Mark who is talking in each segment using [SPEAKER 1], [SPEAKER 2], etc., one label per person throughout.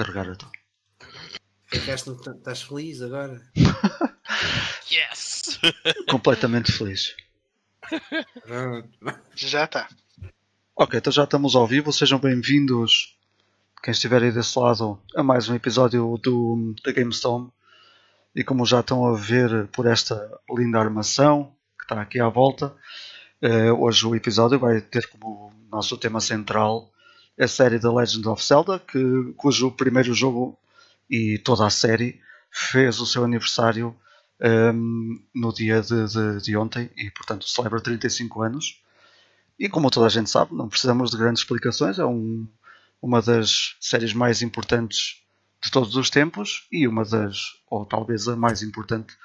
[SPEAKER 1] carregar então.
[SPEAKER 2] Ficaste, estás feliz agora?
[SPEAKER 3] Yes!
[SPEAKER 1] Completamente feliz.
[SPEAKER 4] Já está.
[SPEAKER 1] Ok, então já estamos ao vivo. Sejam bem-vindos, quem estiver aí desse lado, a mais um episódio do, da GameStone. E como já estão a ver por esta linda armação que está aqui à volta, eh, hoje o episódio vai ter como nosso tema central a série The Legend of Zelda, que, cujo primeiro jogo e toda a série fez o seu aniversário um, no dia de, de, de, ontem e, portanto, celebra 35 anos. E como toda a gente sabe, não precisamos de grandes explicações, é um, uma das séries mais importantes de todos os tempos e uma das, ou talvez a mais importante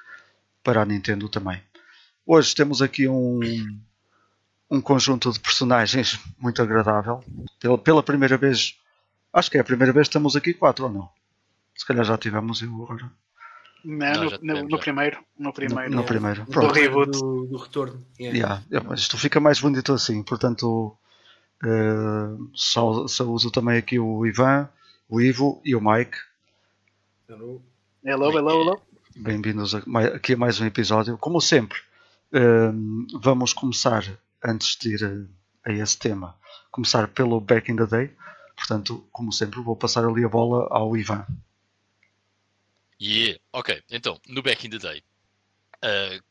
[SPEAKER 1] para a Nintendo também. Hoje temos aqui um, um conjunto de personagens muito agradável. Pela, pela primeira vez, acho que é a primeira vez que estamos aqui quatro ou não? Se calhar já tivemos eu agora.
[SPEAKER 4] Não, no, no, no, primeiro. No primeiro.
[SPEAKER 1] No, no primeiro.
[SPEAKER 2] Pronto. Do reboot. Do, do retorno.
[SPEAKER 1] Yeah. Yeah, isto fica mais bonito assim. Portanto, uh, só, só uso também aqui o Ivan, o Ivo e o Mike.
[SPEAKER 2] Hello.
[SPEAKER 4] Hello, hello, hello.
[SPEAKER 1] Bem-vindos aqui a mais um episódio. Como sempre, uh, vamos começar, antes de ir a, a esse tema, começar pelo Back in the Day. Portanto, como sempre, vou passar ali a bola ao Ivan.
[SPEAKER 3] Yeah, ok. Então, no Back in the Day, uh,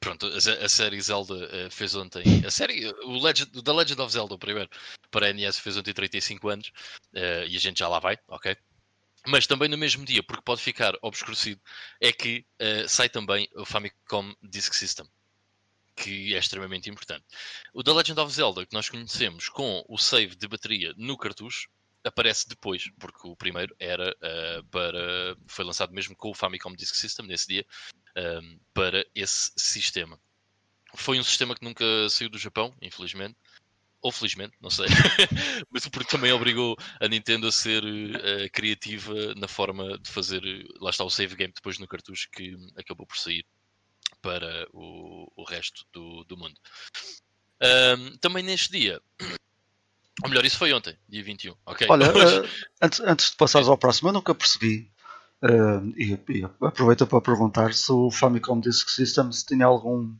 [SPEAKER 3] pronto, a, a, série Zelda uh, fez ontem. A série, o Legend, The Legend of Zelda, o primeiro, para a NES fez ontem 35 anos uh, e a gente já lá vai, ok? Mas também no mesmo dia, porque pode ficar obscurecido, é que sai também o Famicom Disk System, que é extremamente importante. O The Legend of Zelda, que nós conhecemos com o save de bateria no cartucho, aparece depois, porque o primeiro era uh, para. foi lançado mesmo com o Famicom Disk System nesse dia, ehm, para esse sistema. Foi um sistema que nunca saiu do Japão, infelizmente. Ou felizmente, não sei. Mas porque também obrigou a Nintendo a ser uh, criativa na forma de fazer. Lá está o save game depois no cartucho que acabou por sair para o, o resto do, do mundo. Um, também neste dia ou melhor, isso foi ontem, dia 21. Okay.
[SPEAKER 1] Olha, uh, antes, antes de passares ao próximo, eu nunca percebi. Uh, e, e aproveito para perguntar se o Famicom Disk System se tinha algum,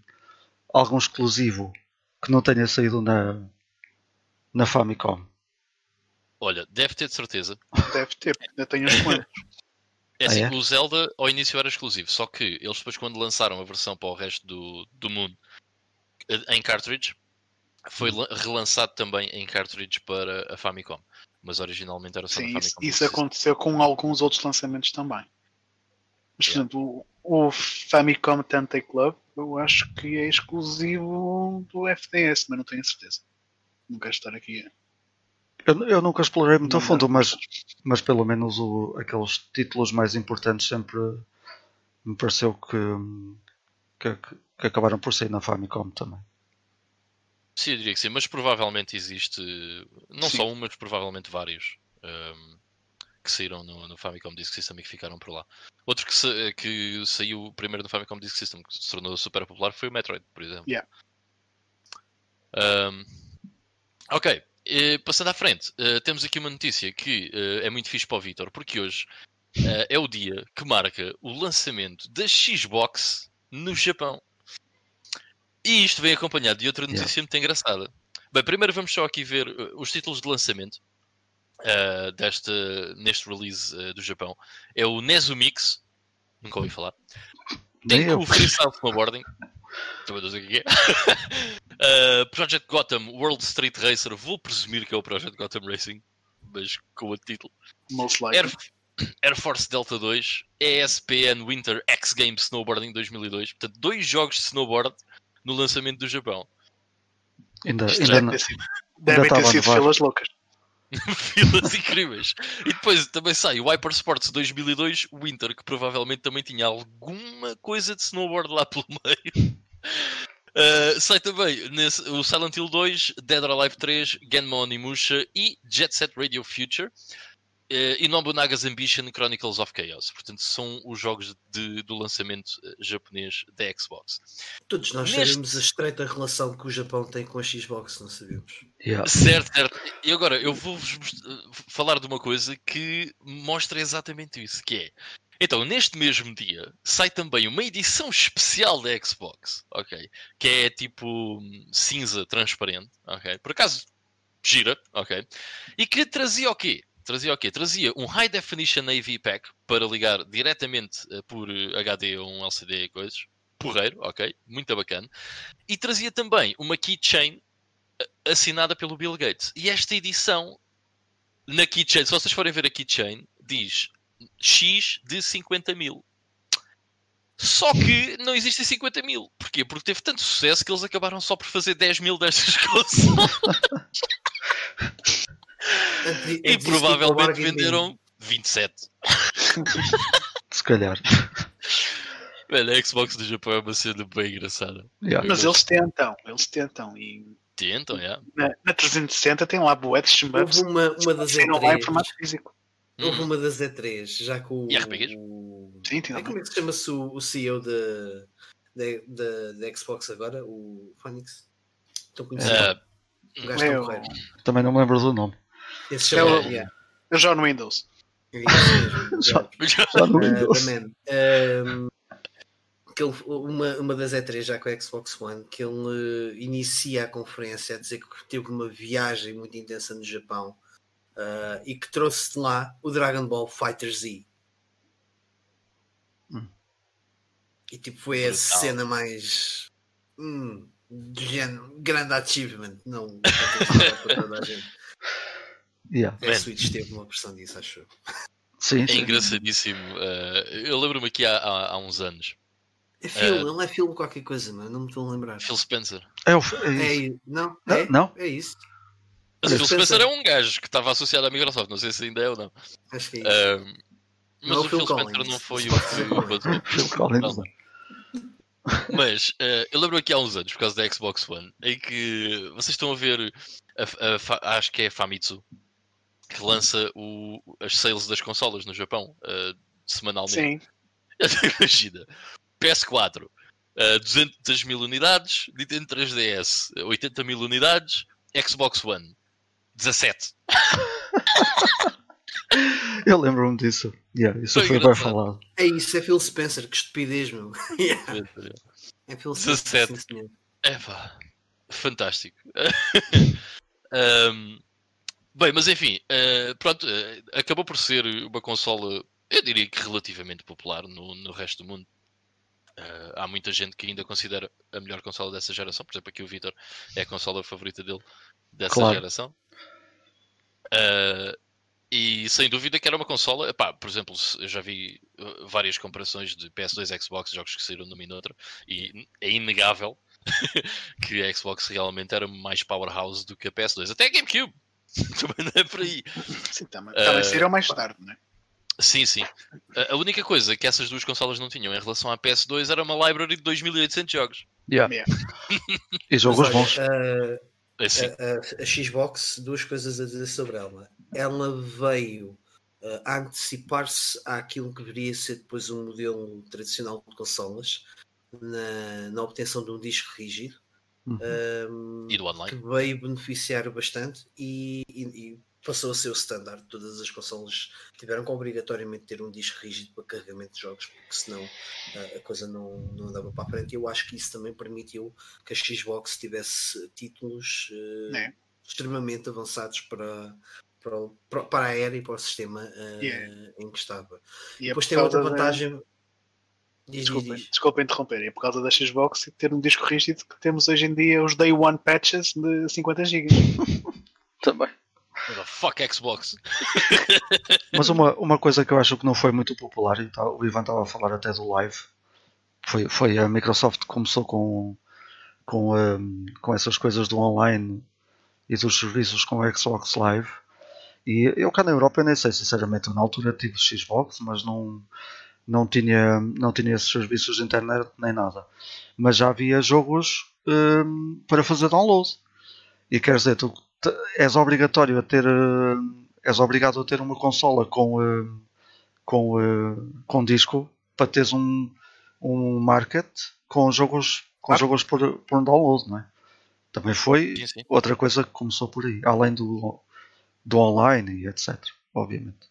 [SPEAKER 1] algum exclusivo que não tenha saído na, na Famicom.
[SPEAKER 3] Olha, deve ter de certeza.
[SPEAKER 4] Deve ter, ainda tenho os quantos.
[SPEAKER 3] É assim, ah, é? o Zelda ao início era exclusivo, só que eles depois quando lançaram a versão para o resto do, do mundo em cartridge, foi relançado também em cartridge para a Famicom, mas originalmente era só
[SPEAKER 4] Sim,
[SPEAKER 3] Famicom.
[SPEAKER 4] Isso, isso aconteceu com alguns outros lançamentos também. Mas, por yeah. exemplo, o, o Famicom Tantei Club eu acho que é exclusivo do FDS, mas não tenho certeza. Não quero estar aqui.
[SPEAKER 1] Eu, eu nunca explorei muito não a fundo, mas, mas pelo menos o, aqueles títulos mais importantes sempre me pareceu que, que, que acabaram por sair na Famicom também.
[SPEAKER 3] Sim, eu diria que sim, mas provavelmente existe não sim. só um, mas provavelmente vários um, que saíram no, no, Famicom Disk System e que ficaram por lá. Outro que, sa que saiu primeiro no Famicom Disk System, que se tornou super popular, foi o Metroid, por exemplo.
[SPEAKER 4] Yeah.
[SPEAKER 3] Um, ok, e, passando à frente, uh, temos aqui uma notícia que uh, é muito fixe para o Vitor, porque hoje é o dia que marca o lançamento da Xbox no Japão. E isto vem acompanhado de outra notícia yeah. muito engraçada. Bem, primeiro vamos só aqui ver os títulos de lançamento deste, neste release do Japão. É o Nezumix, nunca ouvi falar. Tem o Freestyle Snowboarding, também não sei o que é. uh, Project Gotham World Street Racer, vou presumir que é o Project Gotham Racing, mas com outro título.
[SPEAKER 4] Most likely.
[SPEAKER 3] Air, Air Force Delta 2, ESPN Winter X Games Snowboarding 2002. Portanto, dois jogos de snowboard no lançamento do Japão.
[SPEAKER 1] Ainda, ainda não,
[SPEAKER 4] devem ter sido filas loucas.
[SPEAKER 3] filas incríveis. E depois também sai o Hyper Sports 2002 Winter, que provavelmente também tinha alguma coisa de snowboard lá pelo meio. Uh, sai também nesse, o Silent Hill 2, Dead or Alive 3, Genma Onimusha e Jet Set Radio Future. eh, e Nobunaga's Ambition Chronicles of Chaos. Portanto, são os jogos de- do lançamento eh, japonês da Xbox.
[SPEAKER 2] Todos nós
[SPEAKER 3] Neste-
[SPEAKER 2] sabemos a estreita relação que o Japão tem com a Xbox, não sabemos.
[SPEAKER 1] Yeah.
[SPEAKER 3] Certo, certo. E agora eu vou-vos falar de uma coisa que mostra exatamente isso, que é. Então, neste mesmo dia, sai também uma edição especial da Xbox, ok? Que é tipo hum, cinza transparente, ok? Por acaso, gira, ok? E que trazia o quê? Trazia o quê? Trazia um High Definition AV Pack para ligar diretamente eh, por eh, HD ou um LCD e coisas. Porreiro, ok? Muito bacana. E trazia também uma keychain assinada pelo Bill Gates. E esta edição, na keychain, se vocês forem ver a keychain, diz X de 50 mil. Só que não existem 50 mil. Porquê? Porque teve tanto sucesso que eles acabaram só por fazer 10 mil destas consolas. E provavelmente venderam 27.
[SPEAKER 1] Se calhar.
[SPEAKER 3] Velho, a Xbox do Japão é uma cena bem engraçada.
[SPEAKER 1] Yeah.
[SPEAKER 4] Mas eles tentam, eles tentam. E
[SPEAKER 3] Tentam, já.
[SPEAKER 4] na, na 360 tem lá boé de.
[SPEAKER 2] Houve uma, uma das
[SPEAKER 4] Não vai em
[SPEAKER 2] E3.
[SPEAKER 4] formato físico.
[SPEAKER 2] Houve
[SPEAKER 3] Hum.
[SPEAKER 2] uma das E3, já com o.
[SPEAKER 3] E RPGs?
[SPEAKER 2] o-
[SPEAKER 4] Sim, tem
[SPEAKER 2] É, como é que se chama-se o, o CEO da, da, Xbox agora? O Phoenix? Estou conhecido.
[SPEAKER 3] Ah,
[SPEAKER 2] o gajo
[SPEAKER 4] É
[SPEAKER 2] tão.
[SPEAKER 1] Também não me lembro do nome.
[SPEAKER 2] Esse
[SPEAKER 4] É
[SPEAKER 2] chama.
[SPEAKER 4] o-
[SPEAKER 2] yeah,
[SPEAKER 4] Eu Windows.
[SPEAKER 2] é mesmo,
[SPEAKER 1] Já,
[SPEAKER 2] yeah.
[SPEAKER 1] já no
[SPEAKER 2] Uh,
[SPEAKER 1] Windows.
[SPEAKER 2] Um, que ele- uma, uma das E3 já com a Xbox One que ele eh, inicia a conferência a dizer que teve uma viagem muito intensa no Japão uh, e que trouxe de lá o Dragon Ball Fighter Z.
[SPEAKER 1] Hum.
[SPEAKER 2] E tipo foi a
[SPEAKER 3] Brutal.
[SPEAKER 2] cena mais hum, género, grande achievement, não para toda a gente.
[SPEAKER 1] Yeah.
[SPEAKER 2] A
[SPEAKER 3] Man.
[SPEAKER 2] Switch teve uma versão disso, acho eu.
[SPEAKER 1] Sim,
[SPEAKER 3] É
[SPEAKER 1] sim.
[SPEAKER 3] engraçadíssimo. Ah, eu lembro-me aqui há, há- há uns anos.
[SPEAKER 2] É filme,
[SPEAKER 3] Uh,
[SPEAKER 2] não é filme qualquer coisa, mano, não me estou a lembrar.
[SPEAKER 3] Phil Spencer.
[SPEAKER 1] É, o, é
[SPEAKER 2] É, não,
[SPEAKER 1] Não,
[SPEAKER 2] é,
[SPEAKER 1] não?
[SPEAKER 2] é isso.
[SPEAKER 3] Mas o Phil Spencer é um gajo que estava associado à Microsoft, não sei se ainda é ou não.
[SPEAKER 2] Acho que é.
[SPEAKER 3] Ah, mas
[SPEAKER 2] Não,
[SPEAKER 3] o Phil,
[SPEAKER 2] Phil
[SPEAKER 3] Spencer não foi o que bateu.
[SPEAKER 1] Phil Collins.
[SPEAKER 3] Não. Mas eh, eu lembro aqui há uns anos, por causa da Xbox One, em que vocês estão a ver, a- a Fa- acho que é a Famitsu, que lança o- as sales das consolas no Japão eh, semanalmente.
[SPEAKER 4] Sim.
[SPEAKER 3] Imagina, PS4, eh, 200 mil unidades, Nintendo 3DS, 80 mil unidades, Xbox One, 17.
[SPEAKER 1] Eu lembro-me disso. Yeah, isso
[SPEAKER 3] Foi
[SPEAKER 1] foi bem falado.
[SPEAKER 2] É isso, é Phil Spencer, que estupidez, meu. Yeah, é Phil Spencer.
[SPEAKER 3] 17.
[SPEAKER 2] sim, senhor.
[SPEAKER 3] É pá, fantástico. Ahm, bem, mas enfim, eh, pronto, eh, acabou por ser uma consola, eu diria que relativamente popular no, no resto do mundo. Eh, há muita gente que ainda considera a melhor consola dessa geração, por exemplo, aqui o Vitor é a consola favorita dele dessa
[SPEAKER 1] Claro.
[SPEAKER 3] geração. Eh, e sem dúvida que era uma consola, epá, por exemplo, eu já vi eh, várias comparações de PS2 e Xbox, jogos que saíram numa e noutra, e é inegável que a Xbox realmente era mais powerhouse do que a PS2. Até a GameCube! Também não é por aí.
[SPEAKER 4] Sim, também, também saíram mais tarde, né?
[SPEAKER 3] Sim, sim. A, única coisa que essas duas consolas não tinham em relação à PS2 era uma library de 2800 jogos.
[SPEAKER 1] Yeah.
[SPEAKER 4] Yeah.
[SPEAKER 1] E jogos bons.
[SPEAKER 2] a-
[SPEAKER 3] Assim,
[SPEAKER 2] a, a Xbox, duas coisas a dizer sobre ela. Ela veio uh, a antecipar-se àquilo que deveria ser depois um modelo tradicional de consolas na, na obtenção de um disco rígido.
[SPEAKER 1] Uhum.
[SPEAKER 2] um,
[SPEAKER 3] e do online.
[SPEAKER 2] que veio beneficiar bastante e, e- e passou a ser o standard. Todas as consolas tiveram que obrigatoriamente ter um disco rígido para carregamento de jogos, porque senão ah, a coisa não, não andava para a frente. E eu acho que isso também permitiu que a Xbox tivesse títulos eh,
[SPEAKER 4] É.
[SPEAKER 2] extremamente avançados para, para, para- a era e para o sistema ah,
[SPEAKER 4] Yeah.
[SPEAKER 2] em que estava.
[SPEAKER 4] E é
[SPEAKER 2] Depois tem outra
[SPEAKER 4] causa da-
[SPEAKER 2] vantagem. Diz, diz,
[SPEAKER 4] Desculpa,
[SPEAKER 2] diz.
[SPEAKER 4] desculpa interromper. É por causa da Xbox e ter um disco rígido que temos hoje em dia os Day One patches de 50 GB.
[SPEAKER 1] Também.
[SPEAKER 3] Fuck Xbox?
[SPEAKER 1] Mas uma, uma coisa que eu acho que não foi muito popular, e tá- o Ivan estava a falar até do live, foi, foi a Microsoft que começou com, com, hum, com essas coisas do online e dos serviços com o Xbox Live. E eu cá na Europa, eu nem sei, sinceramente, eu na altura tive Xbox, mas não, não, tinha, não tinha esses serviços de internet nem nada. Mas já havia jogos hum, para fazer download. E quer dizer, tu és obrigatório a ter hum, és obrigado a ter uma consola com, eh, com, eh, com disco para teres um, um market com jogos, com
[SPEAKER 4] Ah.
[SPEAKER 1] jogos por, por download, não é? Também foi
[SPEAKER 3] Sim, sim.
[SPEAKER 1] outra coisa que começou por aí, além do, do online e etc. Obviamente.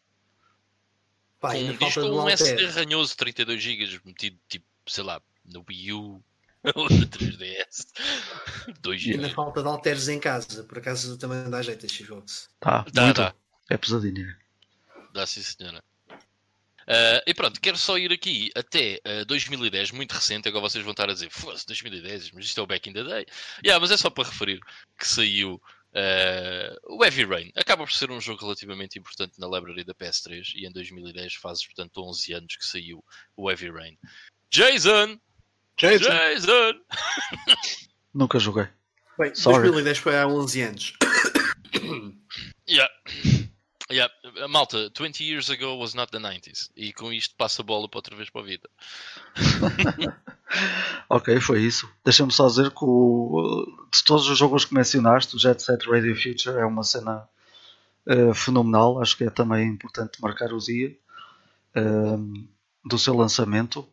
[SPEAKER 2] Pá,
[SPEAKER 3] um disco um
[SPEAKER 2] um
[SPEAKER 3] SD ranhoso 32 GB metido tipo, sei lá, no Wii U ou no 3DS. 2
[SPEAKER 2] Ainda
[SPEAKER 3] GB.
[SPEAKER 2] falta de alteres em casa. Por acaso também dá jeito a Xbox.
[SPEAKER 1] Tá,
[SPEAKER 3] Dá, dá.
[SPEAKER 1] É pesadinho. é.
[SPEAKER 3] Dá sim, senhora. Ah, e pronto, quero só ir aqui até ah, 2010, muito recente. Agora vocês vão estar a dizer, fosse 2010, mas isto é o back in the day. Yeah, mas é só para referir que saiu ah, o Heavy Rain. Acaba por ser um jogo relativamente importante na library da PS3 e em 2010 fazes, portanto, 11 anos que saiu o Heavy Rain. Jason!
[SPEAKER 4] Jason,
[SPEAKER 3] Jason!
[SPEAKER 1] Nunca joguei.
[SPEAKER 2] Bem,
[SPEAKER 1] Sorry.
[SPEAKER 2] 2010 foi há 11 anos.
[SPEAKER 3] Yeah. Yeah. Malta, 20 years ago was not the 90s. E com isto passa a bola para outra vez para a vida.
[SPEAKER 1] Ok, foi isso. Deixa-me só dizer que o, de todos os jogos que mencionaste, o Jet Set Radio Future é uma cena eh, fenomenal. Acho que é também importante marcar o dia ehm, do seu lançamento.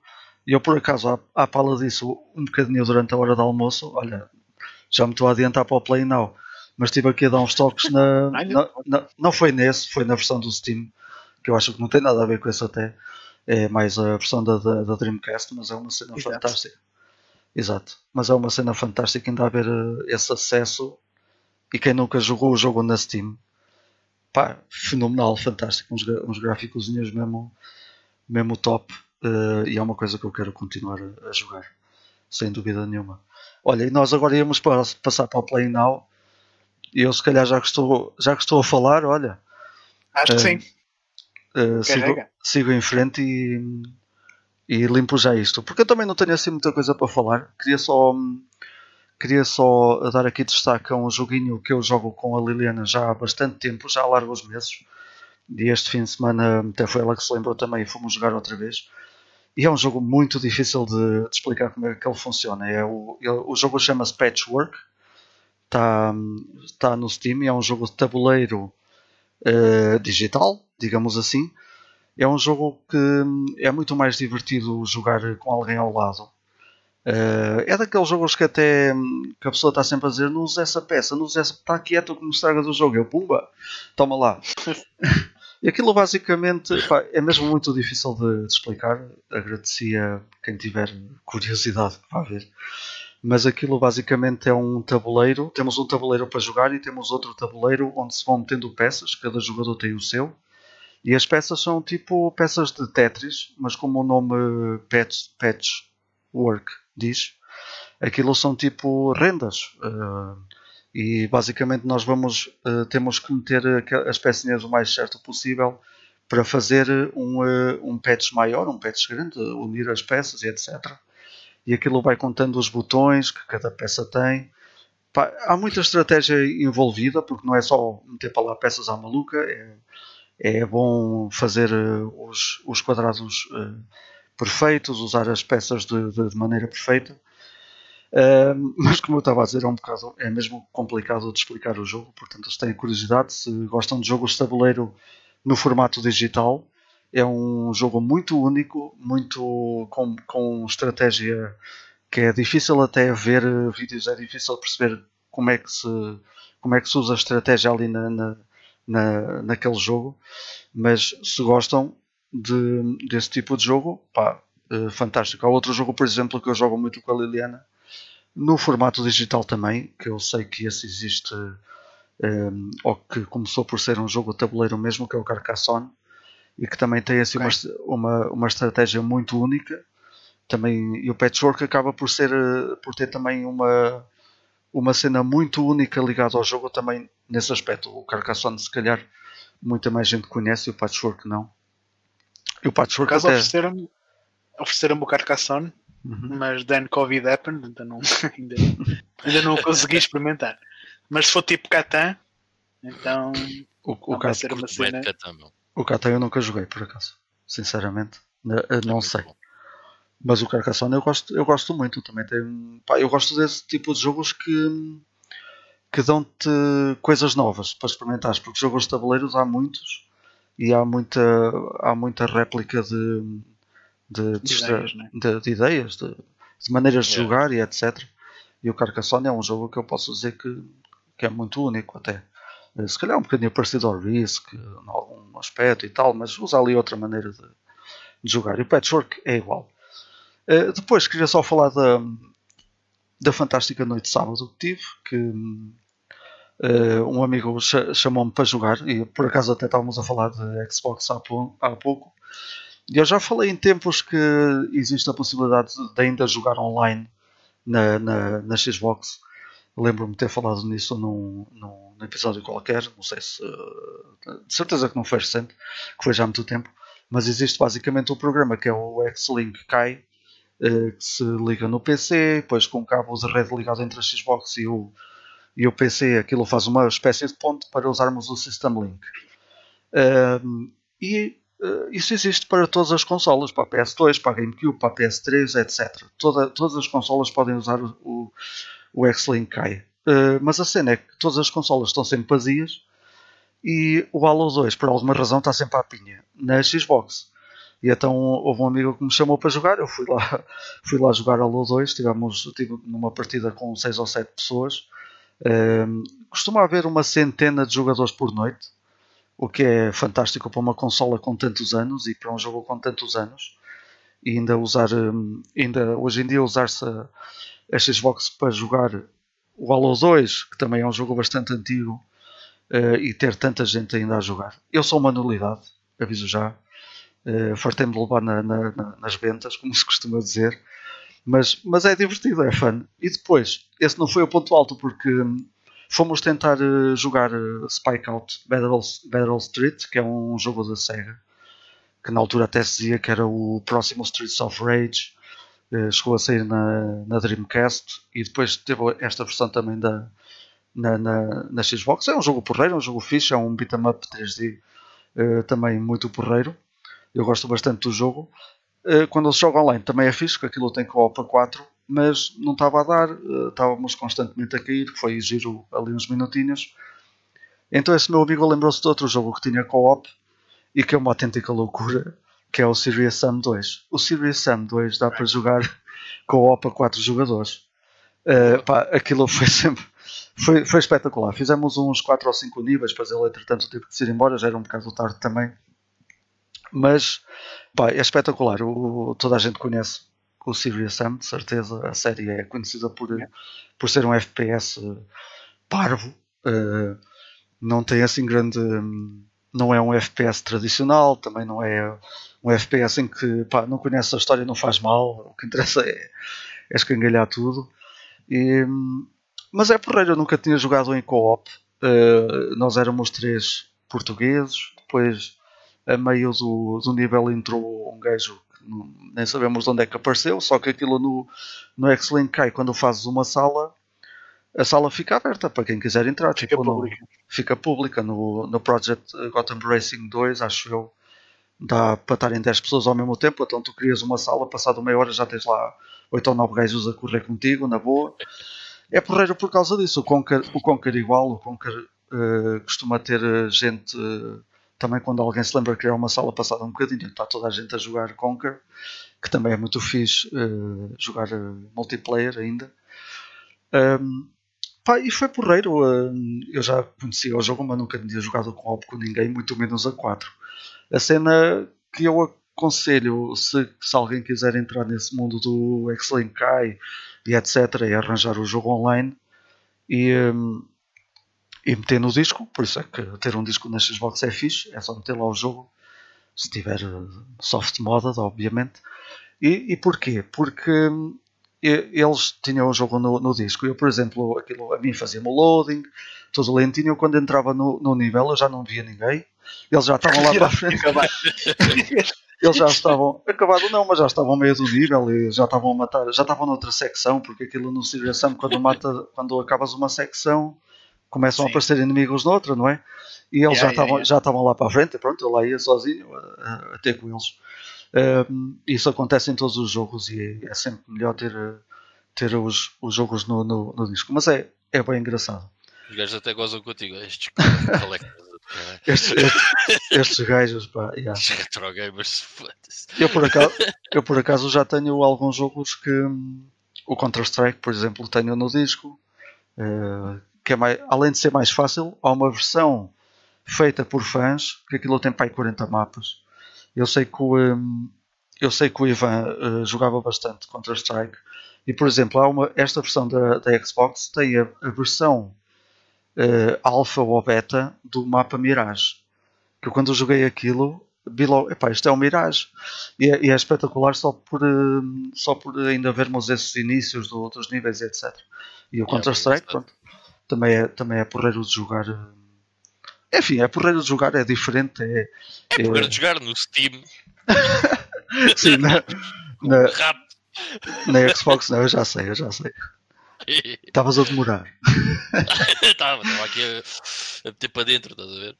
[SPEAKER 1] Eu, por acaso, à, à pala disso, um bocadinho durante a hora do almoço, olha, já me estou a adiantar para o Play Now, mas estive aqui a dar uns toques na, na- na- Não foi nesse, foi na versão do Steam, que eu acho que não tem nada a ver com isso até. É mais a versão da, da, da Dreamcast, mas é uma cena
[SPEAKER 4] Exato.
[SPEAKER 1] fantástica. Exato. Mas é uma cena fantástica ainda haver eh, esse acesso. E quem nunca jogou o jogo na Steam, pá, fenomenal, fantástico. Uns, uns gráficos mesmo, mesmo top. Eh, e é uma coisa que eu quero continuar a, a jogar, sem dúvida nenhuma. Olha, e nós agora íamos para, passar para o Play Now. E eu, se calhar, já que estou, já que estou a falar, olha,
[SPEAKER 4] acho que
[SPEAKER 1] eh,
[SPEAKER 4] sim.
[SPEAKER 1] eh, sigo, sigo em frente e, e limpo já isto. Porque eu também não tenho assim muita coisa para falar. Queria só, queria só dar aqui destaque a um joguinho que eu jogo com a Liliana já há bastante tempo, já há largos meses. E este fim de semana até foi ela que se lembrou também e fomos jogar outra vez. E é um jogo muito difícil de, de explicar como é que ele funciona. É o, o jogo chama-se Patchwork. Está tá no Steam é um jogo de tabuleiro eh, digital, digamos assim. É um jogo que é muito mais divertido jogar com alguém ao lado. Eh, é daqueles jogos que até que a pessoa está sempre a dizer não usa essa peça, não usa essa, está quieto que me estragas o jogo. Eu, pumba, toma lá. e aquilo basicamente pá, é mesmo muito difícil de, de explicar. Agradecia quem tiver curiosidade vá ver. Mas aquilo basicamente é um tabuleiro. Temos um tabuleiro para jogar e temos outro tabuleiro onde se vão metendo peças. Cada jogador tem o seu. E as peças são tipo peças de Tetris, mas como o nome Patch, Patchwork diz, aquilo são tipo rendas. eh, e basicamente nós vamos eh, temos que meter as pecinhas o mais certo possível para fazer um, eh, um patch maior, um patch grande, unir as peças e etc. E aquilo vai contando os botões que cada peça tem. Pá, há muita estratégia envolvida, porque não é só meter para lá peças à maluca, é, é bom fazer eh, os, os quadrados perfeitos, usar as peças de, de- de maneira perfeita. Mas como eu estava a dizer, é um bocado, é mesmo complicado de explicar o jogo, portanto, se têm curiosidade, se gostam de jogos de tabuleiro no formato digital, é um jogo muito único, muito com, com estratégia que é difícil até ver vídeos, é difícil perceber como é que se, como é que se usa a estratégia ali na, na, na- naquele jogo, mas se gostam de, desse tipo de jogo, pá, eh, fantástico. Há outro jogo, por exemplo, que eu jogo muito com a Liliana, no formato digital também, que eu sei que esse existe, eh, ou que começou por ser um jogo de tabuleiro mesmo, que é o Carcassonne, e que também tem assim
[SPEAKER 4] Ok.
[SPEAKER 1] uma, uma, uma estratégia muito única. Também, e o Patchwork acaba por, ser, eh, por ter também uma, uma cena muito única ligada ao jogo também nesse aspecto. O Carcassonne, se calhar, muita mais gente conhece, e o Patchwork não. E o Patchwork até...
[SPEAKER 4] ofereceram-me ofereceram o Carcassonne,
[SPEAKER 1] Uhum.
[SPEAKER 4] mas then Covid happened, então não, ainda, ainda não o consegui experimentar. Mas se for tipo Catan, então
[SPEAKER 1] O, o,
[SPEAKER 4] vai ser uma
[SPEAKER 3] bem
[SPEAKER 4] cena.
[SPEAKER 3] Catan,
[SPEAKER 1] o Catan eu nunca joguei, por acaso. Sinceramente. Eh,
[SPEAKER 3] É
[SPEAKER 1] Não
[SPEAKER 3] muito
[SPEAKER 1] sei.
[SPEAKER 3] bom.
[SPEAKER 1] Mas o Carcassonne eu gosto, eu gosto muito. Também tem, pá, eu gosto desse tipo de jogos que, que dão-te coisas novas para experimentares, porque jogos de tabuleiros há muitos e há muita, há muita réplica de, de,
[SPEAKER 4] De ideias, né?
[SPEAKER 1] de, de ideias, de, maneiras de
[SPEAKER 3] Yeah.
[SPEAKER 1] jogar e etc. E o Carcassonne é um jogo que eu posso dizer que, que é muito único até. Eh, Se calhar um bocadinho parecido ao Risk, em algum aspecto e tal, mas usa ali outra maneira de, jogar. E o Patchwork é igual. Eh, depois queria só falar da, da fantástica noite de sábado que tive, que eh, um amigo cha- chamou-me para jogar e por acaso até estávamos a falar de Xbox há, há pouco. E eu já falei em tempos que existe a possibilidade de ainda jogar online na, na, na Xbox. Lembro-me de ter falado nisso num, num, num episódio qualquer, não sei se. De certeza que não foi recente, que foi já há muito tempo. Mas existe basicamente um programa que é o X-Link Kai, eh, que se liga no PC, depois com cabos de rede ligado entre a Xbox e o, e o PC, aquilo faz uma espécie de ponte para usarmos o System Link. Ahm, e eh, isso existe para todas as consolas, para a PS2, para a GameCube, para a PS3, etc. Toda- todas as consolas podem usar o, o, o X-Link Kai. Eh, mas a cena é que todas as consolas estão sempre vazias e o Halo 2, por alguma razão, está sempre à pinha na Xbox. E então houve um amigo que me chamou para jogar, eu fui lá, fui lá jogar Halo 2, tivemos tive numa partida com 6 ou 7 pessoas. Ehm, costuma haver uma centena de jogadores por noite, o que é fantástico para uma consola com tantos anos e para um jogo com tantos anos. E ainda usar, hum, ainda hoje em dia usar-se a, a Xbox para jogar o Halo 2, que também é um jogo bastante antigo, eh, e ter tanta gente ainda a jogar. Eu sou uma nulidade, aviso já. Uh, Fartei-me de levar na- na- na- nas ventas, como se costuma dizer. Mas, mas é divertido, é fun. E depois, esse não foi o ponto alto, porque hum, fomos tentar eh, jogar eh, Spike Out Battle, Battle Street, que é um jogo da Sega, que na altura até se dizia que era o próximo Streets of Rage. Eh, chegou a sair na, na Dreamcast e depois teve esta versão também da, na, na, na Xbox. É um jogo porreiro, é um jogo fixe, é um beat'em up 3D eh, também muito porreiro. Eu gosto bastante do jogo. Quando ele joga online também é fixe, porque aquilo tem co-op a 4, mas não estava a dar, eh, estávamos constantemente a cair, foi giro ali uns minutinhos. Então esse meu amigo lembrou-se de outro jogo que tinha co-op e que é uma autêntica loucura, que é o Serious Sam 2. O Serious Sam 2 dá para jogar co-op a 4 jogadores. Eh, pá, aquilo foi sempre foi, foi espetacular. Fizemos uns 4 ou 5 níveis, depois ele entretanto teve que se ir embora, já era um bocado tarde também. Mas pá, é espetacular. O, toda a gente conhece o Serious Sam, de certeza. A série é conhecida por, por ser um FPS eh, parvo. eh, não tem assim grande. hum, Não é um FPS tradicional, também não é um FPS em que pá, não conhece a história, não faz mal. O que interessa é, é escangalhar tudo. E, hum, mas é porreiro, eu nunca tinha jogado em co-op. Eh, nós éramos três portugueses, depois a meio do, do nível entrou um gajo nem sabemos de onde é que apareceu, só que aquilo no, no X-Link cai quando fazes uma sala, a sala fica aberta para quem quiser entrar.
[SPEAKER 4] Fica
[SPEAKER 1] tipo, no-
[SPEAKER 4] pública.
[SPEAKER 1] fica pública no, no Project Gotham Racing 2, acho eu. Dá para estarem 10 pessoas ao mesmo tempo, então tu crias uma sala, passado meia hora já tens lá 8 ou 9 gajos a correr contigo, na boa. É porreiro por causa disso. O Conquer, o Conquer igual, o Conquer eh, costuma ter eh, gente eh, também quando alguém se lembra de criar uma sala passada um bocadinho, está toda a gente a jogar Conquer, que também é muito fixe eh, jogar eh, multiplayer ainda. Um, pá, e foi porreiro. um, eu já conhecia o jogo, mas nunca tinha jogado com op com ninguém, muito menos a 4. A cena que eu aconselho, se, se alguém quiser entrar nesse mundo do X-Link e etc., é arranjar o jogo online e, um, e meter no disco. Por isso é que ter um disco na Xbox é fixe, é só meter lá o jogo, se tiver uh, soft modded, obviamente. E, e porquê? Porque hum, eles tinham o jogo no, no disco. Eu, por exemplo, aquilo a mim fazia-me o loading, tudo lentinho. Eu, quando entrava no, no nível, eu já não via ninguém. Eles já estavam lá para a frente. Eles já estavam, acabado não, mas já estavam meio do nível e já estavam a matar, já estavam noutra secção, porque aquilo no Serious Sam, quando mata, quando acabas uma secção, começam a
[SPEAKER 4] Sim.
[SPEAKER 1] aparecer inimigos noutra, não é? E eles
[SPEAKER 4] Yeah,
[SPEAKER 1] já,
[SPEAKER 4] yeah,
[SPEAKER 1] estavam,
[SPEAKER 4] yeah.
[SPEAKER 1] estavam lá para a frente, pronto, eu lá ia sozinho a, a- a ter com eles. Um, isso acontece em todos os jogos e é sempre melhor ter, uh, ter os, os jogos no, no, no disco, mas é, é bem engraçado.
[SPEAKER 3] Os gajos até gozam contigo. Estes collectors.
[SPEAKER 1] Estes, estes, estes gajos, pá, yeah.
[SPEAKER 3] Estes retro gamers, foda-se.
[SPEAKER 1] eu, por acaso, eu por acaso já tenho alguns jogos que hum, o Counter-Strike, por exemplo, tenho no disco, eh, que é mais, além de ser mais fácil, há uma versão feita por fãs, que aquilo tem para aí 40 mapas. Eu sei que o, hum, eu sei que o Ivan eh, jogava bastante Counter-Strike e, por exemplo, há uma, esta versão da, da Xbox tem a, a versão uh, alfa ou beta do mapa Mirage. Que eu, quando eu joguei aquilo, vi logo, epá, isto é um Mirage. E é, e é espetacular só por, uh, só por ainda vermos esses inícios do, dos níveis e etc. E o Counter-Strike, pronto, também é, também é porreiro de jogar. uh, Enfim, é porreiro de jogar, é diferente. É,
[SPEAKER 3] É poder de jogar no Steam.
[SPEAKER 1] sim, na, na, na Xbox não, eu já sei, eu já sei. Estavas a demorar.
[SPEAKER 3] Estava, estava aqui a, a meter para dentro, estás a ver?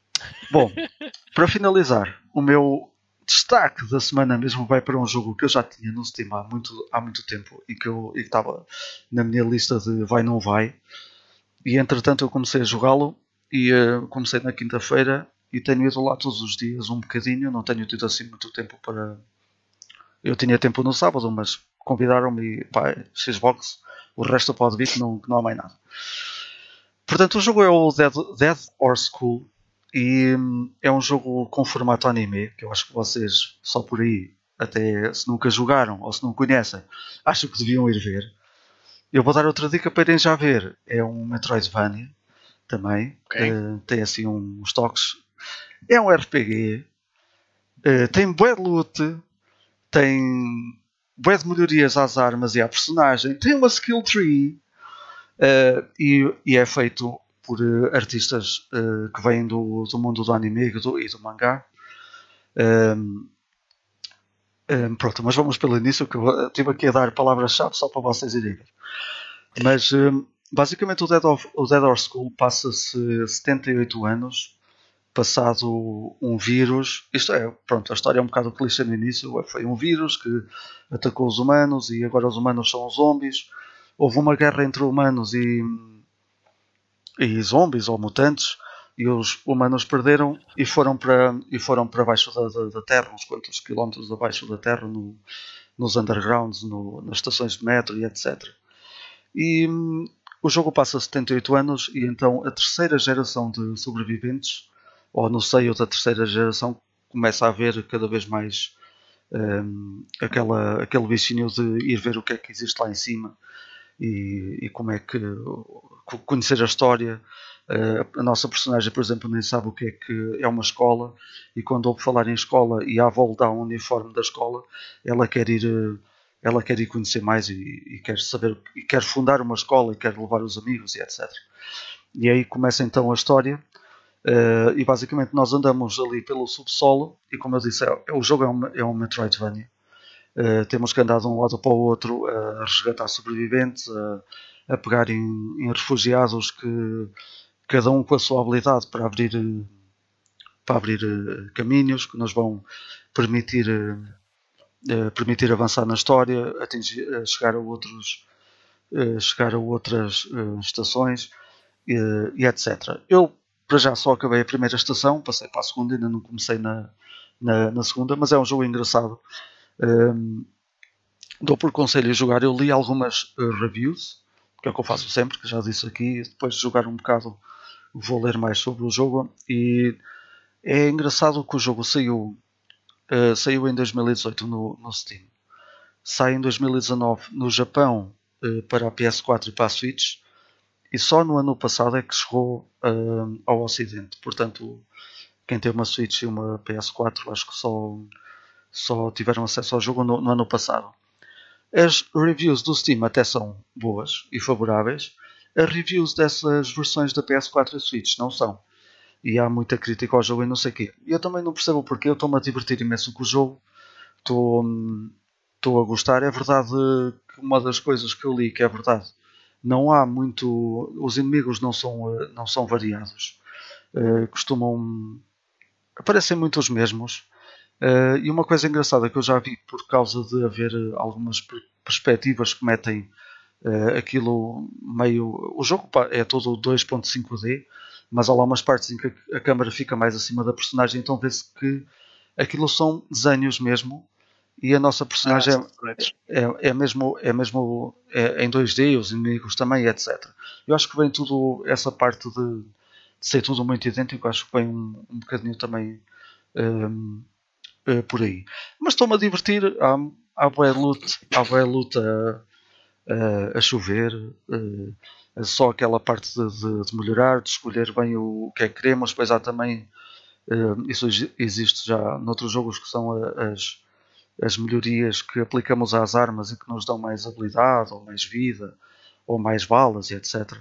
[SPEAKER 1] Bom, para finalizar, o meu destaque da semana mesmo vai para um jogo que eu já tinha no Steam há muito, há muito tempo e que eu e que estava na minha lista de vai não vai. E entretanto eu comecei a jogá-lo e eh, comecei na quinta-feira e tenho ido lá todos os dias um bocadinho, não tenho tido assim muito tempo para. Eu tinha tempo no sábado, mas convidaram-me e pá, Xbox, o resto pode vir que não, que não há mais nada. Portanto, o jogo é o Dead, Dead or School e hum, é um jogo com formato anime, que eu acho que vocês só por aí, até se nunca jogaram ou se não conhecem, acho que deviam ir ver. Eu vou dar outra dica para irem já ver. É um Metroidvania também.
[SPEAKER 4] Ok.
[SPEAKER 1] Eh, tem assim uns toques. É um RPG. eh, tem bué de loot. Tem bué de melhorias às armas e à personagem. Tem uma skill tree. eh, e, e é feito por artistas que vêm do, do mundo do anime e do, e do mangá. Ehm, ehm, pronto, mas vamos pelo início que eu estive aqui a dar palavras-chave só para vocês irem ver. Mas ehm, basicamente o Dead, of, o Dead or School passa-se 78 anos passado um vírus. Isto é, pronto, a história é um bocado clichê no início. Foi um vírus que atacou os humanos e agora os humanos são zombies. Houve uma guerra entre humanos e, e zombies ou mutantes e os humanos perderam e foram para, e foram para baixo da, da, da Terra, uns quantos quilómetros abaixo da Terra, no, nos undergrounds, no, nas estações de metro e etc. E hum, o jogo passa 78 anos e então a terceira geração de sobreviventes, ou no seio da terceira geração, começa a haver cada vez mais hum, aquela, aquele bichinho de ir ver o que é que existe lá em cima e, e como é que co- conhecer a história. Eh, a nossa personagem, por exemplo, nem sabe o que é que é uma escola e quando ouve falar em escola e à volta há um uniforme da escola, ela quer ir, eh, ela quer ir conhecer mais e, e quer saber e quer fundar uma escola e quer levar os amigos e etc. E aí começa então a história. eh, e basicamente nós andamos ali pelo subsolo e como eu disse, é, o jogo é um, é um Metroidvania. Uh, temos que andar de um lado para o outro a resgatar sobreviventes, a, pegar em, em refugiados que cada um com a sua habilidade para abrir, para abrir caminhos que nos vão permitir, permitir avançar na história, atingir, eh, chegar a outros eh, chegar a outras eh, estações eh, e etc. Eu para já só acabei a primeira estação, passei para a segunda, ainda não comecei na, na, na segunda, mas é um jogo engraçado. Um, dou por conselho a jogar. Eu li algumas uh, reviews, que é o que eu faço sempre, que já disse aqui. Depois de jogar um bocado, vou ler mais sobre o jogo. E é engraçado que o jogo saiu, uh, saiu em 2018 no, no Steam, sai em 2019 no Japão uh, para a PS4 e para a Switch. E só no ano passado é que chegou uh, ao Ocidente. Portanto, quem tem uma Switch e uma PS4, acho que só só tiveram acesso ao jogo no, no, ano passado. As reviews do Steam até são boas e favoráveis. As reviews dessas versões da PS4 e Switch não são. E há muita crítica ao jogo e não sei o quê. Eu também não percebo porque eu estou-me a divertir imenso com o jogo. Estou, a gostar. É verdade que uma das coisas que eu li que é verdade. Não há muito. Os inimigos não são, não são variados. Uh, costumam. Aparecem muito os mesmos. Uh, e uma coisa engraçada que eu já vi por causa de haver algumas per perspectivas que metem Uh, aquilo meio. O jogo é todo 2.5D, mas há lá umas partes em que a, a câmera fica mais acima da personagem, então vê-se que aquilo são desenhos mesmo e a nossa personagem ah, é, é, é, mesmo, é mesmo é, em 2D, os inimigos também, etc. Eu acho que vem tudo, essa parte de, de ser tudo muito idêntico, acho que vem um, um bocadinho também um, uh, por aí. Mas estou-me a divertir, há, há boa luta, há boa luta a, a chover, uh, só aquela parte de, de, de, melhorar, de escolher bem o, que é que queremos, depois há também, uh, isso existe já noutros jogos que são as as melhorias que aplicamos às armas e que nos dão mais habilidade, ou mais vida, ou mais balas e etc.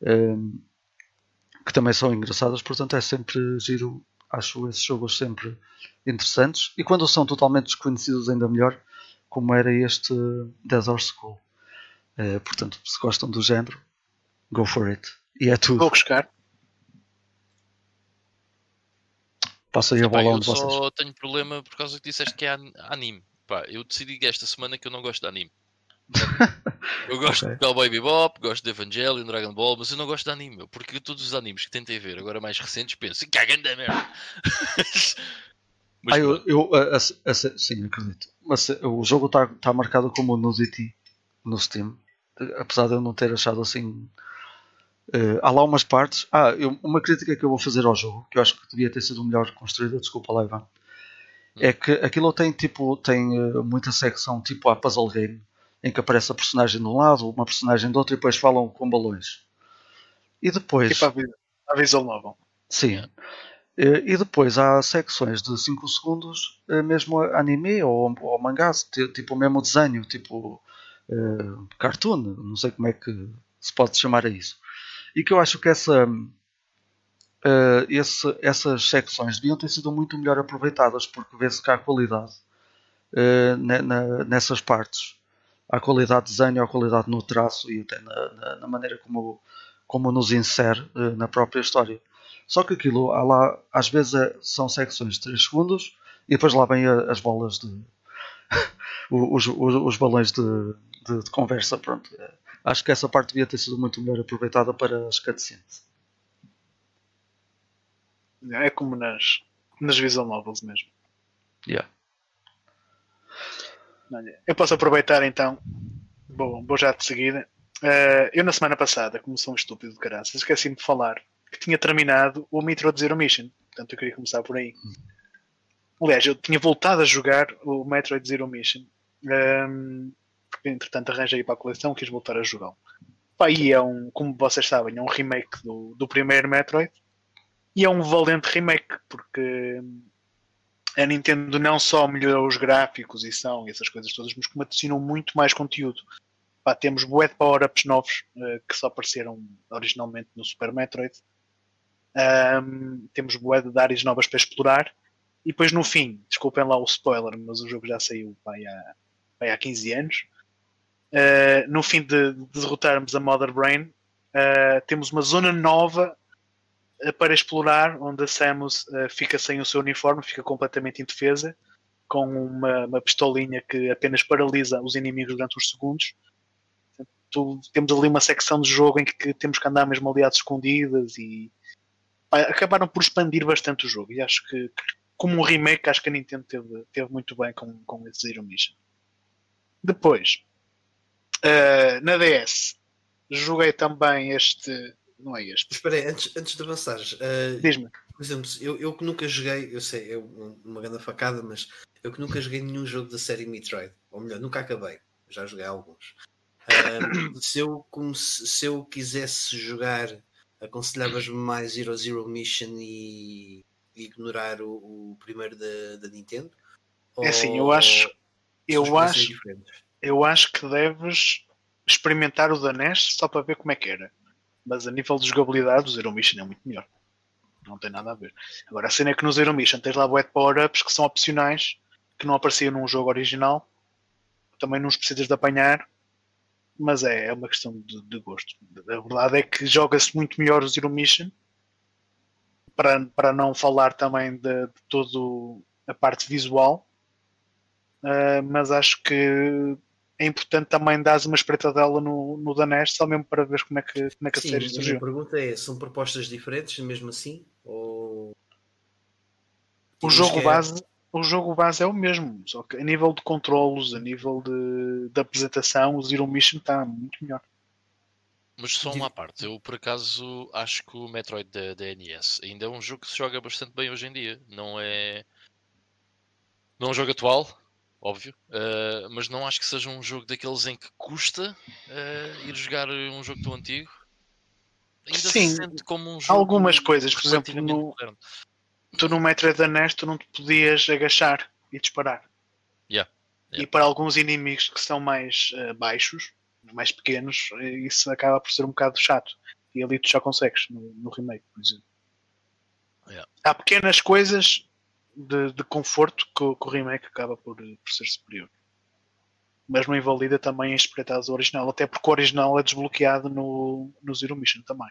[SPEAKER 1] Um, que também são engraçadas, portanto é sempre giro, acho esses jogos sempre interessantes. E quando são totalmente desconhecidos, ainda melhor, como era este Desert School. Uh, portanto, se gostam do género, go for it. E é tudo.
[SPEAKER 4] Vou buscar.
[SPEAKER 1] Passa aí a bola
[SPEAKER 3] onde vocês. Eu só tenho problema por causa que disseste que é anime. Pá, eu decidi esta semana que eu não gosto de anime. eu gosto okay. de Cowboy Bebop, gosto de Evangelion, Dragon Ball, mas eu não gosto de anime, meu, porque todos os animes que tentei ver, agora mais recentes, penso, cagando da merda.
[SPEAKER 1] mas, ah, eu, eu a, a, a, sim, acredito. Mas o jogo está tá marcado como nudity no Steam, apesar de eu não ter achado assim Uh, há lá umas partes. Ah, eu, uma crítica que eu vou fazer ao jogo, que eu acho que devia ter sido melhor construída, desculpa lá, Ivan, é que aquilo tem tipo tem uh, muita secção tipo a puzzle game, em que aparece a personagem de um lado, uma personagem do outro e depois falam com balões. E depois.
[SPEAKER 4] Tipo a, a visual novel.
[SPEAKER 1] Sim. Uh, e depois há secções de 5 segundos, mesmo anime ou, ou mangá, tipo o mesmo desenho, tipo cartoon, não sei como é que se pode chamar a isso e que eu acho que essa, uh, esse, essas secções deviam ter sido muito melhor aproveitadas, porque vê-se que há qualidade uh, na, nessas partes. Há qualidade de desenho, há qualidade no traço e até na, na, maneira como, como nos insere na própria história. Só que aquilo, há lá, às vezes é, são secções de 3 segundos e depois lá vêm as bolas de. os, os, os balões de, de, de conversa. Pronto. É acho que essa parte devia ter sido muito melhor aproveitada para as cutscenes.
[SPEAKER 4] É como nas, nas visual novels mesmo.
[SPEAKER 1] Yeah.
[SPEAKER 4] Eu posso aproveitar então. Bom, vou já de seguida. Uh, eu na semana passada, como sou um estúpido de caraças, esqueci-me de falar que tinha terminado o Metro Zero Mission. Portanto, eu queria começar por aí. Aliás, eu tinha voltado a jogar o Metroid Zero Mission. Um, entretanto arranjei para a coleção quis voltar a jogá-lo. E é um, como vocês sabem, é um remake do, do primeiro Metroid e é um valente remake porque a Nintendo não só melhorou os gráficos e são essas coisas todas, mas como adicionou muito mais conteúdo. Pá, temos bué de power-ups novos uh, que só apareceram originalmente no Super Metroid. Um, temos bué de áreas novas para explorar. E depois no fim, desculpem lá o spoiler, mas o jogo já saiu há, há 15 anos. Uh, no fim de, de, derrotarmos a Mother Brain, uh, temos uma zona nova uh, para explorar, onde a Samus fica sem o seu uniforme, fica completamente indefesa, com uma, uma, pistolinha que apenas paralisa os inimigos durante uns segundos. Temos ali uma secção de jogo em que, temos que andar mesmo aliados escondidas e acabaram por expandir bastante o jogo. E acho que, que como um remake, acho que a Nintendo teve, teve muito bem com, com esse Zero Mission. Depois, Uh, na DS joguei também este. Não é este.
[SPEAKER 2] Espera aí, antes, antes de avançares, uh,
[SPEAKER 4] diz-me.
[SPEAKER 2] Por exemplo, eu, eu que nunca joguei, eu sei, é uma grande facada, mas eu que nunca joguei nenhum jogo da série Metroid, ou melhor, nunca acabei, já joguei alguns. Uh, se, eu, como se, eu quisesse jogar, aconselhavas-me mais ao Zero Mission e, e ignorar o, o, primeiro da, da Nintendo?
[SPEAKER 4] É assim, eu acho. Eu acho. Diferentes? Eu acho que deves experimentar o da NES só para ver como é que era. Mas a nível de jogabilidade, o Zero Mission é muito melhor. Não tem nada a ver. Agora, a cena é que no Zero Mission tens lá wet power-ups que são opcionais, que não apareciam num jogo original. Também não os precisas de apanhar, mas é, é uma questão de, de gosto. A verdade é que joga-se muito melhor o Zero Mission, para, para não falar também de, de toda a parte visual. Uh, mas acho que é importante também dar uma espreitadela no, no Danes, só mesmo para ver como é que, como é que a
[SPEAKER 2] Sim,
[SPEAKER 4] série
[SPEAKER 2] a minha
[SPEAKER 4] surgiu.
[SPEAKER 2] pergunta é: são propostas diferentes mesmo assim? Ou.
[SPEAKER 4] O jogo
[SPEAKER 2] é-
[SPEAKER 4] base, o jogo base é o mesmo, só que a nível de controlos, a nível de, de apresentação, o Zero Mission está muito melhor.
[SPEAKER 3] Mas só uma parte, eu por acaso acho que o Metroid da, da NES ainda é um jogo que se joga bastante bem hoje em dia. Não é. Não é um jogo atual, óbvio, eh, mas não acho que seja um jogo daqueles em que custa eh, ir jogar um jogo tão antigo. Ainda
[SPEAKER 4] Sim,
[SPEAKER 3] se sente como um jogo.
[SPEAKER 4] algumas coisas, por exemplo, no-
[SPEAKER 3] moderno.
[SPEAKER 4] Tu no Metroid da NES tu não te podias agachar e disparar.
[SPEAKER 3] Yeah, yeah.
[SPEAKER 4] E para alguns inimigos que são mais eh, baixos, mais pequenos, isso acaba por ser um bocado chato. E ali tu já consegues no, no remake, por exemplo.
[SPEAKER 3] Yeah.
[SPEAKER 4] Há pequenas coisas de, de conforto que, o- que o remake acaba por, por ser superior. Mas não invalida também a espreitada do original, até porque o original é desbloqueado no, no Zero Mission também.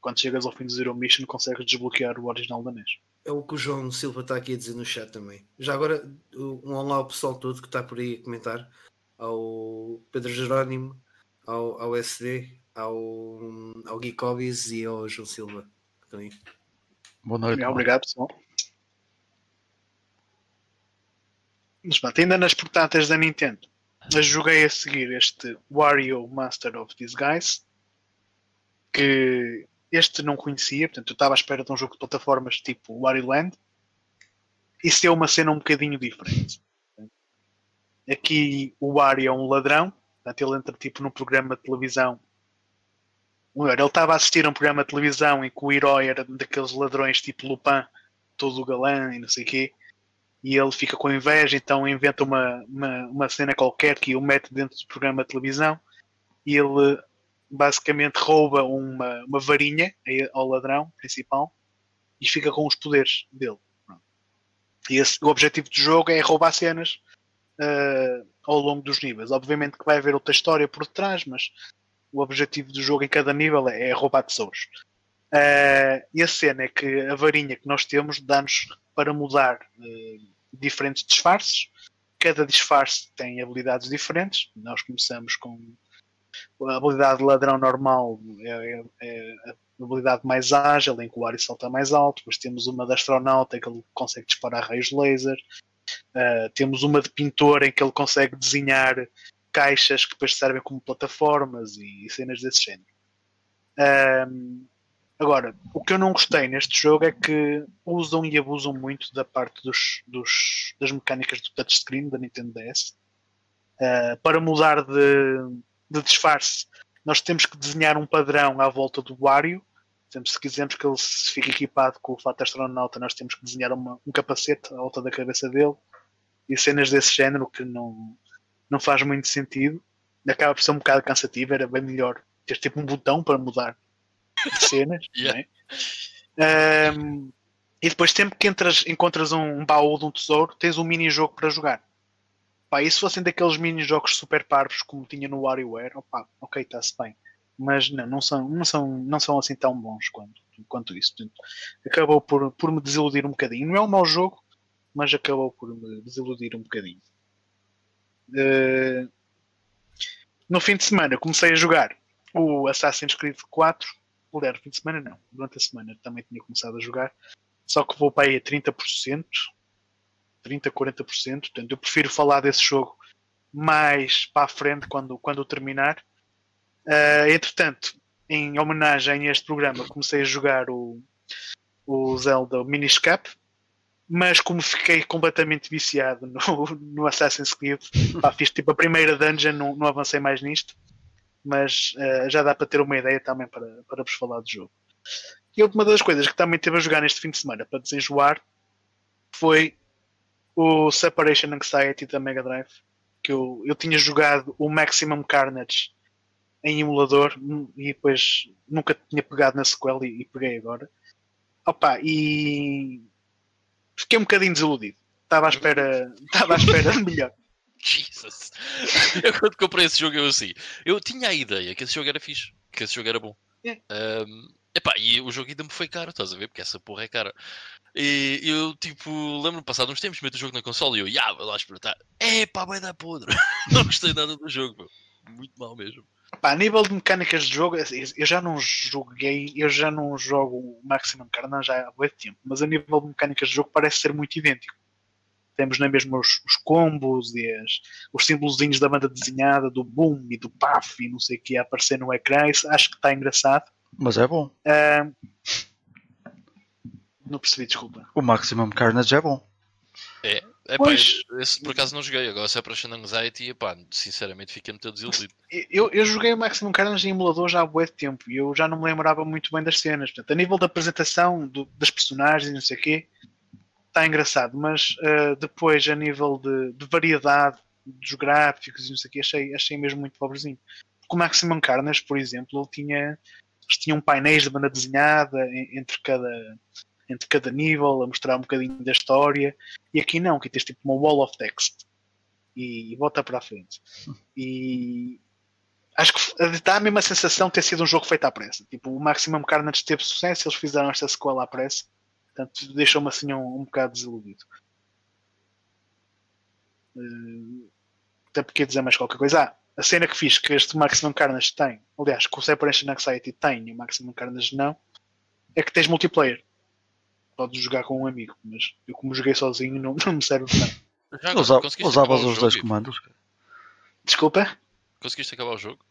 [SPEAKER 4] Quando chegas ao fim do Zero Mission consegues desbloquear o original da NES.
[SPEAKER 2] É o que o João Silva está aqui a dizer no chat também. Já agora, um olá ao pessoal todo que está por aí a comentar. Ao Pedro Jerónimo, ao, ao SD, ao, ao Gui Cobis e ao João Silva.
[SPEAKER 1] Boa noite.
[SPEAKER 4] Obrigado, pessoal. Mas pronto, ainda nas portáteis da Nintendo, eu joguei a seguir este Wario Master of Disguise, que este não conhecia, portanto eu estava à espera de um jogo de plataformas tipo Wario Land. Isso é uma cena um bocadinho diferente. Aqui o Wario é um ladrão, portanto ele entra tipo num programa de televisão ele estava a assistir a um programa de televisão em que o herói era daqueles ladrões tipo Lupin, todo galã e não sei o quê, e ele fica com inveja, então inventa uma, uma, uma cena qualquer que o mete dentro do programa de televisão e ele basicamente rouba uma, uma varinha ao ladrão principal e fica com os poderes dele. E esse, o objetivo do jogo é roubar cenas uh, ao longo dos níveis. Obviamente que vai haver outra história por detrás, mas o objetivo do jogo em cada nível é, é roubar tesouros. Uh, e a cena é que a varinha que nós temos dá-nos para mudar uh, diferentes disfarces. Cada disfarce tem habilidades diferentes. Nós começamos com a habilidade de ladrão normal, é, é, é a habilidade mais ágil, em que o Wario salta mais alto. Depois temos uma de astronauta, em que ele consegue disparar raios laser. Uh, temos uma de pintor, em que ele consegue desenhar caixas que depois servem como plataformas e cenas desse género. Um, agora, o que eu não gostei neste jogo é que usam e abusam muito da parte dos, dos das mecânicas do touchscreen da Nintendo DS. Uh, para mudar de, de, disfarce, nós temos que desenhar um padrão à volta do Wario. Exemplo, se quisermos que ele se fique equipado com o fato astronauta, nós temos que desenhar uma, um capacete à volta da cabeça dele e cenas desse género que não, não faz muito sentido. Acaba por ser um bocado cansativo, era bem melhor ter tipo um botão para mudar cenas.
[SPEAKER 3] Yeah.
[SPEAKER 4] é? um, e depois sempre que entras, encontras um, baú de um tesouro, tens um mini-jogo para jogar. Pá, e se fossem daqueles mini-jogos super parvos como tinha no WarioWare, opa, ok, está-se bem. Mas não, não são, não, são, não são assim tão bons quanto, quanto isso. Portanto, acabou por, por me desiludir um bocadinho. Não é um mau jogo, mas acabou por me desiludir um bocadinho. Uh, no fim de semana comecei a jogar o Assassin's Creed 4. Fim de semana não. Durante a semana também tinha começado a jogar. Só que vou para aí a 30%. 30, 40%. Portanto, eu prefiro falar desse jogo mais para a frente quando, quando terminar. Uh, entretanto, em homenagem a este programa, comecei a jogar o, o Zelda Minish Cap mas como fiquei completamente viciado no, no Assassin's Creed, pá, fiz tipo a primeira dungeon, não, não avancei mais nisto, mas uh, já dá para ter uma ideia também para, para vos falar do jogo. E uma das coisas que também teve a jogar neste fim de semana para desenjoar foi o Separation Anxiety da Mega Drive, que eu, eu tinha jogado o Maximum Carnage em emulador e depois nunca tinha pegado na sequela e, e peguei agora. Opa, e fiquei um bocadinho desiludido. Estava à espera, estava à espera de melhor.
[SPEAKER 3] Jesus. Eu quando comprei esse jogo, eu assim, eu tinha a ideia que esse jogo era fixe, que esse jogo era bom.
[SPEAKER 4] É.
[SPEAKER 3] Um, Epá, e o jogo ainda me foi caro, estás a ver? Porque essa porra é cara. E eu, tipo, lembro-me passado uns tempos, meto o jogo na console e eu, ya, vou lá espreitar. Epá, vai dar podre. não gostei nada do jogo, meu. Muito mal mesmo.
[SPEAKER 4] Pá, a nível de mecânicas de jogo, assim, eu já não joguei, eu já não jogo o Maximum Carnage já há muito tempo, mas a nível de mecânicas de jogo parece ser muito idêntico. Temos nem mesmo os, os combos e as, os símbolozinhos da banda desenhada, do boom e do paf e não sei o que a aparecer no ecrã. Isso acho que está engraçado.
[SPEAKER 1] Mas é bom.
[SPEAKER 4] Ah, não percebi, desculpa.
[SPEAKER 1] O Maximum Carnage é bom.
[SPEAKER 3] É, epá,
[SPEAKER 4] Pois.
[SPEAKER 3] esse por acaso não joguei. Agora se é Anxiety, epá, sinceramente fiquei muito desiludido.
[SPEAKER 4] Eu, eu joguei o Maximum Carnage em emulador já há bué de tempo e eu já não me lembrava muito bem das cenas. Portanto, a nível da apresentação do- das personagens e não sei o quê, está engraçado, mas ah, depois a nível de, de variedade dos gráficos e não sei o quê, achei, achei mesmo muito pobrezinho. Porque o Maximum Carnage, por exemplo, ele tinha, eles tinham painéis de banda desenhada en- entre cada, entre cada nível, a mostrar um bocadinho da história, e aqui não, aqui tens tipo uma wall of text e, e volta para a frente. E acho que dá a mesma sensação de ter sido um jogo feito à pressa. Tipo, o Maximum Carnage teve sucesso, eles fizeram esta sequela à pressa, portanto deixou-me assim um, um bocado desiludido. Eh, até porque ia dizer mais qualquer coisa. Ah, a cena que fiz que este Maximum Carnage tem, aliás, que o Separation Anxiety tem e o Maximum Carnage não, é que tens multiplayer. Podes jogar com um amigo, mas eu como joguei sozinho não, não me serve de nada.
[SPEAKER 1] Usa- usavas os dois comandos.
[SPEAKER 4] Desculpa?
[SPEAKER 3] Conseguiste acabar o jogo?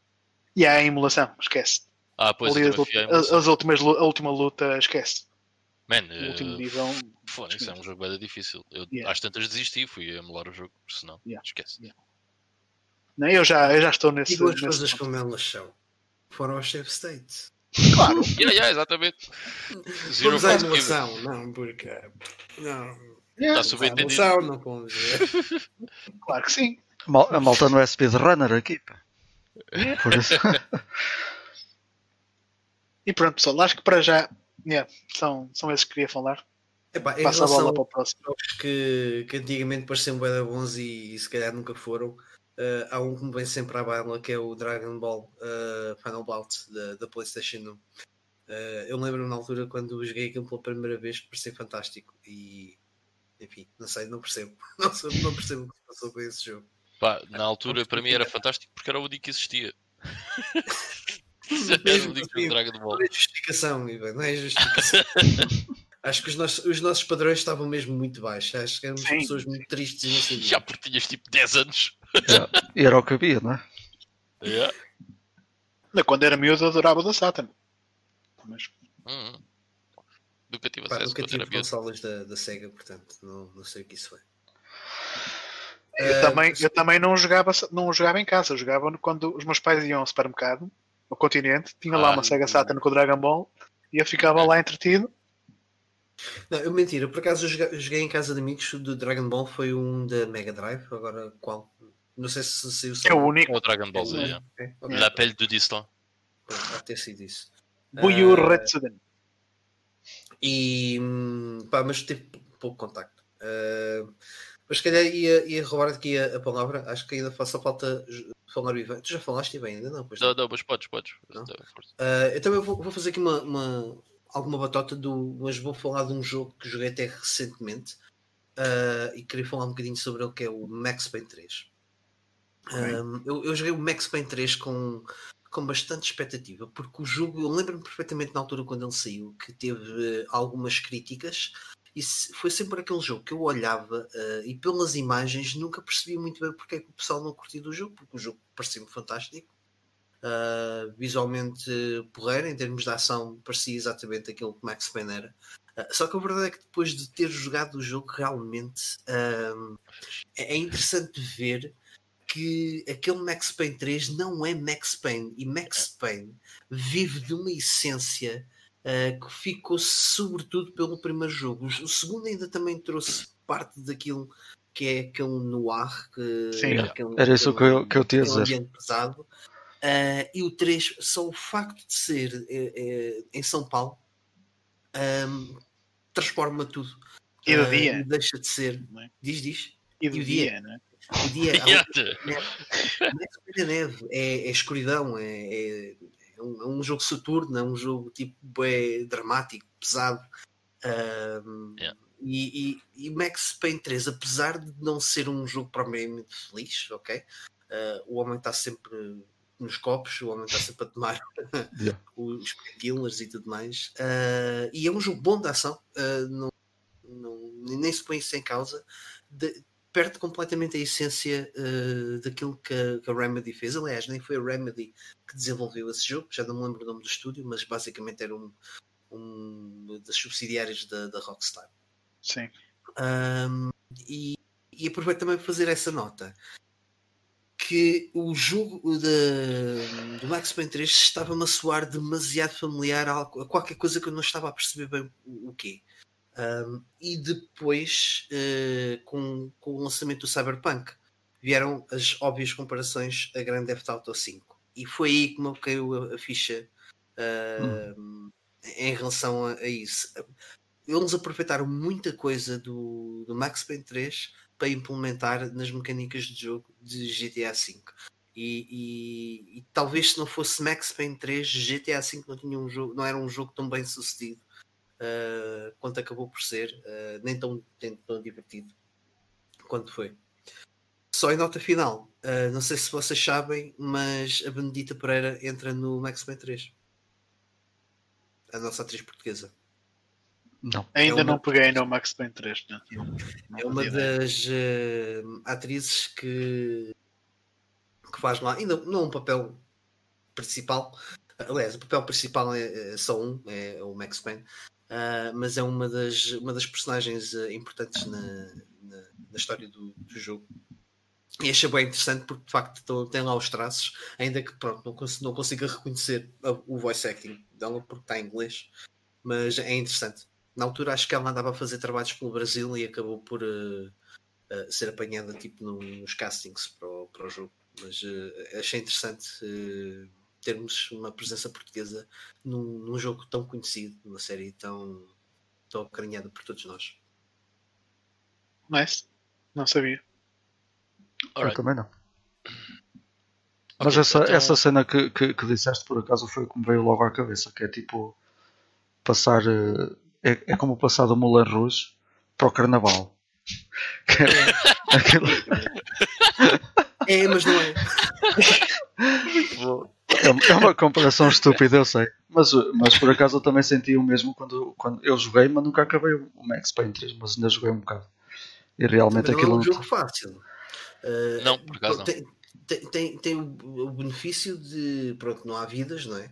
[SPEAKER 4] E há a emulação, esquece.
[SPEAKER 3] Ah, pois,
[SPEAKER 4] Ali as, as, últimas, a última luta, esquece.
[SPEAKER 3] Man,
[SPEAKER 4] O
[SPEAKER 3] eh,
[SPEAKER 4] último nível.
[SPEAKER 3] foda, isso é um jogo bem difícil. Eu
[SPEAKER 4] Yeah.
[SPEAKER 3] às tantas desisti, fui a emular o jogo, senão,
[SPEAKER 4] Yeah.
[SPEAKER 3] esquece.
[SPEAKER 4] Yeah. Não, eu, já, eu já estou nesse.
[SPEAKER 2] E duas
[SPEAKER 4] nesse
[SPEAKER 2] coisas
[SPEAKER 4] ponto.
[SPEAKER 2] como elas são. Foram aos save states.
[SPEAKER 4] Claro,
[SPEAKER 3] Yeah, yeah, exatamente. Zero
[SPEAKER 2] Vamos à emulação. Não, porque. Não.
[SPEAKER 3] Está
[SPEAKER 2] Vamos à
[SPEAKER 3] subentendido.
[SPEAKER 2] emulação, não vamos ver.
[SPEAKER 4] claro que sim.
[SPEAKER 1] Mal- A malta não é speedrunner aqui. pá. Por isso.
[SPEAKER 4] E pronto, pessoal, acho que para já yeah, são, são esses que queria falar.
[SPEAKER 2] Epá, em
[SPEAKER 4] Passa a bola para o próximo.
[SPEAKER 2] jogos que, que antigamente pareciam bem bons e, e se calhar nunca foram, eh, há um que me vem sempre à baila que é o Dragon Ball eh, Final Bout da, da PlayStation 1. Eh, eu lembro na altura quando joguei aquilo pela primeira vez, parecia fantástico e enfim, não sei, não percebo. Não, sei, não percebo o que se passou com esse jogo.
[SPEAKER 3] Pá, na altura para mim era fantástico porque era o único que existia. o
[SPEAKER 2] Mesmo
[SPEAKER 3] único
[SPEAKER 2] assim,
[SPEAKER 3] jogo Dragon Ball.
[SPEAKER 2] Não é justificação, Ivan, não é justificação. Acho que os nossos, os nossos padrões estavam mesmo muito baixos. Acho que éramos
[SPEAKER 4] Sim.
[SPEAKER 2] pessoas muito tristes e.
[SPEAKER 3] Já porque tinhas tipo 10 anos.
[SPEAKER 1] Yeah. E era o que havia, não é?
[SPEAKER 3] Yeah.
[SPEAKER 4] Não, Quando era miúdo, eu adorava o da Satan. Mas
[SPEAKER 3] Hum. Nunca tive
[SPEAKER 2] Pá,
[SPEAKER 3] acesso
[SPEAKER 2] nunca
[SPEAKER 3] quando
[SPEAKER 2] tive consolas da, da Sega, portanto, não, não sei o que isso foi.
[SPEAKER 4] eu,
[SPEAKER 2] Eh,
[SPEAKER 4] também, eu também não jogava, não jogava em casa. Eu jogava quando os meus pais iam ao supermercado, ao continente, tinha lá
[SPEAKER 3] Ah.
[SPEAKER 4] uma Sega Saturn com o Dragon Ball e eu ficava lá entretido.
[SPEAKER 2] Não, eu mentira, por acaso eu joguei, em casa de amigos do Dragon Ball, foi um da Mega Drive, agora qual? Não sei se saiu só.
[SPEAKER 4] É o único.
[SPEAKER 3] O Dragon Ball Z.
[SPEAKER 2] É,
[SPEAKER 3] yeah.
[SPEAKER 2] é, ok.
[SPEAKER 3] L'appel du destin.
[SPEAKER 2] Pronto, Pode ter sido isso.
[SPEAKER 4] Buyu
[SPEAKER 2] Ah,
[SPEAKER 4] Retsuden.
[SPEAKER 2] E hum, pá, mas teve pouco contacto. Ah, mas se calhar ia, ia roubar aqui a, a palavra. Acho que ainda faça falta falar Ivan. Tu já falaste bem ainda? Não, pois não.
[SPEAKER 3] Não, não, mas podes, podes.
[SPEAKER 2] Não? Ah, eu também vou, vou fazer aqui uma, uma- alguma batota do. Mas vou falar de um jogo que joguei até recentemente. ah, e queria falar um bocadinho sobre ele que é o Max Payne 3.
[SPEAKER 4] Ok.
[SPEAKER 2] Um, eu, eu joguei o Max Payne 3 com, com bastante expectativa, porque o jogo, eu lembro-me perfeitamente na altura quando ele saiu, que teve algumas críticas, e foi sempre aquele jogo que eu olhava eh, e pelas imagens nunca percebia muito bem porque é que o pessoal não curtia do jogo, porque o jogo parecia-me fantástico. Uh, visualmente porreiro, em termos de ação, parecia exatamente aquilo que Max Payne era. Uh, só que a verdade é que depois de ter jogado o jogo, realmente um, é interessante ver que aquele Max Payne 3 não é Max Payne e Max Payne vive de uma essência uh, que ficou sobretudo pelo primeiro jogo. O segundo ainda também trouxe parte daquilo que é aquele noir que
[SPEAKER 4] Sim.
[SPEAKER 2] aquele-
[SPEAKER 1] Era isso que eu- que eu ia
[SPEAKER 2] aquele
[SPEAKER 1] dizer.
[SPEAKER 2] pesado. Uh, e o 3, só o facto de ser eh, eh, em São Paulo um, transforma tudo.
[SPEAKER 4] E
[SPEAKER 2] Uh,
[SPEAKER 4] dia.
[SPEAKER 2] deixa de ser.
[SPEAKER 4] É?
[SPEAKER 2] Diz, diz.
[SPEAKER 4] E
[SPEAKER 2] e o dia?
[SPEAKER 4] dia, né?
[SPEAKER 2] O dia é a neve, é, é escuridão, é, é, um, é um jogo Saturno, é um jogo tipo é dramático, pesado. Um,
[SPEAKER 3] Yeah.
[SPEAKER 2] e, e, e Max Payne 3, apesar de não ser um jogo propriamente feliz, ok? Uh, o homem está sempre nos copos, o homem está sempre a tomar
[SPEAKER 1] Yeah.
[SPEAKER 2] os killers e tudo mais. Uh, e é um jogo bom de ação, uh, não, não- nem se põe isso em causa. De- perde completamente a essência uh, daquilo que a, que a Remedy fez. Aliás, nem foi a Remedy que desenvolveu esse jogo, já não me lembro o nome do estúdio, mas basicamente era um, um das subsidiárias da, da Rockstar.
[SPEAKER 4] Sim.
[SPEAKER 2] Um, e, e aproveito também para fazer essa nota que o jogo da- do Max Payne 3 estava-me a soar demasiado familiar a qualquer coisa que eu não estava a perceber bem o, o quê. Um, e depois, eh, com, com o lançamento do Cyberpunk, vieram as óbvias comparações a Grand Theft Auto 5. E foi aí que me caiu a, a ficha um, em relação a, a isso eles aproveitaram muita coisa do, do Max Payne 3 para implementar nas mecânicas de jogo de GTA V. E, e- e talvez se não fosse Max Payne 3, GTA V não, tinha um jogo, não era um jogo tão bem sucedido ah, quanto acabou por ser, ah, nem, tão, nem tão divertido quanto foi. Só em nota final, ah, não sei se vocês sabem, mas a Benedita Pereira entra no Max Payne 3. A nossa atriz portuguesa.
[SPEAKER 1] Não.
[SPEAKER 4] Ainda
[SPEAKER 2] É uma-
[SPEAKER 4] não peguei no Max Payne 3. Não, não
[SPEAKER 2] É uma das eh, atrizes que, que faz lá, ainda não um papel principal. Aliás, o papel principal é, é só um, é o Max Payne, ah, mas é uma das, uma das personagens eh, importantes na, na, na história do, do jogo. E achei bem interessante porque de facto tô- tem lá os traços, ainda que pronto, não, cons não consiga reconhecer o voice acting dela porque está em inglês, mas é interessante. Na altura acho que ela andava a fazer trabalhos pelo Brasil e acabou por eh, ser apanhada tipo no- nos castings para o, para o jogo. Mas achei interessante termos uma presença portuguesa num, num jogo tão conhecido, numa série tão, tão acarinhada por todos nós.
[SPEAKER 4] Nice. Não sabia.
[SPEAKER 1] Eu também não. Mas essa,
[SPEAKER 3] então-
[SPEAKER 1] essa cena que, que, que disseste por acaso foi como veio logo à cabeça, que é tipo passar eh, é, é como passar do Moulin Rouge para o Carnaval. Que é-
[SPEAKER 2] É, mas não é.
[SPEAKER 1] é, é uma comparação estúpida, eu sei. Mas, mas por acaso eu também senti o mesmo quando, quando eu joguei, mas nunca acabei o Max Payne 3, mas ainda joguei um bocado. E realmente
[SPEAKER 2] Também não é
[SPEAKER 1] aquilo
[SPEAKER 2] um jogo fácil. Eh,
[SPEAKER 3] Não, por acaso não.
[SPEAKER 2] Tem, tem, tem, o benefício de pronto, não há vidas, não é?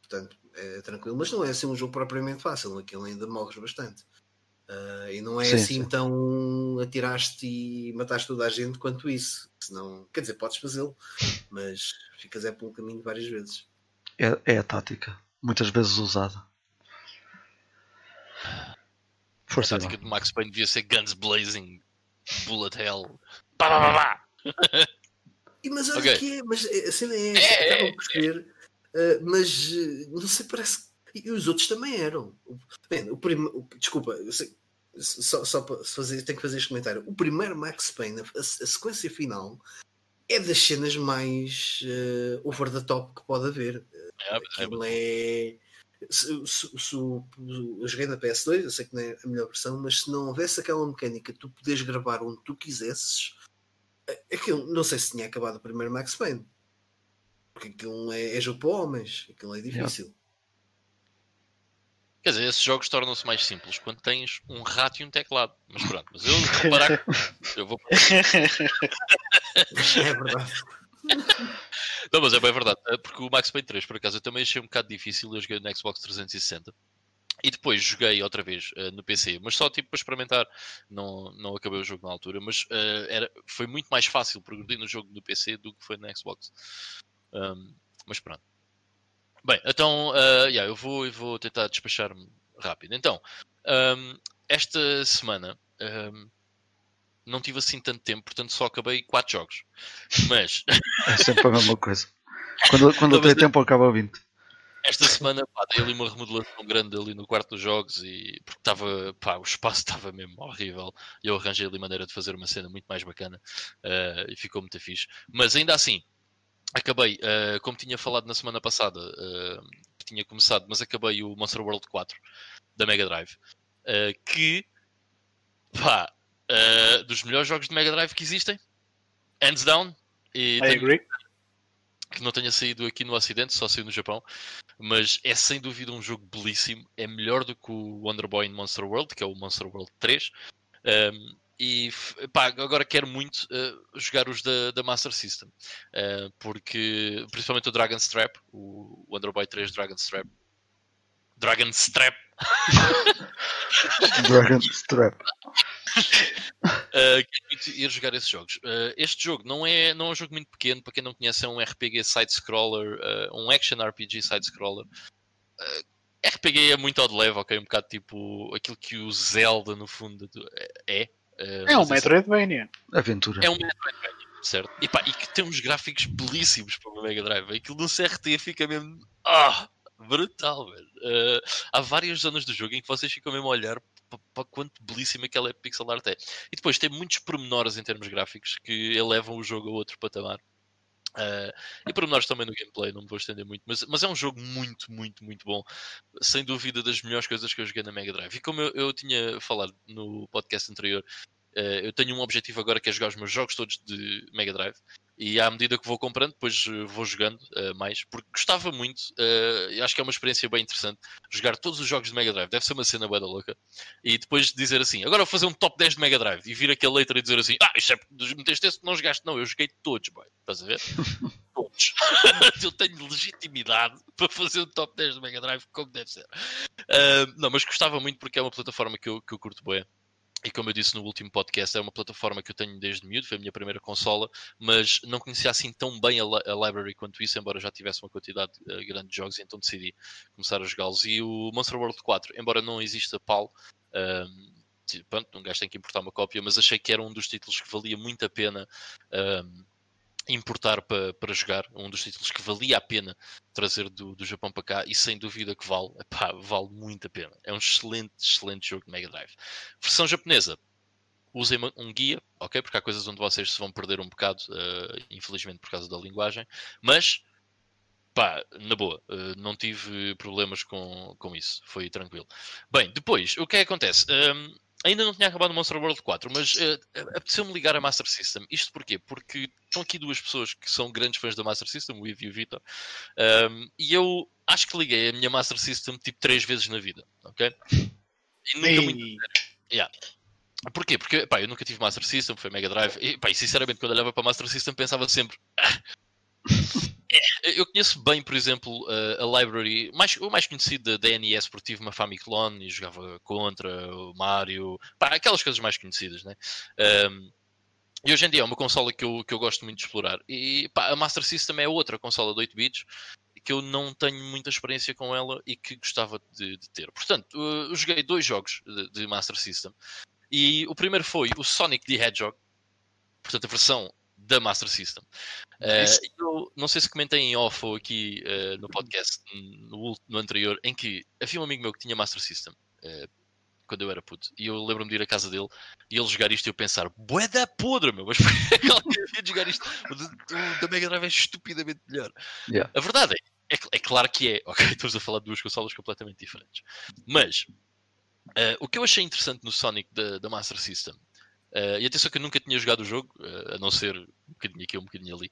[SPEAKER 2] Portanto, é tranquilo, mas não é assim um jogo propriamente fácil, aquilo ainda morres bastante. Ah, e não é
[SPEAKER 1] Sim,
[SPEAKER 2] assim
[SPEAKER 1] sim.
[SPEAKER 2] tão atiraste e mataste toda a gente quanto isso. Senão, quer dizer, podes fazê-lo, mas ficas é pelo caminho várias vezes.
[SPEAKER 1] é, é a tática, muitas vezes usada.
[SPEAKER 3] A
[SPEAKER 1] Força
[SPEAKER 3] tática
[SPEAKER 1] Ivan.
[SPEAKER 3] do Max Payne devia ser Guns Blazing, Bullet Hell. Pá, pá, pá.
[SPEAKER 2] E, mas olha
[SPEAKER 3] Ok.
[SPEAKER 2] que é, mas a cena é,
[SPEAKER 3] É, é,
[SPEAKER 2] acaba por ser, ah, mas não sei, parece que. E os outros também eram. Bem, o prime... o- Desculpa, eu sei- só, só para fazer, tenho que fazer este comentário. O primeiro Max Payne, a, a sequência final, é das cenas mais ah, over the top que pode haver.
[SPEAKER 3] É, é,
[SPEAKER 2] Aquilo é. Se, se- se o- eu joguei na PS2, eu sei que não é a melhor versão, mas se não houvesse aquela mecânica, tu podes gravar onde tu quisesses, aquilo, não sei se tinha acabado o primeiro Max Payne. Porque aquilo é, é jogo para homens, aquilo é difícil.
[SPEAKER 3] Quer dizer, esses jogos tornam-se mais simples quando tens um rato e um teclado. Mas pronto, mas eu vou parar. Eu vou...
[SPEAKER 2] É verdade.
[SPEAKER 3] Não, mas é bem verdade. é Porque o Max Payne 3, por acaso, eu também achei um bocado difícil. Eu joguei no Xbox 360 e depois joguei outra vez eh, no PC, mas só tipo para experimentar. Não, não acabei o jogo na altura, mas eh, era, foi muito mais fácil progredir no jogo no PC do que foi no Xbox. Um, mas pronto. Bem, então eh, yeah, eu, vou, eu vou tentar despachar-me rápido. Então, um, esta semana um, não tive assim tanto tempo, portanto só acabei 4 jogos. Mas
[SPEAKER 1] É sempre a mesma coisa. Quando, quando
[SPEAKER 3] Não,
[SPEAKER 1] tem
[SPEAKER 3] mas-
[SPEAKER 1] tempo acaba 20.
[SPEAKER 3] Esta semana pá, dei ali uma remodelação grande ali no quarto dos jogos e porque estava, pá, o espaço estava mesmo horrível e eu arranjei ali maneira de fazer uma cena muito mais bacana eh, e ficou muito fixe. Mas ainda assim, acabei, uh, como tinha falado na semana passada, uh, tinha começado, mas acabei o Monster World 4 da Mega Drive, uh, que pá, dos melhores jogos de Mega Drive que existem, hands down. E
[SPEAKER 4] I agree.
[SPEAKER 3] Que não tenha saído aqui no Ocidente, só saiu no Japão, mas é sem dúvida um jogo belíssimo. É melhor do que o Wonder Boy in Monster World, que é o Monster World 3. Um, e pá, agora quero muito uh, jogar os da, da Master System, uh, porque principalmente o Dragon Strap, o Wonder Boy 3 Dragon Strap. Dragon Strap!
[SPEAKER 1] Dragon Strap.
[SPEAKER 3] uh, quero ir jogar esses jogos. Uh, este jogo não é, não é um jogo muito pequeno, para quem não conhece, é um RPG side-scroller, uh, um action RPG side-scroller. RPG é muito ao de leve, ok? Um bocado tipo aquilo que o Zelda, no fundo, é.
[SPEAKER 4] É um Metroidvania.
[SPEAKER 1] Aventura.
[SPEAKER 3] É um Metroidvania, certo? E, pá, e que tem uns gráficos belíssimos para o Mega Drive. Aquilo no CRT fica mesmo. Ah! brutal, velho. Uh, há várias zonas do jogo em que vocês ficam mesmo a olhar para quanto belíssima aquela pixel art é. E depois tem muitos pormenores em termos gráficos que elevam o jogo a outro patamar. Uh, e pormenores também no gameplay, não me vou estender muito, mas, mas é um jogo muito, muito, muito bom. Sem dúvida das melhores coisas que eu joguei na Mega Drive. E como eu, eu tinha falado no podcast anterior, uh, eu tenho um objetivo agora que é jogar os meus jogos todos de Mega Drive. E à medida que vou comprando, depois eh, vou jogando uh, mais, porque gostava muito, uh, e acho que é uma experiência bem interessante, jogar todos os jogos de Mega Drive, deve ser uma cena bué da louca, e depois dizer assim, agora vou fazer um top 10 de Mega Drive, e vir aquele letra e dizer assim, ah, isto é porque meteste esse não jogaste, não, eu joguei todos, boy, estás a ver? todos. eu tenho legitimidade para fazer um top 10 de Mega Drive como deve ser. Uh, não, mas gostava muito porque é uma plataforma que eu, que eu curto bem. E como eu disse no último podcast, é uma plataforma que eu tenho desde miúdo, foi a minha primeira consola, mas não conhecia assim tão bem a, a library quanto isso, embora já tivesse uma quantidade uh, grande de jogos, então decidi começar a jogá-los. E o Monster World 4, embora não exista PAL, um, pronto, um gajo tem que importar uma cópia, mas achei que era um dos títulos que valia muito a pena um, importar para, para jogar, um dos títulos que valia a pena trazer do, do Japão para cá e sem dúvida que vale, epá, vale muito a pena. É um excelente, excelente jogo de Mega Drive. Versão japonesa, usem um guia, ok? Porque há coisas onde vocês se vão perder um bocado, uh, infelizmente por causa da linguagem, mas pá, na boa, uh, não tive problemas com, com isso, foi tranquilo. Bem, depois, o que é que acontece? Um, ainda não tinha acabado o Monster World 4, mas uh, apeteceu-me ligar a Master System. Isto porquê? Porque estão aqui duas pessoas que são grandes fãs da Master System, o Ivo e o Vitor, um, e eu acho que liguei a minha Master System tipo três vezes na vida, ok? E nunca Ei. muito. Yeah. Porquê? Porque pá, eu nunca tive Master System, foi Mega Drive, e, pá, e sinceramente quando olhava para Master System pensava sempre. Ah, eu conheço bem, por exemplo, a, a library, mais, o mais conhecido da NES, porque tive uma Famiclone e jogava contra o Mario, pá, aquelas coisas mais conhecidas, né? Um, e hoje em dia é uma consola que eu, que eu gosto muito de explorar. E pá, a Master System é outra consola de 8 bits que eu não tenho muita experiência com ela e que gostava de, de ter. Portanto, eu joguei dois jogos de, de Master System. E o primeiro foi o Sonic the Hedgehog, portanto, a versão da Master System. Uh, eu não sei se comentei em off ou aqui uh, no podcast no, no, anterior, em que havia um amigo meu que tinha Master System. Uh, quando eu era puto, e eu lembro-me de ir à casa dele e ele jogar isto e eu pensar, bué da podre, meu, mas alguém havia de jogar isto? O da Mega Drive é estupidamente melhor. Yeah. A verdade é, é, é, claro que é, ok, estamos a falar de duas consolas completamente diferentes. Mas o que eu achei interessante no Sonic da Master System Uh, e atenção que eu nunca tinha jogado o jogo, uh, a não ser um bocadinho aqui, um bocadinho ali.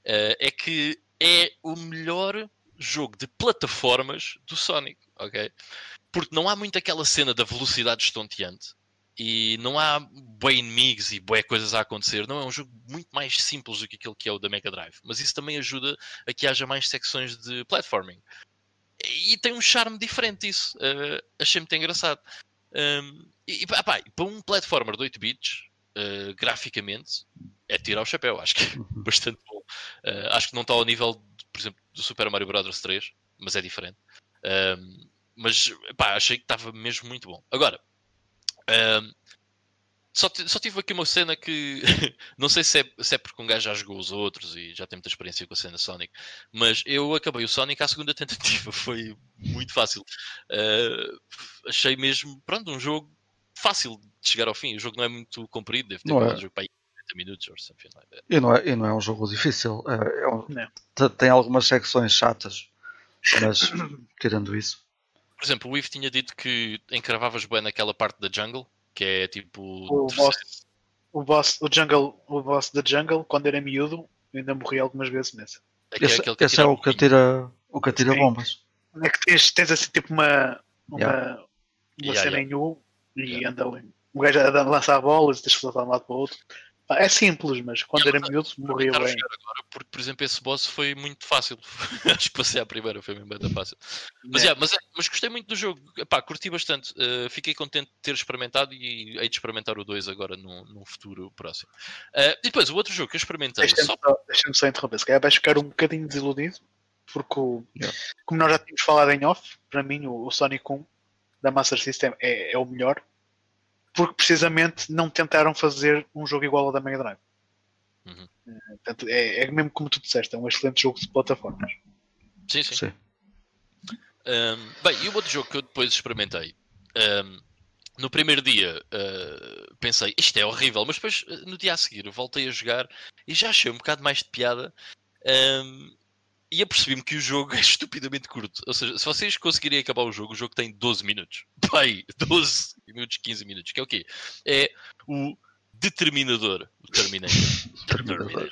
[SPEAKER 3] Uh, é que é o melhor jogo de plataformas do Sonic, ok? Porque não há muito aquela cena da velocidade estonteante e não há bem inimigos e boas coisas a acontecer. Não é um jogo muito mais simples do que aquele que é o da Mega Drive, mas isso também ajuda a que haja mais secções de platforming. E tem um charme diferente isso. achei muito engraçado. Um, e, pá, para um platformer de 8 bits, uh, graficamente, é tirar o chapéu. Acho que é uhum. bastante bom. Uh, acho que não está ao nível, de, por exemplo, do Super Mario Bros. 3, mas é diferente. Um, mas pá, achei que estava mesmo muito bom. Agora, um, só, só tive aqui uma cena que não sei se é, se é porque um gajo já jogou os outros e já tem muita experiência com a cena Sonic, mas eu acabei o Sonic à segunda tentativa, foi muito fácil. Uh, achei mesmo, pronto, um jogo fácil de chegar ao fim. O jogo não é muito comprido, deve ter um jogo para aí minutos or something like that.
[SPEAKER 1] E não é, e não é um jogo difícil. É, é um- tem algumas secções chatas, mas tirando isso.
[SPEAKER 3] Por exemplo, o Eve tinha dito que encravavas bem naquela parte da jungle, que é tipo.
[SPEAKER 4] O boss, o boss, o jungle, o boss da jungle, quando era miúdo, ainda morri algumas vezes
[SPEAKER 3] é
[SPEAKER 1] Esse,
[SPEAKER 3] aquele que
[SPEAKER 1] esse é o que atira, o que atira
[SPEAKER 4] Sim.
[SPEAKER 1] bombas.
[SPEAKER 4] É que tens, tens assim tipo uma, uma,
[SPEAKER 1] Yeah.
[SPEAKER 4] uma
[SPEAKER 3] Yeah,
[SPEAKER 4] cena
[SPEAKER 3] yeah.
[SPEAKER 4] em U e
[SPEAKER 3] Yeah.
[SPEAKER 4] anda ali. O gajo a dar- lançar bolas e saltar de um lado para o outro. É simples, mas quando era miúdo morria
[SPEAKER 3] a
[SPEAKER 4] bem.
[SPEAKER 3] agora, porque, por exemplo, esse boss foi muito fácil. Acho que passei à primeira, foi mesmo bem fácil. Mas,
[SPEAKER 4] Yeah.
[SPEAKER 3] yeah, mas, é- mas gostei muito do jogo. Epá, curti bastante. Uh, fiquei contente de ter experimentado e hei de experimentar o 2 agora num, num futuro próximo. Uh, e depois, o outro jogo que eu experimentei,
[SPEAKER 4] Deixa-me
[SPEAKER 3] só
[SPEAKER 4] deixa-me só interromper. Se calhar vais ficar um bocadinho desiludido, porque o-
[SPEAKER 1] Yeah.
[SPEAKER 4] como nós já tínhamos falado em off, para mim o, o Sonic 1 da Master System é, é o melhor, porque precisamente não tentaram fazer um jogo igual ao da Mega Drive.
[SPEAKER 3] Uhum.
[SPEAKER 4] Eh, portanto, é, é mesmo como tu disseste, é um excelente jogo de plataformas.
[SPEAKER 3] Sim, sim.
[SPEAKER 1] Sim.
[SPEAKER 3] Um, bem, e o outro jogo que eu depois experimentei. um, no primeiro dia uh, pensei, isto é horrível, mas depois uh, no dia a seguir voltei a jogar e já achei um bocado mais de piada. um, e apercebi-me que o jogo é estupidamente curto. Ou seja, se vocês conseguirem acabar o jogo, o jogo tem 12 minutos. Pai, 12 minutos, 15 minutos. Que é o quê? É o Determinador. O Terminator.
[SPEAKER 1] Terminador.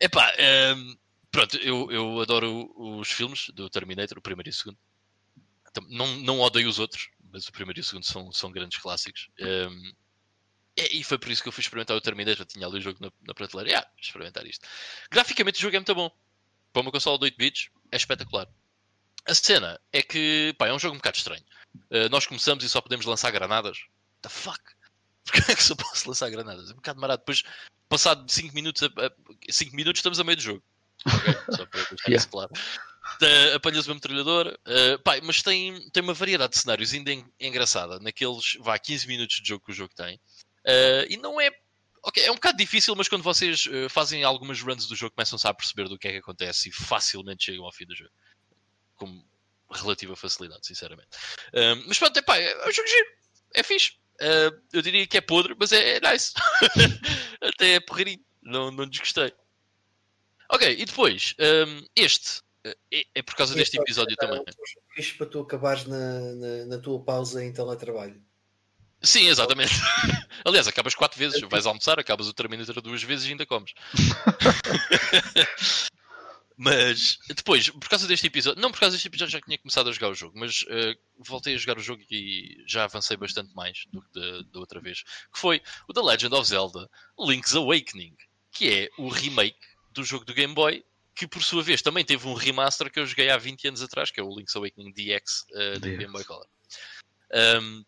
[SPEAKER 3] Epá, ehm, pronto, eu, eu adoro os filmes do Terminator, o primeiro e o segundo. Não, não odeio os outros, mas o primeiro e o segundo são, são grandes clássicos. Ehm, e, e foi por isso que eu fui experimentar o Terminator. Tinha ali o jogo na, na prateleira. Ah, vou experimentar isto. Graficamente o jogo é muito bom. Para uma console de 8 bits, é espetacular. A cena é que, pá, é um jogo um bocado estranho. Eh, nós começamos e só podemos lançar granadas. The fuck? Porquê é que só posso lançar granadas? É um bocado marado. Depois, passado 5 minutos, 5 minutos estamos a meio do jogo. Ok? Só para deixar
[SPEAKER 1] Yeah.
[SPEAKER 3] isso claro. Uh, Apanhas uma metralhadora, uh, pá, mas tem, tem uma variedade de cenários ainda en- engraçada. Naqueles, vá, 15 minutos de jogo que o jogo tem. Uh, e não é. Ok, é um bocado difícil, mas quando vocês uh, fazem algumas runs do jogo, começam-se a perceber do que é que acontece e facilmente chegam ao fim do jogo. Com relativa facilidade, sinceramente. Um, mas pronto, epá, é um jogo giro. É fixe. Uh, eu diria que é podre, mas é, é nice. Até é porreirinho. Não, não desgostei. Ok, e depois, um, este. uh, É, é por causa deste episódio também.
[SPEAKER 2] Isto para tu acabares na, na, na tua pausa em teletrabalho.
[SPEAKER 3] Sim, exatamente. Aliás, acabas quatro vezes. Vais almoçar, acabas o Terminator duas vezes e ainda comes. mas depois, por causa deste episódio, não por causa deste episódio já tinha começado a jogar o jogo, mas uh, voltei a jogar o jogo e já avancei bastante mais do que da- outra vez. Que foi o The Legend of Zelda Link's Awakening, que é o remake do jogo do Game Boy, que por sua vez também teve um remaster que eu joguei há 20 anos atrás, que é o Link's Awakening DX uh, do
[SPEAKER 1] DX.
[SPEAKER 3] Game Boy Color. Um,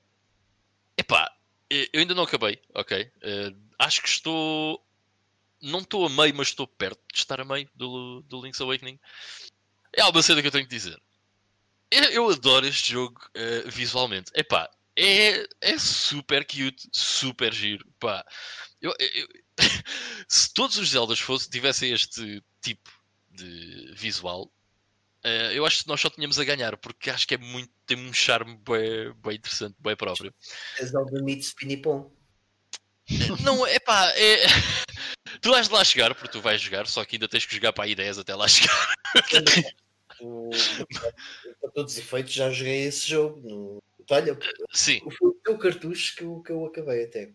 [SPEAKER 3] epá, eh, eu ainda não acabei, ok? Eh, acho que estou. Não estou a meio, mas estou perto de estar a meio do, do Link's Awakening. É alguma cena que eu tenho que dizer. Eu, eu adoro este jogo eh, visualmente. Epá, é, é super cute, super giro. Pá, eu, eu- se todos os Zeldas fossem, tivessem este tipo de visual, eh, eu acho que nós só tínhamos a ganhar, porque acho que é muito, tem um charme bem, bem interessante, bem próprio.
[SPEAKER 2] A Zelda meets Pinipom.
[SPEAKER 3] Não, é pá, tu vais de lá chegar, porque tu vais jogar, só que ainda tens que jogar para aí 10 até lá chegar.
[SPEAKER 2] O- Para todos os efeitos, já joguei esse jogo. No... Olha,
[SPEAKER 3] Sim,
[SPEAKER 2] foi o teu cartucho que eu, que eu acabei até.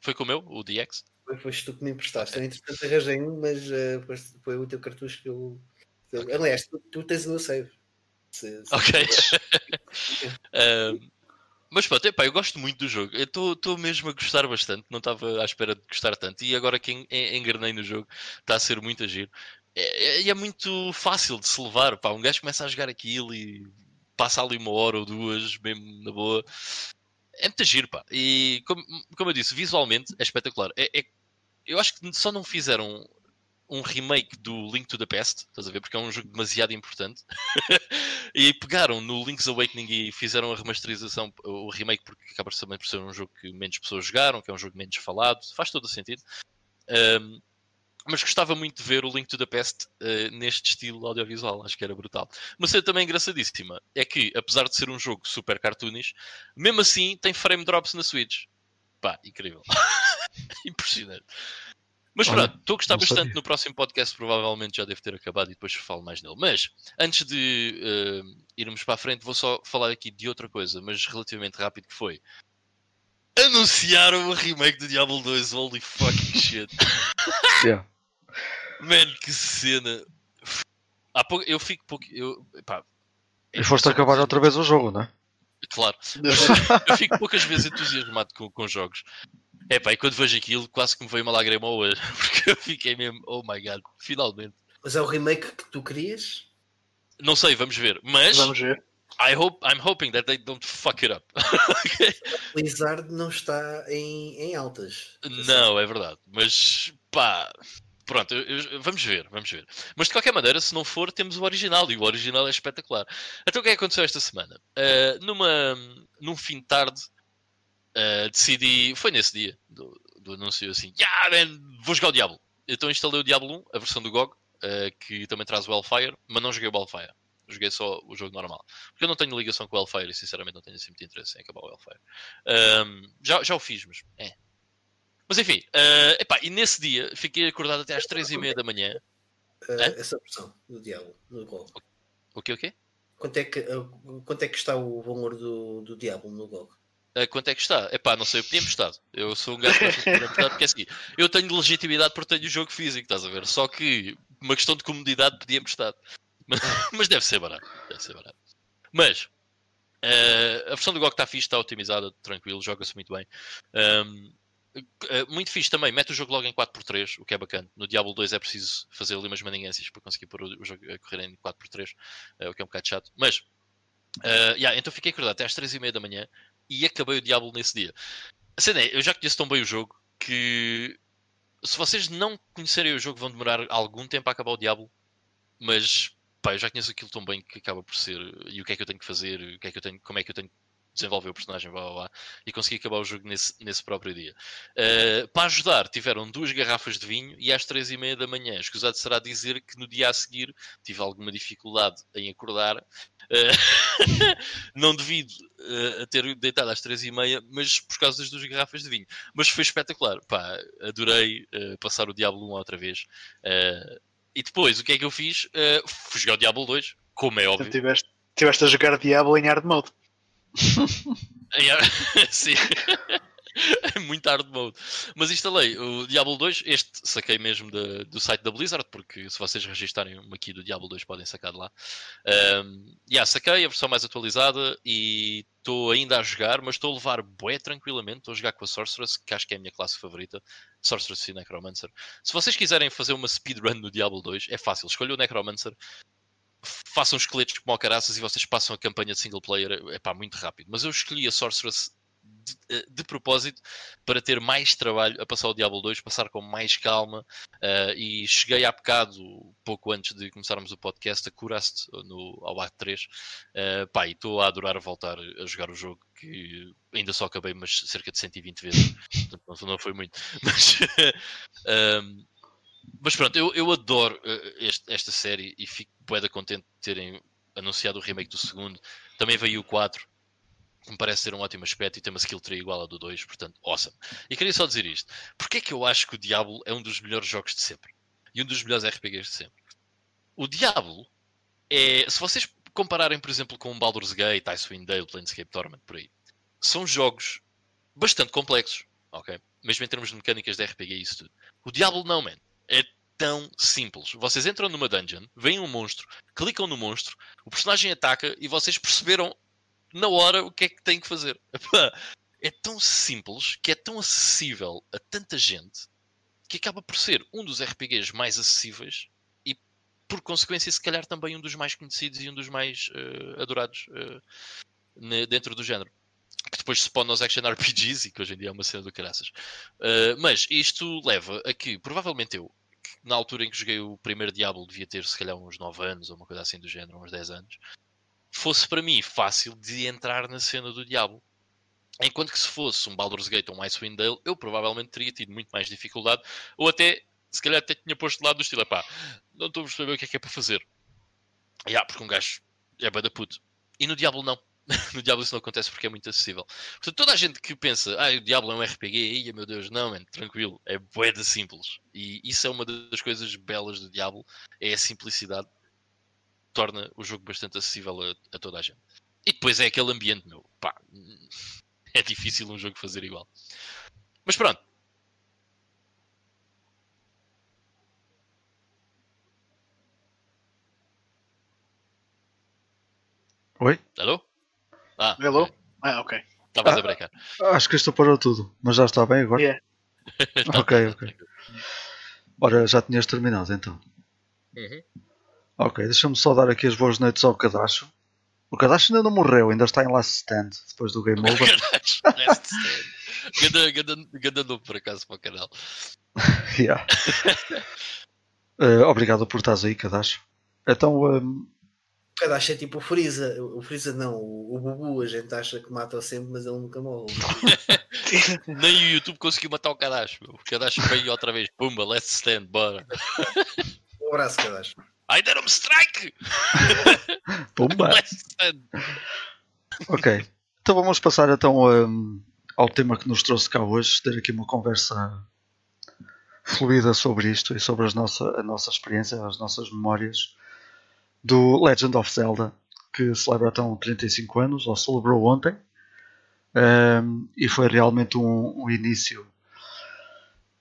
[SPEAKER 3] foi com o meu, o DX.
[SPEAKER 2] Foi, foste tu que me emprestaste. Eu, entretanto, arranjei um, mas eh, foi, foi o teu cartucho que eu. Aliás, tu, tu tens o meu save. Se- se-
[SPEAKER 3] Ok. Ahm, mas pronto, epá, eu gosto muito do jogo. Eu estou mesmo a gostar bastante. Não estava à espera de gostar tanto. E agora que en- en- engrenei no jogo, está a ser muito a giro. É, é, é muito fácil de se levar. Pá. Um gajo começa a jogar aquilo e passa ali uma hora ou duas, mesmo na boa. É muito giro, pá. E como, como eu disse, visualmente é espetacular. É, é- eu acho que só não fizeram um remake do Link to the Past, estás a ver? Porque é um jogo demasiado importante. e pegaram no Link's Awakening e fizeram a remasterização, o remake, porque acaba também por ser um jogo que menos pessoas jogaram, que é um jogo menos falado, faz todo o sentido. Um, mas gostava muito de ver o Link to the Past uh, neste estilo audiovisual, acho que era brutal. Uma cena também engraçadíssima é que, apesar de ser um jogo super cartoonish, mesmo assim tem frame drops na Switch. pá, incrível. Impressionante. Mas
[SPEAKER 1] Olha,
[SPEAKER 3] pronto, estou a gostar bastante.
[SPEAKER 1] sabia.
[SPEAKER 3] No próximo podcast provavelmente já deve ter acabado e depois falo mais nele. Mas antes de eh, irmos para a frente, vou só falar aqui de outra coisa, mas relativamente rápido que foi. Anunciaram o remake do Diablo 2, holy fucking shit.
[SPEAKER 1] Yeah.
[SPEAKER 3] Man, que cena. Há pouco, eu fico pouco. Eu, pá, é
[SPEAKER 1] E foste acabar outra vez o jogo, não é?
[SPEAKER 3] Claro, eu fico poucas vezes entusiasmado com, com jogos. É pá, e quando vejo aquilo, quase que me veio uma lágrima ao olho, porque eu fiquei mesmo, oh my god, finalmente.
[SPEAKER 2] Mas é o remake que tu querias?
[SPEAKER 3] Não sei, vamos ver, mas
[SPEAKER 4] Vamos ver.
[SPEAKER 3] I hope, I'm hoping that they don't fuck it up. Ok?
[SPEAKER 2] Blizzard não está em, em altas.
[SPEAKER 3] Não, é verdade, mas pá, pronto, eu- eu- vamos ver, vamos ver. Mas de qualquer maneira, se não for, temos o original e o original é espetacular. Então o que é que aconteceu esta semana? Ah, numa, num fim de tarde, ah, decidi, foi nesse dia do, do anúncio assim, yeah, man, vou jogar o Diablo. Então instalei o Diablo 1, a versão do GOG, ah, que também traz o Hellfire, mas não joguei o Hellfire. Joguei só o jogo normal. Porque eu não tenho ligação com o Hellfire e sinceramente não tenho assim muito interesse em acabar o Hellfire. Ahm, já, já o fiz, mas é. Mas enfim, ah, epá, e nesse dia fiquei acordado até às 3h30 da manhã.
[SPEAKER 2] Uh, essa versão do Diablo no GOG.
[SPEAKER 3] O quê, o quê?
[SPEAKER 2] Quanto é que, uh, quanto é que está o valor do, do Diablo no GOG?
[SPEAKER 3] Ah, quanto é que está? Epá, não sei, eu pedi emprestado. Eu sou um gajo que porque é assim, eu tenho legitimidade porque tenho o jogo físico, estás a ver? Só que uma questão de comodidade pedi emprestado. Mas, mas deve ser barato, deve ser barato. Mas ah, a versão do GOG está fixe, está otimizada, tranquilo, joga-se muito bem. Ahm, ah, muito fixe também, mete o jogo logo em 4x3, o que é bacana. No Diablo 2 é preciso fazer ali umas maningâncias para conseguir pôr o jogo a correr em 4x3, ah, o que é um bocado chato. Mas, ah, yeah, então fiquei acordado até às 3h30 da manhã e acabei o Diablo nesse dia. A cena é, eu já conheço tão bem o jogo que se vocês não conhecerem o jogo vão demorar algum tempo a acabar o Diablo, mas pá, eu já conheço aquilo tão bem que acaba por ser e o que é que eu tenho que fazer, o que é que eu tenho, como é que eu tenho desenvolver o personagem, blá, blá, blá, e consegui acabar o jogo nesse, nesse próprio dia. Uh, para ajudar, tiveram duas garrafas de vinho e às três e meia da manhã. Escusado será dizer que no dia a seguir tive alguma dificuldade em acordar, uh, não devido uh, a ter deitado às três e meia, mas por causa das duas garrafas de vinho. Mas foi espetacular, pá, adorei passar o Diablo 1 outra vez. E depois, o que é que eu fiz? Fui jogar o Diablo 2, como é óbvio.
[SPEAKER 4] Então, tiveste, tiveste a jogar Diablo em hard mode.
[SPEAKER 3] Sim. É muito hard mode. Mas instalei o Diablo 2. Este saquei mesmo do site da Blizzard, porque se vocês registarem uma aqui do Diablo 2 podem sacar de lá. Um, yeah, saquei a versão mais atualizada e estou ainda a jogar, mas estou a levar bué tranquilamente. Estou a jogar com a Sorceress, que acho que é a minha classe favorita. Sorceress e Necromancer. Se vocês quiserem fazer uma speedrun no Diablo 2, é fácil. Escolha o Necromancer, façam esqueletos como caraças e vocês passam a campanha de single player. É pá, muito rápido. Mas eu escolhi a Sorceress de, de propósito para ter mais trabalho a passar o Diablo 2, passar com mais calma uh, e cheguei há bocado, pouco antes de começarmos o podcast, a Curaste no, ao ato 3 uh, pá, e estou a adorar voltar a jogar o jogo que ainda só acabei mas cerca de 120 vezes portanto não, foi muito mas, um, mas pronto, eu, eu adoro uh, este, esta série e fico bué contente de terem anunciado o remake do segundo também veio o 4 que me parece ter um ótimo aspecto e tem uma skill tree igual à do 2, portanto, awesome. E queria só dizer isto. Porquê é que eu acho que o Diablo é um dos melhores jogos de sempre? E um dos melhores RPGs de sempre? O Diablo é... Se vocês compararem, por exemplo, com Baldur's Gate, Icewind Dale, Planescape Torment, por aí, são jogos bastante complexos, ok? Mesmo em termos de mecânicas de RPG e isso tudo. O Diablo não, man. É tão simples. Vocês entram numa dungeon, veem um monstro, clicam no monstro, o personagem ataca e vocês perceberam na hora o que é que tem que fazer. É tão simples, que é tão acessível a tanta gente, que acaba por ser um dos RPGs mais acessíveis e, por consequência, se calhar também um dos mais conhecidos e um dos mais uh, adorados uh, dentro do género. Que depois se põe nos action RPGs e que hoje em dia é uma cena do caraças. Uh, mas isto leva a que, provavelmente eu, na altura em que joguei o primeiro Diablo, devia ter se calhar uns 9 anos ou uma coisa assim do género, uns 10 anos, fosse para mim fácil de entrar na cena do Diablo. Enquanto que se fosse um Baldur's Gate ou um Icewind Dale, eu provavelmente teria tido muito mais dificuldade, ou até, se calhar até tinha posto de lado do estilo, pá, não estou a perceber o que é que é para fazer. Yeah, porque um gajo é bada puto. E no Diablo não. no Diablo isso não acontece porque é muito acessível. Portanto, toda a gente que pensa, ah, o Diablo é um RPG, ia meu Deus, não, tranquilo, é bué de simples. E isso é uma das coisas belas do Diablo, é a simplicidade, torna o jogo bastante acessível a, a toda a gente. E depois é aquele ambiente, meu, pá, é difícil um jogo fazer igual. Mas pronto.
[SPEAKER 1] Oi?
[SPEAKER 3] Alô? Ah,
[SPEAKER 4] Hello? Ah, ok.
[SPEAKER 3] Estavas
[SPEAKER 1] Ah.
[SPEAKER 3] a brecar.
[SPEAKER 1] Acho que isto parou tudo, mas já está bem agora?
[SPEAKER 4] Yeah.
[SPEAKER 1] Ok, ok. Ora, já tinhas terminado então.
[SPEAKER 3] Uhum.
[SPEAKER 1] Ok, deixa-me só dar aqui as boas noites ao Kadacho. O Kadacho ainda não morreu, ainda está em last stand depois do game over.
[SPEAKER 3] Last stand. Ganda, nome por acaso para o canal.
[SPEAKER 1] Yeah. Eh, obrigado por estares aí, Kadacho. Então, ehm,
[SPEAKER 2] Cada acha é tipo o Freeza. O Freeza não, o, o Bubu a gente acha que mata sempre, mas ele nunca morre.
[SPEAKER 3] Nem o YouTube conseguiu matar o Kadash. O Kadash veio outra vez. Pumba, let's stand, bora.
[SPEAKER 2] Um abraço, Kadash.
[SPEAKER 3] Ai, deram-me strike!
[SPEAKER 1] pumba!
[SPEAKER 3] Let's stand.
[SPEAKER 1] Ok, então vamos passar então ehm, ao tema que nos trouxe cá hoje, ter aqui uma conversa fluida sobre isto e sobre as nossa, a nossa experiência, as nossas memórias do Legend of Zelda, que celebra então 35 anos, ou celebrou ontem, Ehm, e foi realmente um, um início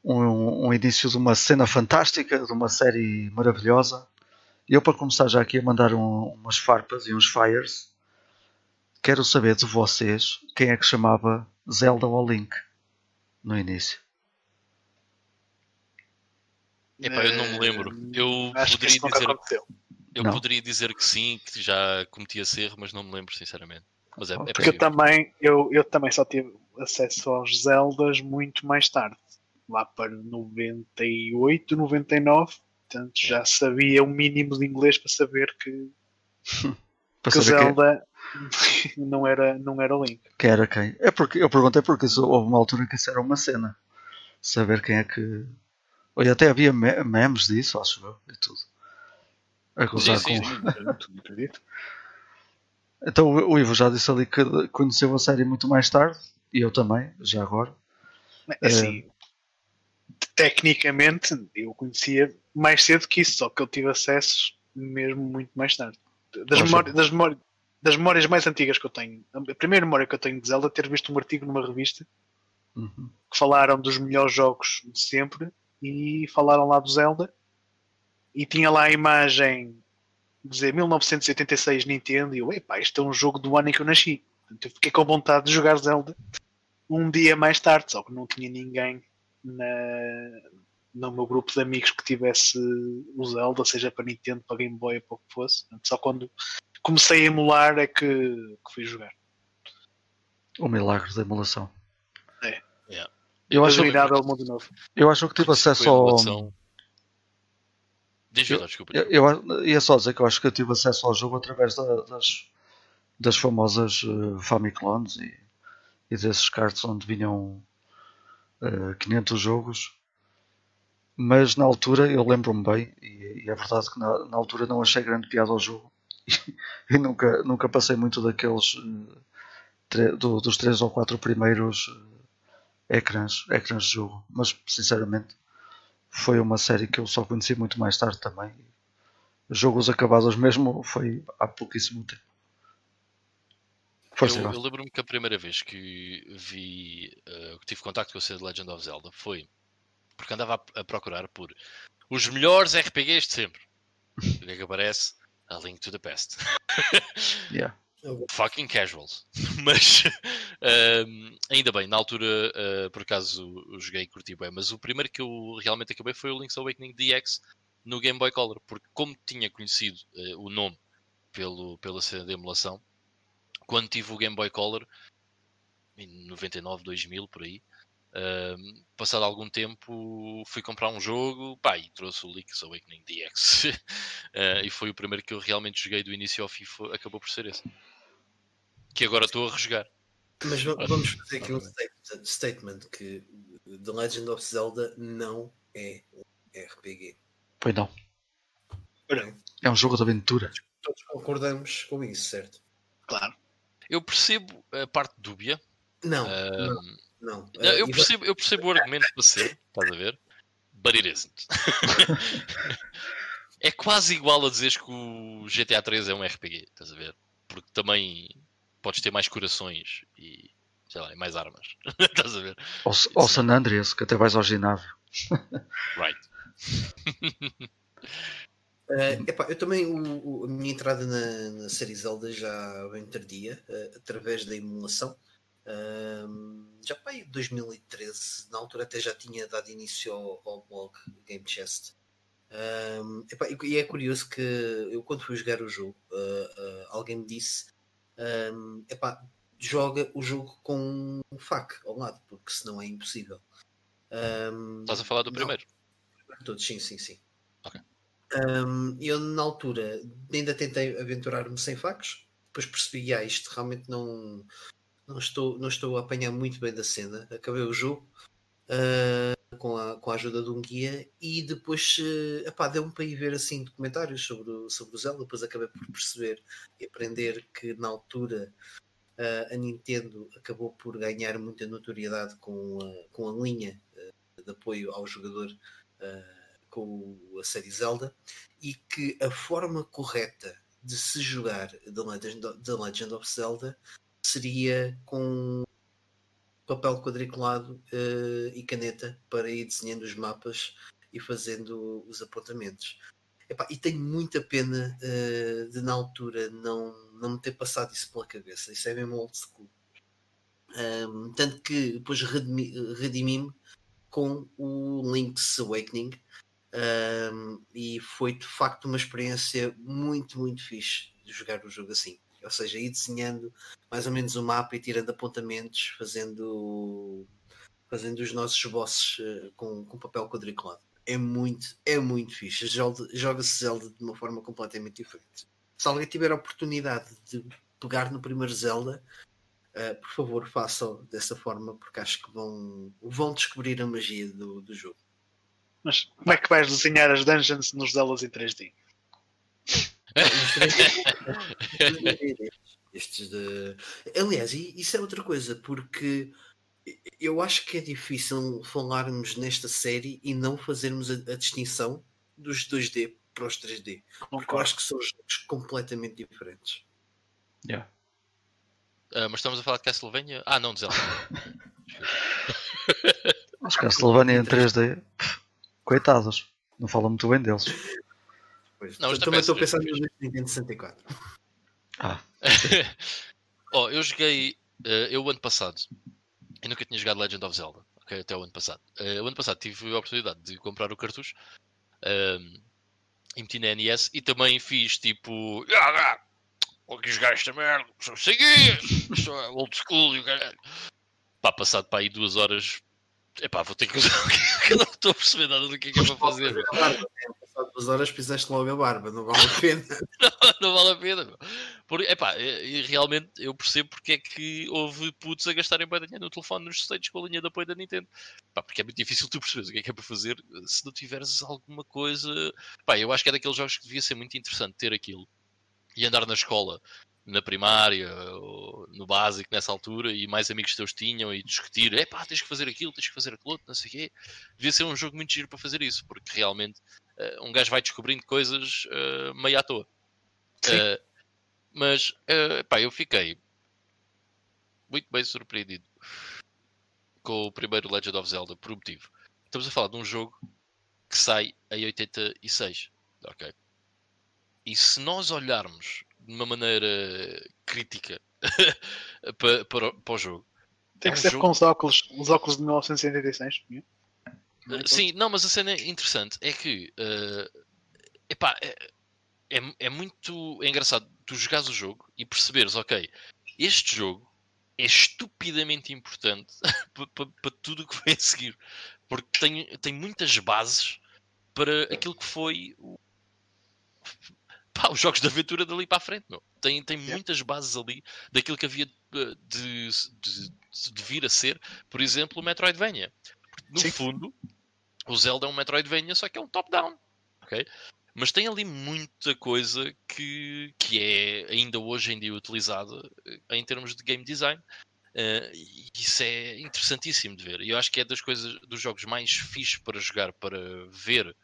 [SPEAKER 1] um, um início de uma cena fantástica, de uma série maravilhosa. Eu, para começar já aqui a mandar um- umas farpas e uns fires, quero saber de vocês quem é que chamava Zelda ou Link no início.
[SPEAKER 3] Epá, eu não me lembro. Eu
[SPEAKER 4] Acho que
[SPEAKER 3] poderia
[SPEAKER 4] isso nunca
[SPEAKER 3] dizer-
[SPEAKER 4] aconteceu.
[SPEAKER 3] Eu
[SPEAKER 1] Não.
[SPEAKER 3] poderia dizer que sim, que já cometi esse erro, mas não me lembro, sinceramente. Mas é, é.
[SPEAKER 4] Porque eu também, eu, eu também só tive acesso aos Zeldas muito mais tarde. Lá para 98, 99. Portanto, já sabia o mínimo de inglês para saber que,
[SPEAKER 1] Para
[SPEAKER 4] que o
[SPEAKER 1] saber
[SPEAKER 4] Zelda não era, não era o Link.
[SPEAKER 1] quem era quem. É porque eu perguntei porque isso, houve uma altura que isso era uma cena. Saber quem é que. Olha, até havia me- memes disso, acho eu, e tudo. A gozar
[SPEAKER 3] sim,
[SPEAKER 1] com-
[SPEAKER 3] sim.
[SPEAKER 4] Acredito, acredito.
[SPEAKER 1] Então o Ivo já disse ali que conheceu a série muito mais tarde, e eu também, já agora.
[SPEAKER 4] É Assim, tecnicamente, eu conhecia mais cedo que isso, só que eu tive acesso mesmo muito mais tarde. Das,
[SPEAKER 1] Poxa.
[SPEAKER 4] memórias, das, memórias, das memórias mais antigas que eu tenho, a primeira memória que eu tenho de Zelda é ter visto um artigo numa revista
[SPEAKER 1] Uhum.
[SPEAKER 4] que falaram dos melhores jogos de sempre e falaram lá do Zelda e tinha lá a imagem dizer 1986 Nintendo e eu, epá, isto é um jogo do ano em que eu nasci. Portanto, eu fiquei com vontade de jogar Zelda um dia mais tarde, só que não tinha ninguém na, no meu grupo de amigos que tivesse o Zelda, seja para Nintendo, para Game Boy ou para o que fosse. Portanto, só quando comecei a emular é que, que fui jogar.
[SPEAKER 1] O milagre da emulação.
[SPEAKER 4] É.
[SPEAKER 3] Yeah.
[SPEAKER 1] Eu acho,
[SPEAKER 4] mundo novo.
[SPEAKER 1] eu acho que tive acesso ao.
[SPEAKER 3] Diz, desculpa.
[SPEAKER 1] Eu, eu ia só dizer que eu acho que eu tive acesso ao jogo através da- das, das famosas uh, Famiclones e, e desses cards onde vinham uh, 500 jogos. Mas na altura eu lembro-me bem, e, e é verdade que na, na altura não achei grande piada ao jogo e, nunca, nunca passei muito daqueles uh, tre- do- dos três ou quatro primeiros ecrãs, ecrãs de jogo. Mas sinceramente foi uma série que eu só conheci muito mais tarde também. Jogos acabados mesmo foi há pouquíssimo tempo. Força,
[SPEAKER 3] Eu, eu lembro-me que a primeira vez que vi, eh, que tive contacto com a série Legend of Zelda foi porque andava a, a procurar por os melhores RPGs de sempre. O que é que aparece? A Link to the Past.
[SPEAKER 1] Yeah.
[SPEAKER 3] Fucking casuals. Mas ainda bem, na altura eh, por acaso joguei e curti bem, mas o primeiro que eu realmente acabei foi o Link's Awakening DX no Game Boy Color, porque como tinha conhecido eh, o nome pelo, pela cena de emulação, quando tive o Game Boy Color em 99, 2000 por aí, passado algum tempo fui comprar um jogo pá, e trouxe o Link's Awakening DX Eh, e foi o primeiro que eu realmente joguei do início ao fim, acabou por ser esse que agora estou a resgar.
[SPEAKER 2] Mas va- vamos fazer aqui um statement, que The Legend of Zelda não é um RPG.
[SPEAKER 1] Pois não.
[SPEAKER 2] Não.
[SPEAKER 1] É um jogo de aventura.
[SPEAKER 2] Todos concordamos com isso, certo?
[SPEAKER 4] Claro.
[SPEAKER 3] eu percebo a parte dúbia.
[SPEAKER 2] Não,
[SPEAKER 3] Ah,
[SPEAKER 2] não, não. Ah,
[SPEAKER 3] eu,
[SPEAKER 2] e
[SPEAKER 3] percebo, eu percebo o argumento para ser, estás a ver? But it isn't. é quase igual a dizeres que o GTA 3 é um RPG, estás a ver? Porque também podes ter mais corações e sei lá, e mais armas. estás a ver?
[SPEAKER 1] Ou, ou San Andreas, que até vais ao ginásio.
[SPEAKER 3] Right.
[SPEAKER 2] Uh, epá, eu também, o, o- a minha entrada na, na série Zelda já vem tardia, uh, através da emulação. Um, já para aí 2013, na altura até já tinha dado início ao, ao blog Game Chest. Um, epá, e- e é curioso que eu quando fui jogar o jogo, uh, uh, alguém me disse um, epá, joga o jogo com um FAC ao lado, porque senão é impossível. Um,
[SPEAKER 3] Estás a falar do
[SPEAKER 2] não.
[SPEAKER 3] primeiro?
[SPEAKER 2] Todos, sim, sim, sim.
[SPEAKER 3] Ok.
[SPEAKER 2] Um, eu, na altura, ainda tentei aventurar-me sem facos, depois percebi, ah, isto realmente não, não, estou, não estou a apanhar muito bem da cena. Acabei o jogo uh, com, a, com a ajuda de um guia e depois uh, epá, deu-me para ir ver assim documentários sobre o, sobre o Zelda. Depois acabei por perceber e aprender que na altura uh, a Nintendo acabou por ganhar muita notoriedade com a, com a linha uh, de apoio ao jogador. com a série Zelda e que a forma correta de se jogar The Legend of Zelda seria com papel quadriculado eh, e caneta para ir desenhando os mapas e fazendo os apontamentos. Epá, e tenho muita pena eh, de na altura não, não me ter passado isso pela cabeça. Isso é mesmo old school. Ahm, tanto que depois redimi- redimi-me com o Link's Awakening, um, e foi de facto uma experiência muito, muito fixe de jogar o jogo assim. Ou seja, ir desenhando mais ou menos o mapa e tirando apontamentos, fazendo, fazendo os nossos bosses eh, com, com papel quadriculado. É muito, é muito fixe. Joga-se Zelda de uma forma completamente diferente. Se alguém tiver a oportunidade de pegar no primeiro Zelda, eh, por favor, façam dessa forma, porque acho que vão, vão descobrir a magia do, do jogo.
[SPEAKER 4] Mas como é que vais desenhar as dungeons nos Zeldas em 3D?
[SPEAKER 2] Estes de... Aliás, e isso é outra coisa, porque eu acho que é difícil falarmos nesta série e não fazermos a, a distinção dos 2D para os 3D. Porque eu acho que são jogos completamente diferentes.
[SPEAKER 1] Yeah.
[SPEAKER 3] Ah, mas estamos a falar de Castlevania? Ah, não, de Zelda.
[SPEAKER 1] Os Castlevania em 3D, pff, coitados, não falam muito bem deles.
[SPEAKER 2] Pois,
[SPEAKER 3] Não,
[SPEAKER 2] eu também estou a
[SPEAKER 3] péssimo,
[SPEAKER 2] pensar
[SPEAKER 3] é
[SPEAKER 2] no Nintendo 64.
[SPEAKER 1] Ah,
[SPEAKER 3] oh, eu joguei. eh, eu, o ano passado, eu nunca tinha jogado Legend of Zelda, ok? Até o ano passado. Eh, o ano passado tive a oportunidade de comprar o cartucho ehm, e meti na NES e também fiz tipo. "Ah, ah, Vou aqui jogar esta merda, sou seguir, sou old school e o caralho. Pá, passado para aí duas horas. Epá, vou ter que usar o que eu não estou a perceber nada do que é que é para fazer.
[SPEAKER 2] Passado duas horas fizeste logo a barba, não vale a pena.
[SPEAKER 3] não vale a pena. Por, epá, e- realmente eu percebo porque é que houve putos a gastarem bem dinheiro no telefone nos states com a linha de apoio da Nintendo. Pá, porque é muito difícil tu perceberes o que é que é para fazer se não tiveres alguma coisa. Pá, eu acho que é daqueles jogos que devia ser muito interessante ter aquilo e andar na escola. Na primária, ou no básico, nessa altura, e mais amigos teus tinham e discutir: é pá, tens que fazer aquilo, tens que fazer aquilo outro, não sei o quê. Devia ser um jogo muito giro para fazer isso, porque realmente eh, um gajo vai descobrindo coisas eh, meio à toa. Eh, mas, eh, pá, eu fiquei muito bem surpreendido com o primeiro Legend of Zelda, por um motivo. Estamos a falar de um jogo que sai em 86, ok? E se nós olharmos de uma maneira crítica para, para, o- para o jogo,
[SPEAKER 4] Tem
[SPEAKER 3] É
[SPEAKER 4] que
[SPEAKER 3] um
[SPEAKER 4] ser
[SPEAKER 3] jogo-
[SPEAKER 4] com os óculos, os óculos de 1986. não é?
[SPEAKER 3] Uh, Sim, não, mas a cena interessante é que uh, epá, é, é, é muito engraçado tu jogares o jogo e perceberes, ok, este jogo é estupidamente importante para tudo o que vem a seguir, porque tem, tem muitas bases para aquilo que foi o- pá, os jogos de aventura dali para a frente. Meu. Tem, tem
[SPEAKER 4] Yeah.
[SPEAKER 3] muitas bases ali daquilo que havia uh, de, de, de vir a ser, por exemplo, o Metroidvania. No
[SPEAKER 4] Sim.
[SPEAKER 3] fundo, o Zelda é um Metroidvania, só que é um top-down. ok? mas tem ali muita coisa que, que é ainda hoje em dia utilizada eh, em termos de game design. Uh, isso é interessantíssimo de ver. E eu acho que é das coisas dos jogos mais fixos para jogar, para ver,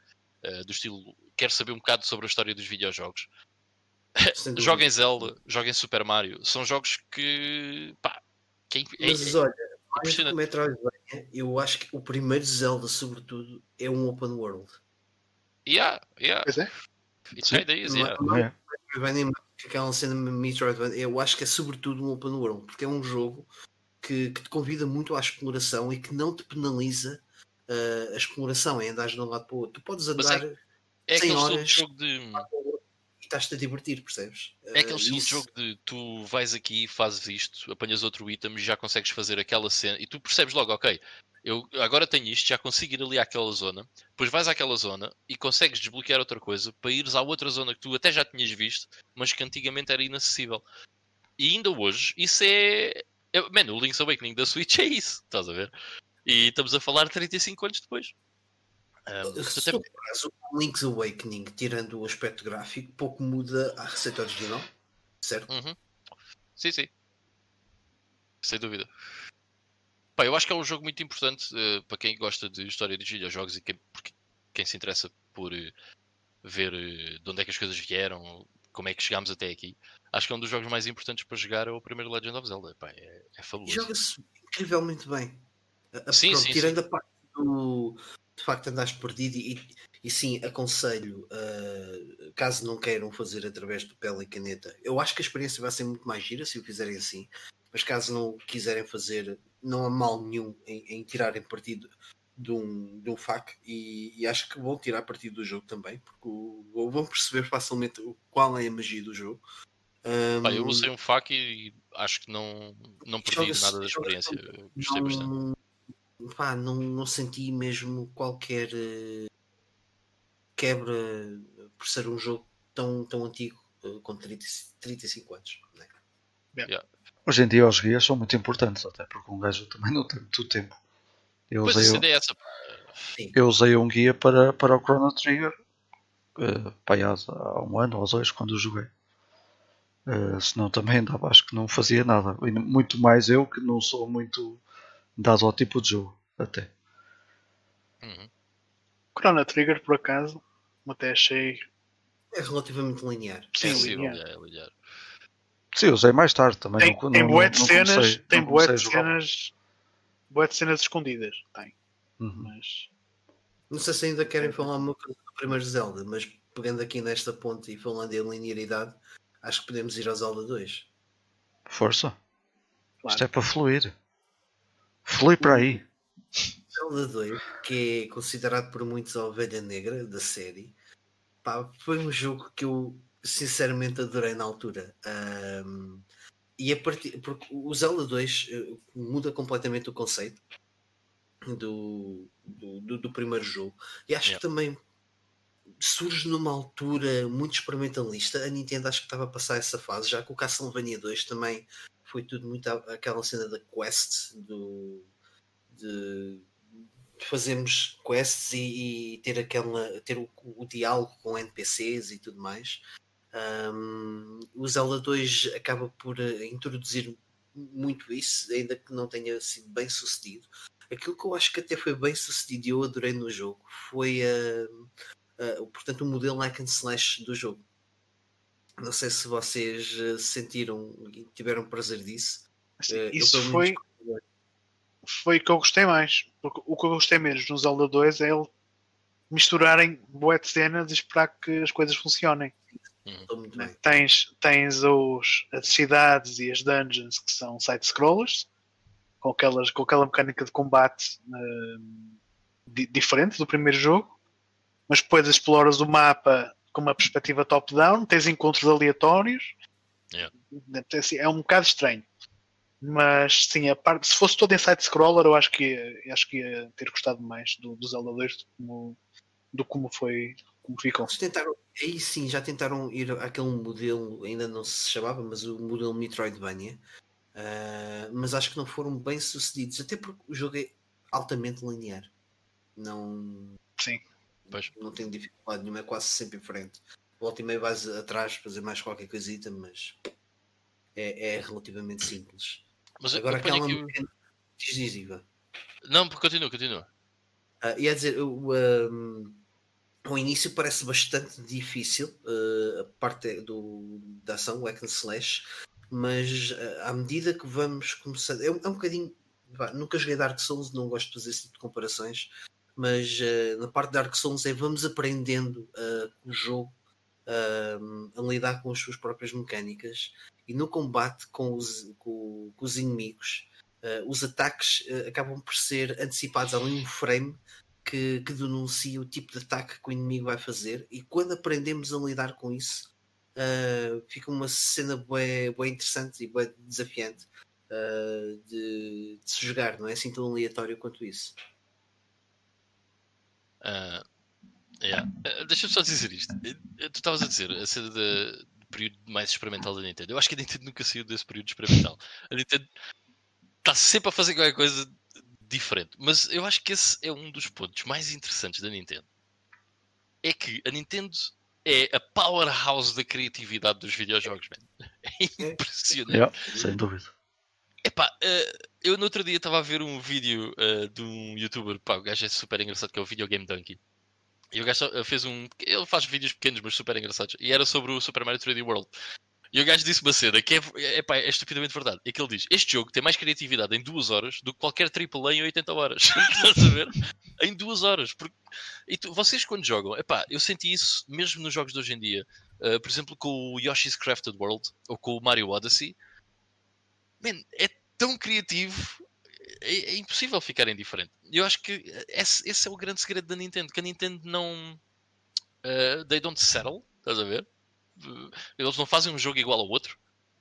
[SPEAKER 3] uh, do estilo. Quero saber um bocado sobre a história dos videojogos. joguem Zelda, joguem Super Mario. São jogos que. Pá, que
[SPEAKER 2] é, Mas olha, mais do que Metroidvania, eu acho que o primeiro Zelda, sobretudo, é um open world.
[SPEAKER 3] Yeah, yeah.
[SPEAKER 4] Pois é.
[SPEAKER 3] It's Sim. ideas, yeah. Não, é.
[SPEAKER 2] Metroidvania, aquela cena Metroidvania, eu acho que é sobretudo um open world, porque é um jogo que, que te convida muito à exploração e que não te penaliza a exploração, é andar de um lado para o outro. Tu podes andar é,
[SPEAKER 3] é 100 horas jogo de... e
[SPEAKER 2] estás-te a divertir, percebes?
[SPEAKER 3] É aquele uh, estilo de jogo de tu vais aqui, fazes isto, apanhas outro item e já consegues fazer aquela cena e tu percebes logo, ok, eu agora tenho isto, já consigo ir ali àquela zona, depois vais àquela zona e consegues desbloquear outra coisa para ires à outra zona que tu até já tinhas visto, mas que antigamente era inacessível. E ainda hoje, isso é. é mano, o Link's Awakening da Switch é isso, estás a ver? E estamos a falar 35 anos depois.
[SPEAKER 2] Um, Se até... o Link's Awakening, tirando o aspecto gráfico, pouco muda a receita original, certo?
[SPEAKER 3] Uhum. Sim, sim. Sem dúvida. Pá, eu acho que é um jogo muito importante uh, para quem gosta de história dos videojogos e quem, porque, quem se interessa por uh, ver uh, de onde é que as coisas vieram, como é que chegámos até aqui. Acho que é um dos jogos mais importantes para jogar é o primeiro Legend of Zelda. Pá, é, é fabuloso.
[SPEAKER 2] Joga-se incrivelmente bem.
[SPEAKER 3] A, sim, pronto, sim,
[SPEAKER 2] tirando
[SPEAKER 3] sim.
[SPEAKER 2] a parte do de facto andaste perdido e, e sim, aconselho, caso não queiram fazer através do pele e caneta, eu acho que a experiência vai ser muito mais gira se o fizerem assim, mas caso não quiserem fazer não há mal nenhum em, em tirarem partido de um, de um FAC e, e, acho que vão tirar partido do jogo também, porque o, vão perceber facilmente qual é a magia do jogo.
[SPEAKER 3] Um, Pá, eu usei um FAC e acho que não, não perdi nada da experiência. Gostei bastante.
[SPEAKER 2] Pá, não, não senti mesmo qualquer uh, quebra por ser um jogo tão, tão antigo, uh, com 30, 35 anos. Né?
[SPEAKER 3] Yeah.
[SPEAKER 1] Hoje em dia os guias são muito importantes, até porque um gajo também não tem muito tempo.
[SPEAKER 3] Eu usei,
[SPEAKER 1] é
[SPEAKER 3] essa.
[SPEAKER 1] eu usei um guia para, para o Chrono Trigger uh, há um ano ou dois quando o joguei. Uh, senão também andava, acho que não fazia nada. Muito mais eu que não sou muito dado ao tipo de jogo, até.
[SPEAKER 3] Uhum.
[SPEAKER 4] Chrono Trigger, por acaso, até achei.
[SPEAKER 2] É relativamente linear.
[SPEAKER 3] Sim, é linear. É linear.
[SPEAKER 1] Sim, usei mais tarde também.
[SPEAKER 4] Tem,
[SPEAKER 1] não,
[SPEAKER 4] tem boé de cenas, comecei, tem boé de cenas, boé de cenas escondidas. Tem.
[SPEAKER 1] Uhum.
[SPEAKER 4] Mas...
[SPEAKER 2] Não sei se ainda querem falar uma coisa do primeiro Zelda, mas pegando aqui nesta ponte e falando em linearidade, acho que podemos ir ao Zelda 2.
[SPEAKER 1] Força. Claro. Isto é para fluir. Flui para aí.
[SPEAKER 2] Zelda 2, que é considerado por muitos a ovelha negra da série, pá, foi um jogo que eu sinceramente adorei na altura. Um, e a partir, porque o Zelda 2 uh, muda completamente o conceito do, do, do primeiro jogo. E acho yeah. que também surge numa altura muito experimentalista. A Nintendo acho que estava a passar essa fase, já que o Castlevania 2 também foi tudo muito aquela cena da quest do de fazermos quests e, e, ter aquela ter o, o, diálogo com NPCs e tudo mais um, o Zelda 2 acaba por uh, introduzir muito isso, ainda que não tenha sido bem sucedido. Aquilo que eu acho que até foi bem sucedido e eu adorei no jogo foi uh, uh, portanto o modelo like and slash do jogo. Não sei se vocês uh, sentiram e tiveram prazer disso.
[SPEAKER 4] isso eu, foi, foi o que eu gostei mais. Porque o que eu gostei menos no Zelda 2 é ele misturarem boas cenas e esperar que as coisas funcionem.
[SPEAKER 2] Uhum.
[SPEAKER 4] Tens, tens os, as cidades e as dungeons que são side-scrollers, com, aquelas, com aquela mecânica de combate uh, di diferente do primeiro jogo, mas depois exploras o mapa com uma perspectiva top-down, tens encontros aleatórios.
[SPEAKER 3] Yeah.
[SPEAKER 4] Assim, é um bocado estranho. Mas sim, a parte, se fosse todo em side-scroller, eu acho que, ia, acho que ia ter gostado mais do, do Zelda 2 do como, do como foi como.
[SPEAKER 2] Eles tentaram, aí sim, já tentaram ir àquele modelo, ainda não se chamava, mas o modelo Metroidvania. Uh, mas acho que não foram bem sucedidos, até porque o jogo é altamente linear. Não.
[SPEAKER 4] Sim.
[SPEAKER 3] Pois.
[SPEAKER 2] não tenho dificuldade nenhuma, é quase sempre em frente. Volta e meio vais atrás fazer mais qualquer coisita, mas é, é relativamente simples.
[SPEAKER 3] Mas
[SPEAKER 2] Agora aquela
[SPEAKER 3] aqui o-
[SPEAKER 2] mecânica decisiva.
[SPEAKER 3] Não, continua, continua.
[SPEAKER 2] Ah, ia dizer, o, ahm, ao início parece bastante difícil ah, a parte do, da ação, o hack and slash, mas ah, à medida que vamos começando, é, um- é um bocadinho. vá, nunca joguei Dark Souls, não gosto de fazer esse tipo de comparações, mas ah, na parte de Dark Souls é vamos aprendendo com o jogo ahm, a lidar com as suas próprias mecânicas e no combate com os, com, com os inimigos. Uh, os ataques uh, acabam por ser antecipados ali um frame que, que denuncia o tipo de ataque que o inimigo vai fazer e quando aprendemos a lidar com isso uh, fica uma cena bem, interessante e bem desafiante uh, de, de se jogar, não é assim tão aleatório quanto isso.
[SPEAKER 3] Ah, yeah. Ah, Deixa-me só dizer isto. Eh, Tu estavas a dizer a cena de- do período mais experimental da Nintendo. Eu acho que a Nintendo nunca saiu desse período experimental. A Nintendo está sempre a fazer qualquer coisa diferente. Mas eu acho que esse é um dos pontos mais interessantes da Nintendo. É que a Nintendo é a powerhouse da criatividade dos videojogos, man. É impressionante.
[SPEAKER 1] Yeah, sem dúvida.
[SPEAKER 3] Epá, eh, eu no outro dia estava a ver um vídeo eh, de um youtuber, pá, o gajo é super engraçado, que é o Videogame Donkey. E o gajo eh, fez um. Ele faz vídeos pequenos, mas super engraçados. E era sobre o Super Mario 3D World. E o gajo disse uma cena que é, epá, é estupidamente verdade. É que ele diz: Este jogo tem mais criatividade em duas horas do que qualquer AAA em 80 horas. Estás a ver? Em duas horas. Porque... E tu- vocês quando jogam, epá, eu senti isso mesmo nos jogos de hoje em dia. Uh, por exemplo, com o Yoshi's Crafted World ou com o Mario Odyssey. Man, é tão criativo, é, é impossível ficar indiferente. Eu acho que esse, esse é o grande segredo da Nintendo, que a Nintendo não. uh, they don't settle, estás a ver? Eles não fazem um jogo igual ao outro.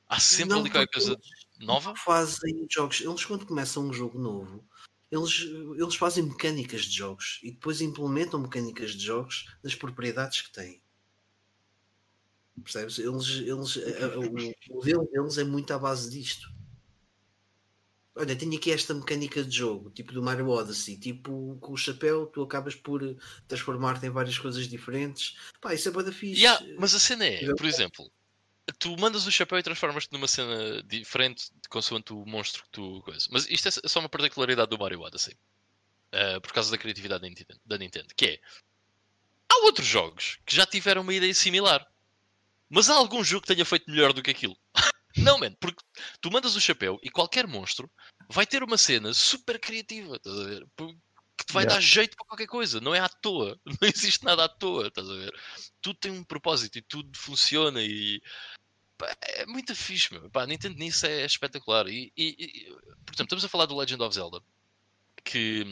[SPEAKER 3] Há sempre
[SPEAKER 2] Não,
[SPEAKER 3] ali qualquer coisa nova.
[SPEAKER 2] fazem jogos, eles quando começam um jogo novo, eles, eles fazem mecânicas de jogos e depois implementam mecânicas de jogos das propriedades que têm. Percebes? Eles, eles, a- a- o modelo deles é muito à base disto. Olha, tenho aqui esta mecânica de jogo, tipo do Mario Odyssey, tipo com o chapéu, tu acabas por transformar-te em várias coisas diferentes. Pá, isso é bué da fixe.
[SPEAKER 3] Yeah, mas a cena é, por exemplo, tu mandas o chapéu e transformas-te numa cena diferente consoante o monstro que tu coisa. Mas isto é só uma particularidade do Mario Odyssey. Uh, por causa da criatividade da Nintendo, da Nintendo, que é há outros jogos que já tiveram uma ideia similar, mas há algum jogo que tenha feito melhor do que aquilo. Não, man, porque tu mandas o chapéu e qualquer monstro vai ter uma cena super criativa, estás a ver? Que te vai
[SPEAKER 1] Yeah.
[SPEAKER 3] dar jeito para qualquer coisa, não é à toa, não existe nada à toa, estás a ver? Tudo tem um propósito e tudo funciona e pá, é muito fixe, meu. Pá, Nintendo nisso é espetacular. E, e- e, por exemplo, estamos a falar do Legend of Zelda, que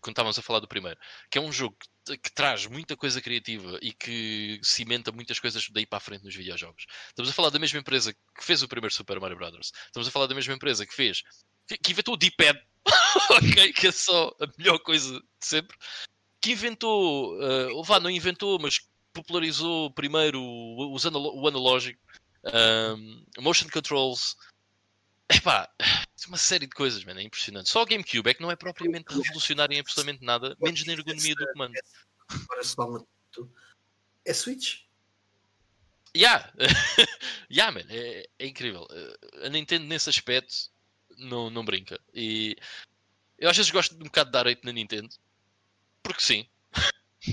[SPEAKER 3] quando estávamos a falar do primeiro, que é um jogo que, que traz muita coisa criativa e que cimenta muitas coisas daí para a frente nos videojogos. Estamos a falar da mesma empresa que fez o primeiro Super Mario Bros. Estamos a falar da mesma empresa que fez, que, que inventou o D-pad, ok? Que é só a melhor coisa de sempre. Que inventou, uh, ou vá, não inventou, mas popularizou primeiro o, os analo- o analógico, um, motion controls. Epá, uma série de coisas, mano, é impressionante. Só o GameCube é que não é propriamente revolucionário em absolutamente nada, menos na ergonomia do comando.
[SPEAKER 2] Agora se vale tudo. É Switch.
[SPEAKER 3] Yeah, yeah man, é, é incrível. Eh, A Nintendo nesse aspecto não, não brinca. E eu às vezes gosto de um bocado de dar hate na Nintendo, porque sim,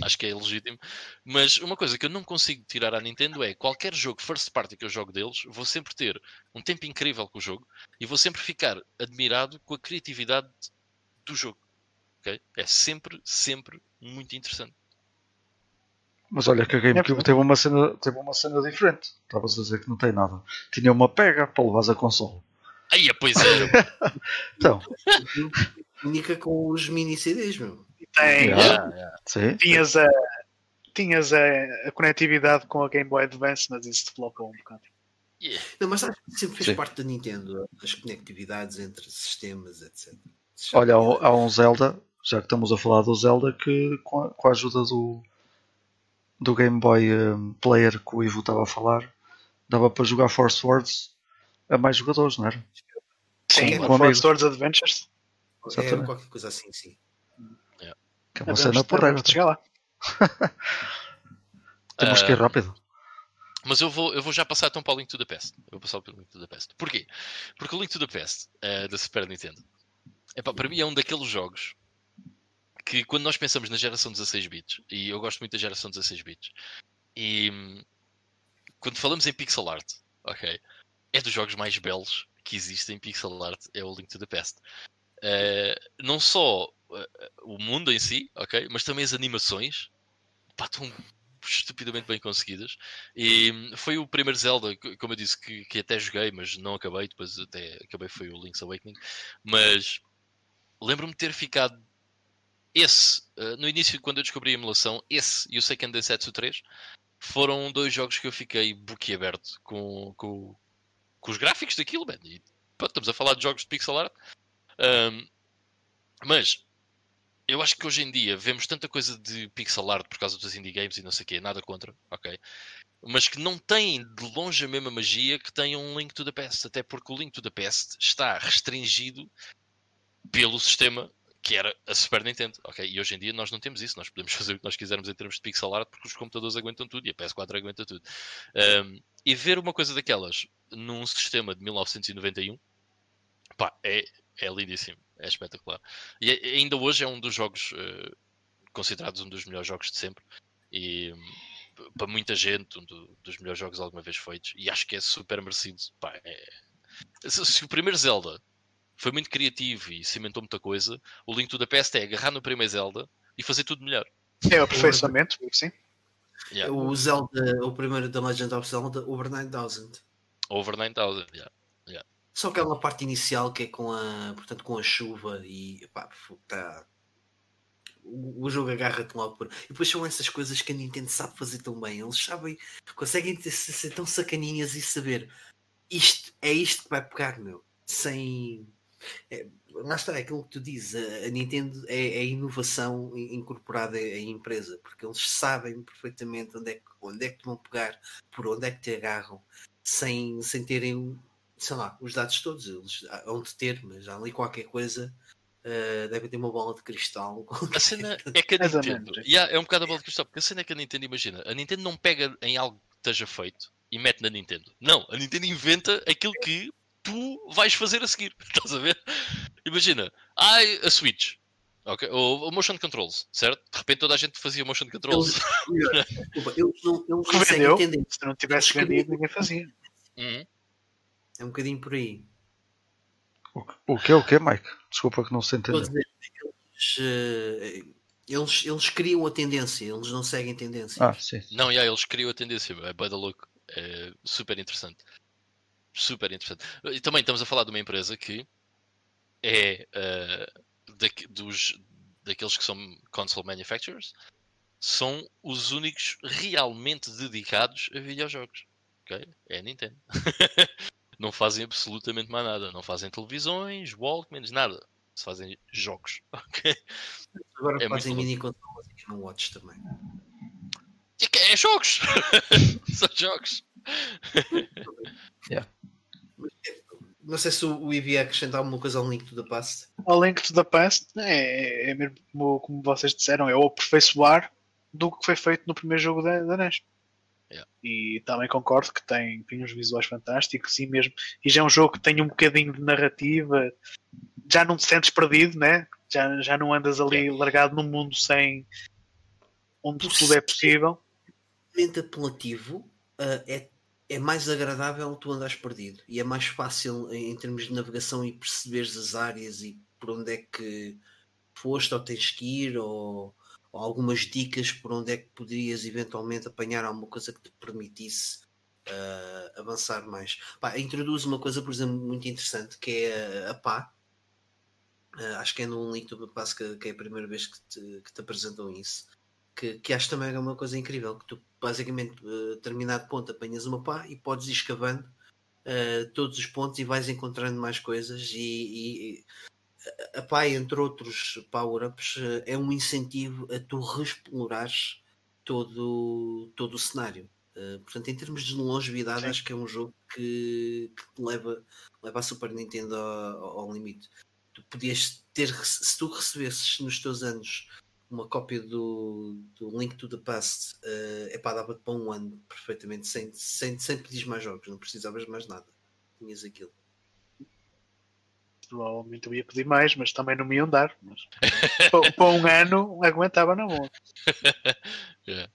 [SPEAKER 3] acho que é legítimo. Mas uma coisa que eu não consigo tirar à Nintendo é qualquer jogo first party que eu jogo deles, vou sempre ter um tempo incrível com o jogo e vou sempre ficar admirado com a criatividade do jogo. ok? É sempre, sempre muito interessante.
[SPEAKER 1] Mas olha que a GameCube teve uma cena, teve uma cena diferente. Estavas a dizer que não tem nada. Tinha uma pega para levares a console.
[SPEAKER 3] Aí, pois é.
[SPEAKER 1] Então,
[SPEAKER 2] Comunica com os mini CDs, meu.
[SPEAKER 4] E tem,
[SPEAKER 1] Yeah. sim.
[SPEAKER 4] tinhas a, tinhas a, a conectividade com a Game Boy Advance, mas isso desbloca um bocado.
[SPEAKER 3] Yeah.
[SPEAKER 2] Não, mas acho que sempre fez
[SPEAKER 1] Sim.
[SPEAKER 2] parte da Nintendo, as conectividades entre sistemas, etc.
[SPEAKER 1] Olha, há, há um Zelda, já que estamos a falar do Zelda, que com a, com a ajuda do, do Game Boy um, Player que o Ivo estava a falar, dava para jogar Force Wars a mais jogadores, não era?
[SPEAKER 4] Sim,
[SPEAKER 1] Com.
[SPEAKER 4] Force Swords Adventures.
[SPEAKER 2] É
[SPEAKER 1] Exatamente.
[SPEAKER 2] qualquer coisa assim, sim.
[SPEAKER 1] Que é uma porreira.
[SPEAKER 4] devemos chegar lá.
[SPEAKER 1] Temos que ir
[SPEAKER 3] Ah,
[SPEAKER 1] rápido.
[SPEAKER 3] Mas eu vou, eu vou já passar então para o Link to the Past. Eu vou passar para o Link to the Past. Porquê? Porque o Link to the Past eh, da Super Nintendo epá, para mim é um daqueles jogos que quando nós pensamos na geração 16 bits, e eu gosto muito da geração 16 bits, e hum, quando falamos em pixel art, ok, é dos jogos mais belos que existem em pixel art, é o Link to the Past. Eh, não só o mundo em si, ok, mas também as animações, pá, estão estupidamente bem conseguidas. E hum, foi o primeiro Zelda, como eu disse, que, que até joguei, mas não acabei. Depois até acabei foi o Link's Awakening. Mas lembro-me de ter ficado esse, eh, no início, quando eu descobri a emulação, esse e o Seiken Densetsu 3 foram dois jogos que eu fiquei boquiaberto com, com, com os gráficos daquilo, man. E, pronto, estamos a falar de jogos de pixel art. Ahm, mas eu acho que hoje em dia vemos tanta coisa de pixel art por causa dos indie games e não sei o quê, nada contra, ok? Mas que não têm de longe a mesma magia que tem um Link to the Past, até porque o Link to the Past está restringido pelo sistema que era a Super Nintendo, ok? E hoje em dia nós não temos isso, nós podemos fazer o que nós quisermos em termos de pixel art porque os computadores aguentam tudo e a PS4 aguenta tudo. Um, e ver uma coisa daquelas num sistema de 1991, pá, é, é lindíssimo, é espetacular. E ainda hoje é um dos jogos eh, considerados um dos melhores jogos de sempre. E para muita gente, um do- dos melhores jogos alguma vez feitos. E acho que é super merecido. Pá, é- Se, se o primeiro Zelda foi muito criativo e cimentou muita coisa, o Link to the Past é agarrar no primeiro Zelda e fazer tudo melhor.
[SPEAKER 4] É o aperfeiçoamento, sim.
[SPEAKER 3] Yeah.
[SPEAKER 2] O Zelda, o primeiro da Legend of Zelda, Over 9000.
[SPEAKER 3] Over 9000. Yeah.
[SPEAKER 2] Só aquela parte inicial que é com a, portanto, com a chuva e pá, tá, o, jogo agarra-te logo por. E depois são essas coisas que a Nintendo sabe fazer tão bem. Eles sabem, conseguem ser, tão sacaninhas e saber isto é isto que vai pegar, meu. Sem. É, lá está, é aquilo que tu dizes. A, a Nintendo é, é inovação in- incorporada em empresa, porque eles sabem perfeitamente onde é, que, onde é que vão pegar, por onde é que te agarram, sem, sem terem sei lá, os dados todos, eles hão de ter, mas há ali qualquer coisa, uh, devem ter uma bola de cristal.
[SPEAKER 3] A cena é que a Nintendo. Yeah, é um bocado a bola de cristal, porque a cena é que a Nintendo imagina. A Nintendo não pega em algo que esteja feito e mete na Nintendo. Não, a Nintendo inventa aquilo que tu vais fazer a seguir. Estás a ver? Imagina, ai, a Switch. Ok, ou o motion controls, certo? De repente toda a gente fazia motion controls.
[SPEAKER 2] Desculpa, eles não, eles
[SPEAKER 4] vendeu.
[SPEAKER 2] entender.
[SPEAKER 4] Se não tivesse vendido, ninguém fazia.
[SPEAKER 3] Uhum.
[SPEAKER 2] É um bocadinho por aí.
[SPEAKER 1] O, que- o que é o que, Mike? Desculpa que não se entendeu.
[SPEAKER 2] dizer, eles, uh, eles, eles criam a tendência, eles não seguem tendência.
[SPEAKER 1] Ah, sim.
[SPEAKER 3] Não, yeah, eles criam a tendência, é by the look. É super interessante. Super interessante. E também estamos a falar de uma empresa que é eh, daqui- dos, daqueles que são console manufacturers, são os únicos realmente dedicados a videojogos. ok? É a Nintendo. não fazem absolutamente mais nada. Não fazem televisões, Walkmans, nada. Só fazem jogos. ok?
[SPEAKER 2] Agora
[SPEAKER 3] é
[SPEAKER 2] fazem mini controlas e Game Watch também.
[SPEAKER 3] Que É jogos! São jogos.
[SPEAKER 2] Não sei se o Ibi ia acrescentar alguma coisa ao Link to the Past.
[SPEAKER 4] O Link to the Past é, é mesmo como, como vocês disseram, é o aperfeiçoar do que foi feito no primeiro jogo da, da NES.
[SPEAKER 3] Yeah.
[SPEAKER 4] E também concordo que tem, tem uns visuais fantásticos e mesmo e já é um jogo que tem um bocadinho de narrativa, já não te sentes perdido, né? Já, já não andas ali largado num mundo sem onde tudo é possível.
[SPEAKER 2] Mente apelativo uh, é, é mais agradável tu andares perdido e é mais fácil em, em termos de navegação e perceberes as áreas e por onde é que foste ou tens que ir ou algumas dicas por onde é que poderias eventualmente apanhar alguma coisa que te permitisse uh, avançar mais. Pá, introduz uma coisa, por exemplo, muito interessante que é a, a pá. Uh, acho que é num link do passo que, que é a primeira vez que te, que te apresentam isso que, que acho também é uma coisa incrível, que tu basicamente a determinado ponto apanhas uma pá e podes ir escavando uh, todos os pontos e vais encontrando mais coisas e, e pá, entre outros power-ups, uh, é um incentivo a tu reexplorares todo, todo o cenário. Uh, portanto, em termos de longevidade,
[SPEAKER 4] Sim.
[SPEAKER 2] acho que é um jogo que, que te leva, leva a Super Nintendo ao, ao limite. Tu podias ter, se tu recebesses nos teus anos uma cópia do, do Link to the Past uh, epá, dava para um ano perfeitamente, sem, sem, sem pedir mais jogos, não precisavas mais nada. Tinhas aquilo.
[SPEAKER 4] Provavelmente eu ia pedir mais, mas também não me iam dar. Mas para, para um ano aguentava na boa.
[SPEAKER 3] Yeah.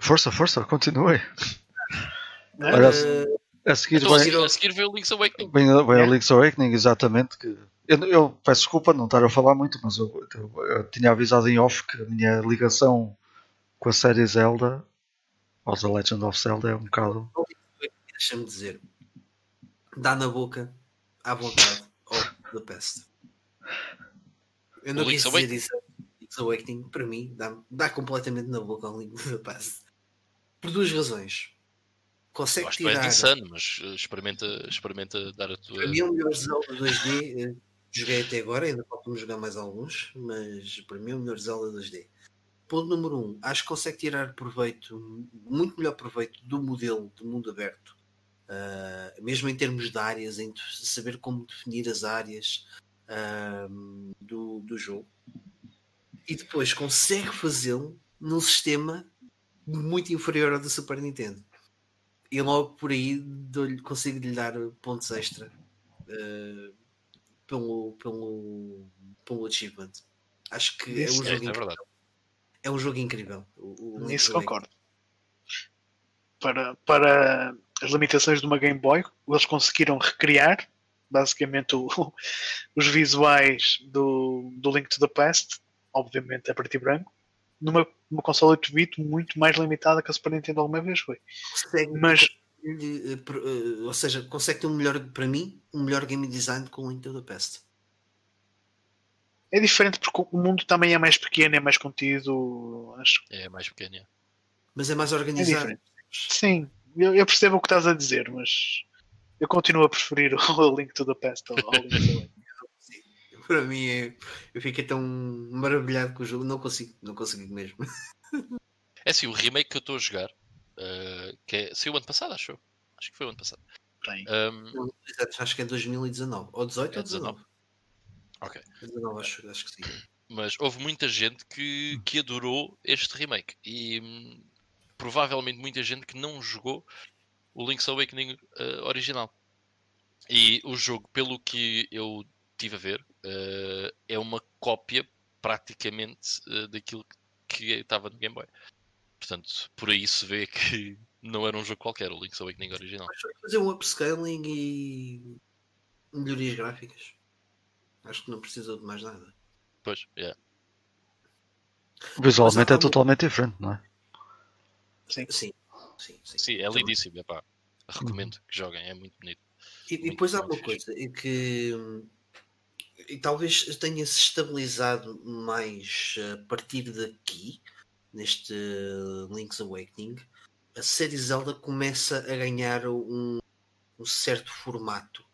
[SPEAKER 1] Força, força, continue. Olha,
[SPEAKER 2] Uh,
[SPEAKER 1] A seguir
[SPEAKER 3] Então, a
[SPEAKER 1] vem,
[SPEAKER 3] seguir, a seguir veio o Link's Awakening.
[SPEAKER 1] vem, vem
[SPEAKER 4] É.
[SPEAKER 1] a Link's Awakening, exatamente. Que eu, eu peço desculpa não estar a falar muito, mas eu, eu- eu tinha avisado em off que a minha ligação com a série Zelda, ou The Legend of Zelda, é um bocado.
[SPEAKER 2] Deixa-me dizer, dá na boca, à vontade, ao The Pest. Eu não
[SPEAKER 3] O
[SPEAKER 2] quis
[SPEAKER 3] Link's
[SPEAKER 2] dizer isso. Link's Awakening, para mim, dá, dá completamente na boca ao Link to the Past. Por duas razões. Consegue
[SPEAKER 3] Gosto é
[SPEAKER 2] tirar.
[SPEAKER 3] de insano, mas uh, experimenta, experimenta dar a tua.
[SPEAKER 2] Para mim é o melhor Zelda 2D. eh, Joguei até agora, ainda falta-me jogar mais alguns, mas para mim é o melhor Zelda 2D. Ponto número 1. Um, acho que consegue tirar proveito, muito melhor proveito do modelo de mundo aberto. Ah, mesmo em termos de áreas, em saber como definir as áreas ah, do, do jogo. E depois consegue fazê-lo num sistema muito inferior ao do Super Nintendo. E logo por aí consigo lhe dar pontos extra eh, pelo, pelo, pelo achievement. Acho que é
[SPEAKER 4] Isso
[SPEAKER 2] um
[SPEAKER 3] é,
[SPEAKER 2] jogo
[SPEAKER 3] isso é
[SPEAKER 2] incrível.
[SPEAKER 3] verdade.
[SPEAKER 2] É um jogo incrível. O, o
[SPEAKER 4] Nisso concordo. Para, para as limitações de uma Game Boy, eles conseguiram recriar basicamente o- os visuais do, do Link to the Past, obviamente a preto e branco, numa, numa console 8-bit muito mais limitada que a Super Nintendo alguma vez foi.
[SPEAKER 2] Consegue,
[SPEAKER 4] Mas
[SPEAKER 2] eh, eh, ou seja, consegue ter um melhor, para mim, um melhor game design com o Link to the Past.
[SPEAKER 4] é diferente porque o mundo também é mais pequeno, é mais contido. Acho
[SPEAKER 3] É mais pequeno. é.
[SPEAKER 2] Mas é mais
[SPEAKER 4] é
[SPEAKER 2] organizado.
[SPEAKER 4] diferente. Sim, eu, eu percebo o que estás a dizer, mas eu continuo a preferir o Link to the Past ao, ao Link to the
[SPEAKER 2] para mim é. Eu fiquei tão maravilhado com o jogo, não consigo, não consigo mesmo.
[SPEAKER 3] É assim, o remake que eu estou a jogar, uh, que é, saiu ano passado, acho. Acho que foi o ano passado.
[SPEAKER 4] Bem,
[SPEAKER 3] Um,
[SPEAKER 2] Acho que é 2019. Ou 18
[SPEAKER 3] É
[SPEAKER 2] ou 19.
[SPEAKER 3] 19. ok.
[SPEAKER 2] 19, acho, acho que sim.
[SPEAKER 3] Mas houve muita gente que, que adorou este remake. E hum, provavelmente muita gente que não jogou o Link's Awakening uh, original. E o jogo, pelo que eu tive a ver, uh, é uma cópia praticamente uh, daquilo que estava no Game Boy. Portanto, por aí se vê que não era um jogo qualquer, o Link's Awakening original.
[SPEAKER 2] Acho que fazer um upscaling e melhorias gráficas. Acho que não precisou de mais nada.
[SPEAKER 3] Pois, é.
[SPEAKER 1] Visualmente
[SPEAKER 2] há
[SPEAKER 1] é totalmente diferente, não é?
[SPEAKER 2] Sim, sim, sim.
[SPEAKER 3] Sim, é lindíssimo. epá. Recomendo que joguem, é muito bonito.
[SPEAKER 2] E, e
[SPEAKER 3] Muito,
[SPEAKER 2] depois há uma
[SPEAKER 3] fixe.
[SPEAKER 2] coisa é que hum, e talvez tenha-se estabilizado mais a partir daqui, neste Link's Awakening, a série Zelda começa a ganhar um, um certo formato.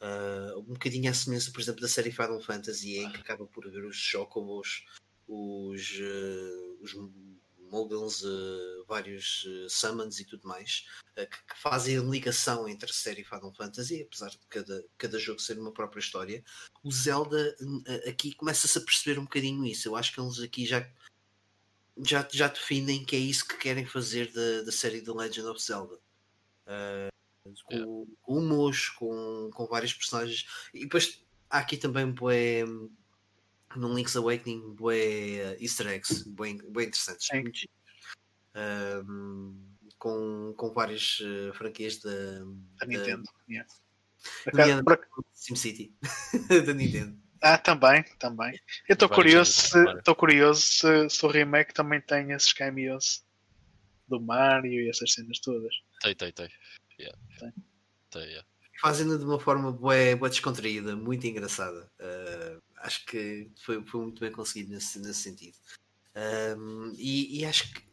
[SPEAKER 2] Ah, um bocadinho à semelhança, por exemplo, da série Final Fantasy, em que acaba por haver os Chocobos, os, eh, os Moguls, eh, vários eh, Summons e tudo mais eh, que, fazem a ligação entre a série Final Fantasy, apesar de cada, cada jogo ser uma própria história. O Zelda aqui começa-se a perceber um bocadinho isso. Eu acho que eles aqui já, já, já definem que é isso que querem fazer da, da série The Legend of Zelda. Ah, com, com humos, com, com vários personagens. E depois há aqui também bué, no Link's Awakening bué easter eggs, bué, bué interessantes. Ahm, com, com várias eh, franquias da,
[SPEAKER 4] da Nintendo. yeah. Por
[SPEAKER 2] SimCity da Nintendo.
[SPEAKER 4] Ah, também, também. Eu estou curioso, estou curioso se, se o remake também tem esses cameos do Mario e essas cenas todas.
[SPEAKER 3] Tem, tem, tem. Yeah.
[SPEAKER 4] Tem.
[SPEAKER 3] Tem, yeah.
[SPEAKER 2] Fazendo de uma forma bué, bué descontraída, muito engraçada. Ah, acho que foi, foi muito bem conseguido nesse, nesse sentido. Ahm, e, e acho que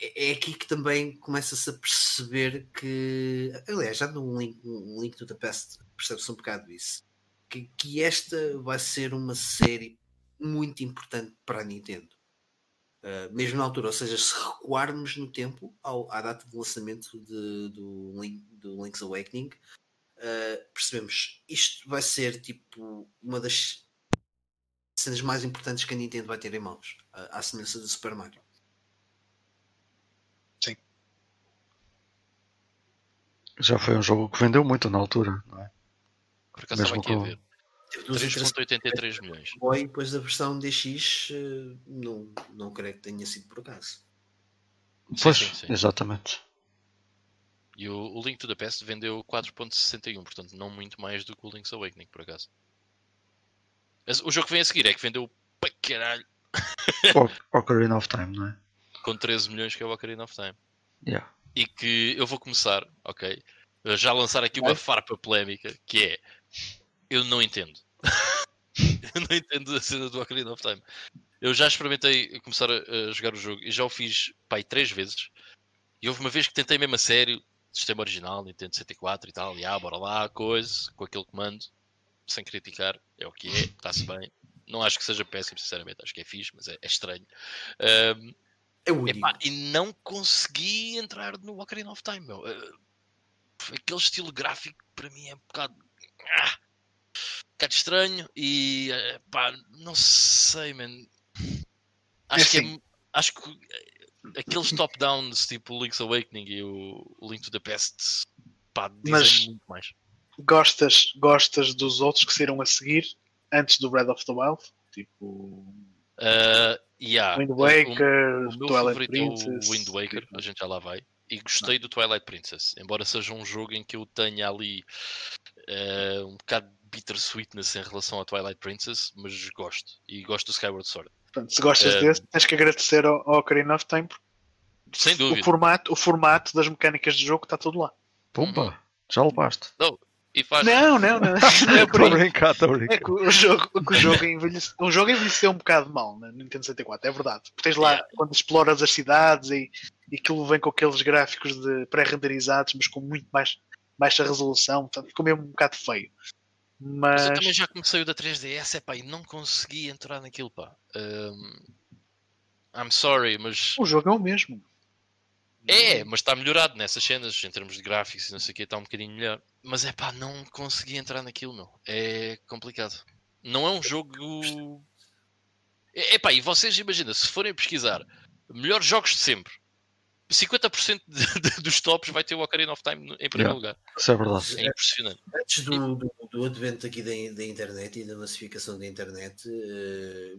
[SPEAKER 2] é é aqui que também começa-se a perceber que, aliás, já no Link, no Link to the Past percebe-se um bocado isso, que, que esta vai ser uma série muito importante para a Nintendo. Uh, mesmo na altura, ou seja, se recuarmos no tempo ao- à data de lançamento de- do, Link, do Link's Awakening, uh, percebemos isto vai ser tipo uma das cenas mais importantes que a Nintendo vai ter em mãos, à semelhança do Super Mario.
[SPEAKER 1] Já foi um jogo que vendeu muito na altura, não é?
[SPEAKER 3] Por acaso
[SPEAKER 1] Mesmo
[SPEAKER 3] estava aqui a
[SPEAKER 1] com-
[SPEAKER 3] ver.
[SPEAKER 2] Teve duas iterações
[SPEAKER 3] 3.83 milhões.
[SPEAKER 2] Boy, depois a versão DX, eh, não, não creio que tenha sido por acaso.
[SPEAKER 3] Sim,
[SPEAKER 1] Pois,
[SPEAKER 3] sim, sim.
[SPEAKER 1] exatamente.
[SPEAKER 3] E o, o Link to the Past vendeu 4.61, portanto não muito mais do que o Link's Awakening, por acaso. Mas o jogo que vem a seguir é que vendeu para caralho
[SPEAKER 1] O- Ocarina of Time, não é?
[SPEAKER 3] com 13 milhões que é o Ocarina of Time.
[SPEAKER 1] Yeah.
[SPEAKER 3] E que eu vou começar, ok? a Já lançar aqui uma farpa polémica que é eu não entendo. eu não entendo a cena do Ocarina of Time. Eu já experimentei começar a, a jogar o jogo e já o fiz pai três vezes. E houve uma vez que tentei mesmo a sério, sistema original, Nintendo 64 e tal, e ah, bora lá, coisa, com aquele comando, sem criticar, é o que é, está-se bem. Não acho que seja péssimo, sinceramente, acho que é fixe, mas é, é estranho.
[SPEAKER 2] É único.
[SPEAKER 3] Epá, e não consegui entrar no Ocarina of Time, meu. Eh, aquele estilo gráfico para mim é um bocado. Ah, um bocado estranho e eh, pá, não sei, man. Acho que é,
[SPEAKER 4] assim.
[SPEAKER 3] acho que eh, aqueles top-downs tipo o Link's Awakening e o o Link to the Past pá, dizem
[SPEAKER 4] Mas-
[SPEAKER 3] muito mais.
[SPEAKER 4] Gostas, gostas dos outros que saíram a seguir antes do Breath of the Wild? Tipo
[SPEAKER 3] Uh, yeah,
[SPEAKER 4] Wind
[SPEAKER 3] o- o-
[SPEAKER 4] Waker,
[SPEAKER 3] O meu
[SPEAKER 4] Twilight
[SPEAKER 3] favorito
[SPEAKER 4] Princess.
[SPEAKER 3] é o Wind Waker,
[SPEAKER 4] tipo,
[SPEAKER 3] a gente já lá vai. E gostei do Twilight Princess, embora seja um jogo em que eu tenha ali eh, um bocado de bittersweetness em relação a Twilight Princess, mas gosto. E gosto do Skyward Sword.
[SPEAKER 4] portanto, se gostas
[SPEAKER 3] Eh,
[SPEAKER 4] desse, tens que agradecer ao, ao Ocarina of Time
[SPEAKER 3] Sem
[SPEAKER 4] o
[SPEAKER 3] dúvida.
[SPEAKER 4] formato, o formato das mecânicas de jogo está tudo lá.
[SPEAKER 1] Pumba, já levaste.
[SPEAKER 3] E faz.
[SPEAKER 4] Não, não, não. não é aí.
[SPEAKER 1] brincar, estou a
[SPEAKER 4] É
[SPEAKER 1] brincar.
[SPEAKER 4] que o jogo, que o jogo, envelhece, o jogo envelheceu um bocado mal na Nintendo 64, é verdade. Porque tens lá,
[SPEAKER 3] Yeah.
[SPEAKER 4] quando exploras as cidades e, e aquilo vem com aqueles gráficos de pré-renderizados, mas com muito mais baixa resolução, portanto ficou mesmo um bocado feio.
[SPEAKER 3] Mas
[SPEAKER 4] Mas,
[SPEAKER 3] eu também já comecei o da 3DS, é pá, e não consegui entrar naquilo, pá. Um, I'm sorry, mas.
[SPEAKER 4] o jogo é o mesmo.
[SPEAKER 3] É, mas está melhorado nessas cenas, em termos de gráficos e não sei o que, está um bocadinho melhor. Mas é pá, não consegui entrar naquilo, meu. É complicado. Não é um jogo. É pá, e vocês imaginam, se forem pesquisar melhores jogos de sempre, 50% de- de- dos tops vai ter o Ocarina of Time em primeiro
[SPEAKER 1] Yeah.
[SPEAKER 3] lugar.
[SPEAKER 1] Isso é verdade.
[SPEAKER 3] É impressionante.
[SPEAKER 2] Antes do, do, do advento aqui da, da internet e da massificação da internet, eh,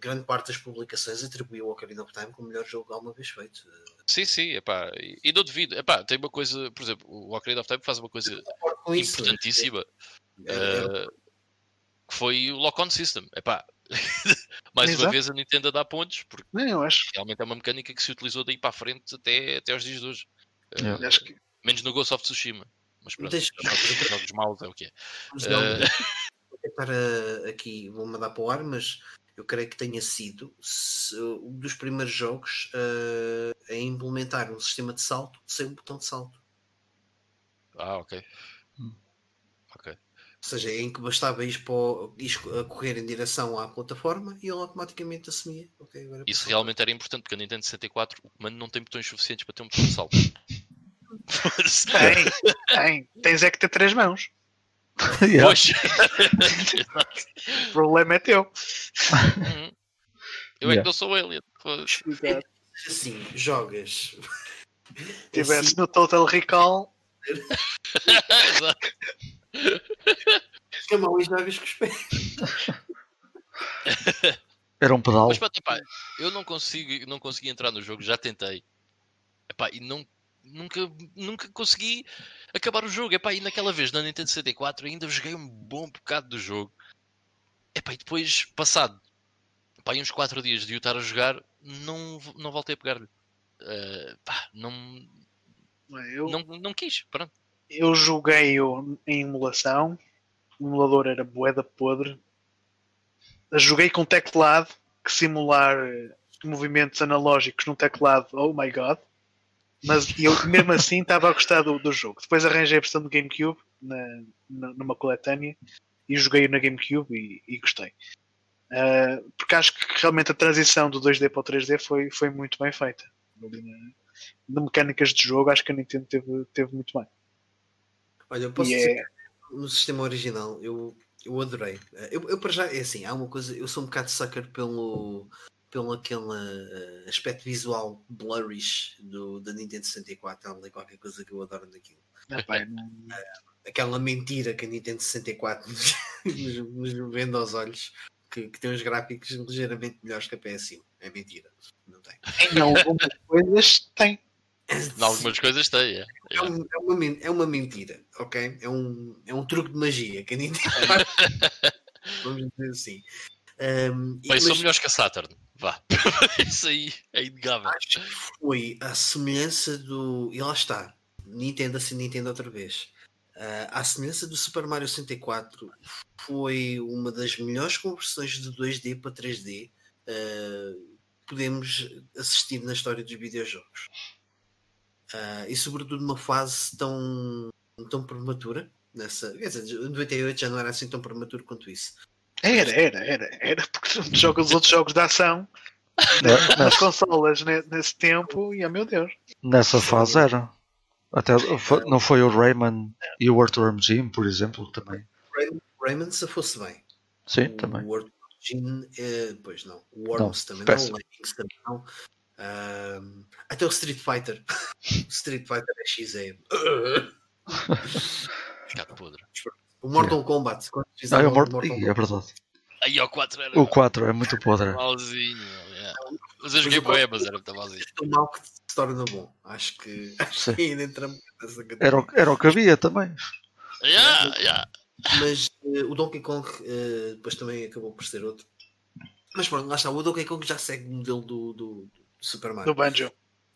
[SPEAKER 2] grande parte das publicações atribuiu ao Ocarina of Time como o melhor jogo alguma vez feito.
[SPEAKER 3] Sim, sim, epá, e, e não devido. Epá, tem uma coisa, por exemplo, o Ocarina of Time faz uma coisa
[SPEAKER 2] isso.
[SPEAKER 3] importantíssima.
[SPEAKER 2] Era- era-
[SPEAKER 3] eh, que foi o lock-on system. Epá, mais uma
[SPEAKER 4] Exato.
[SPEAKER 3] vez a Nintendo a dar pontos, porque
[SPEAKER 4] Não, eu acho,
[SPEAKER 3] realmente é uma mecânica que se utilizou daí para a frente até, até aos dias de hoje.
[SPEAKER 1] Yeah.
[SPEAKER 4] acho que
[SPEAKER 3] Menos no Ghost of Tsushima. Mas pronto,
[SPEAKER 2] Deixa-
[SPEAKER 3] jogos, jogos maus é o que é.
[SPEAKER 2] Tentar eh, aqui, vou mandar para o ar, mas eu creio que tenha sido se- um dos primeiros jogos eh, a implementar um sistema de salto sem um botão de salto.
[SPEAKER 3] ah, ok.
[SPEAKER 1] Hum.
[SPEAKER 3] Ok.
[SPEAKER 2] Ou seja, em que bastava ir, para o- ir a correr em direção à plataforma e ele automaticamente assumia. Ok, agora
[SPEAKER 3] Isso realmente era importante, porque a Nintendo 64, o comando não tem botões suficientes para ter um botão de salto.
[SPEAKER 4] tem, tem. Tens é que ter três mãos.
[SPEAKER 1] Yeah.
[SPEAKER 3] Pois. Exato.
[SPEAKER 4] O problema é teu.
[SPEAKER 3] Uhum. Eu é
[SPEAKER 1] Yeah.
[SPEAKER 3] que não sou alien.
[SPEAKER 2] Saltar. Assim, jogas.
[SPEAKER 4] Tivesse
[SPEAKER 2] Assim,
[SPEAKER 4] no Total Recall,
[SPEAKER 3] Exato.
[SPEAKER 2] que a mão e jogas com os pés.
[SPEAKER 1] Era um pedal.
[SPEAKER 3] Mas epá, eu não consigo, não consegui entrar no jogo, já tentei. Epá, e não, nunca, nunca consegui acabar o jogo. Epá, e naquela vez na Nintendo 64 ainda joguei um bom bocado do jogo. Epá, e depois, passado epá, uns 4 dias de o estar a jogar, não, não voltei a pegar-lhe. Eh, pá, não,
[SPEAKER 4] eu,
[SPEAKER 3] não, não quis, pronto.
[SPEAKER 4] eu joguei-o em emulação. O emulador era boeda podre. Joguei com teclado, que simular movimentos analógicos num teclado, oh my god. Mas eu mesmo assim estava a gostar do, do jogo. Depois arranjei a versão do GameCube na, na- numa coletânea e joguei na GameCube e, e gostei. Ah, porque acho que realmente a transição do 2D para o 3D foi, foi muito bem feita. De mecânicas de jogo, acho que a Nintendo teve, teve muito bem.
[SPEAKER 2] Olha, eu posso
[SPEAKER 4] E
[SPEAKER 2] dizer
[SPEAKER 4] é-
[SPEAKER 2] que no sistema original eu eu adorei. Eu, eu para já, é assim, há uma coisa, eu sou um bocado sucker pelo, pelo aquele uh, aspecto visual blurrish do, da Nintendo 64. Há ali qualquer coisa que eu adoro naquilo.
[SPEAKER 4] Ah, pá,
[SPEAKER 2] Uh, aquela mentira que a Nintendo 64 nos, nos, nos vende aos olhos, que, que tem uns gráficos ligeiramente melhores que a PS1. É mentira. Não tem.
[SPEAKER 4] Em algumas coisas tem.
[SPEAKER 3] Em algumas coisas tem, é.
[SPEAKER 2] É, um- é uma, é uma mentira, ok? É um, é um truque de magia que a Nintendo Vamos dizer assim. Um, e-
[SPEAKER 3] Bem, são
[SPEAKER 2] mas
[SPEAKER 3] melhores que a Saturn. Vá. Isso aí é inegável.
[SPEAKER 2] acho que foi a semelhança do. E lá está. Nintendo assim Nintendo outra vez. Ah, a semelhança do Super Mario 64 foi uma das melhores conversões de 2D para 3D ah, podemos assistir na história dos videojogos. Ah, e sobretudo numa fase tão, tão prematura. Nessa, quer dizer, em 98 já não era assim tão prematuro quanto isso.
[SPEAKER 4] Era, era, era, era, porque tu jogas os outros jogos de ação nas consolas ne- nesse tempo e, oh meu Deus.
[SPEAKER 1] nessa fase era. Até não foi o Rayman e o Earthworm Jim, por exemplo, também.
[SPEAKER 2] Rayman se fosse bem.
[SPEAKER 1] Sim,
[SPEAKER 2] o
[SPEAKER 1] também.
[SPEAKER 2] World Gin, eh, pois não. O Worms também
[SPEAKER 1] péssimo.
[SPEAKER 2] não. O Lemmings também não. Até o Street Fighter. o Street Fighter é XE.
[SPEAKER 3] Gato podre.
[SPEAKER 2] O Mortal Kombat. Quando
[SPEAKER 1] Ah,
[SPEAKER 2] fizeram
[SPEAKER 1] é,
[SPEAKER 2] o
[SPEAKER 1] o Mort...
[SPEAKER 2] Mortal
[SPEAKER 1] Ih, é verdade.
[SPEAKER 3] Aí ao 4 era
[SPEAKER 1] O 4 é muito podre.
[SPEAKER 3] malzinho. é. Mas eu joguei
[SPEAKER 2] o
[SPEAKER 3] bué, mas era muito malzinho.
[SPEAKER 2] tão mau que se torna bom. Acho que, acho que ainda entramos nessa categoria.
[SPEAKER 1] Era o, era o que havia também.
[SPEAKER 3] Yeah, yeah.
[SPEAKER 2] Mas eh, o Donkey Kong eh, depois também acabou por ser outro. Mas pronto, lá está. O Donkey Kong já segue o modelo do, do, do Super Mario.
[SPEAKER 4] Do Banjo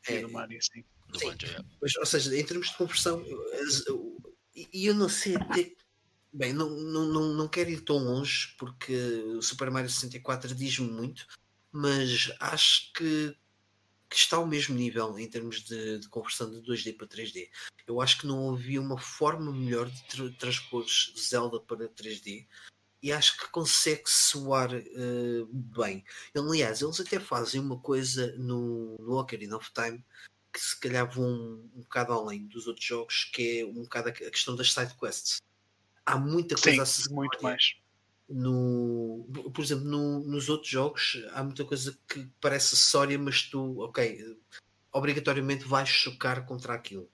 [SPEAKER 4] e
[SPEAKER 2] É,
[SPEAKER 4] do Mario, sim.
[SPEAKER 3] Do
[SPEAKER 2] Sim.
[SPEAKER 3] Banjo, yeah.
[SPEAKER 2] Mas, ou seja, em termos de conversão, eu- as- eu- e e eu não sei até. Bem, não, não, não, não quero ir tão longe porque o Super Mario 64 diz-me muito, mas acho que, que está ao mesmo nível em termos de, de conversão de 2D para 3D. Eu acho que não havia uma forma melhor de tra transpor Zelda para 3D e acho que consegue soar eh, bem. Aliás, eles até fazem uma coisa no, no Ocarina of Time que se calhar vão um, um bocado além dos outros jogos, que é um bocado a questão das side quests. Há muita coisa
[SPEAKER 4] Sim, muito mais.
[SPEAKER 2] no por exemplo no- nos outros jogos há muita coisa que parece acessória mas tu ok obrigatoriamente vais chocar contra aquilo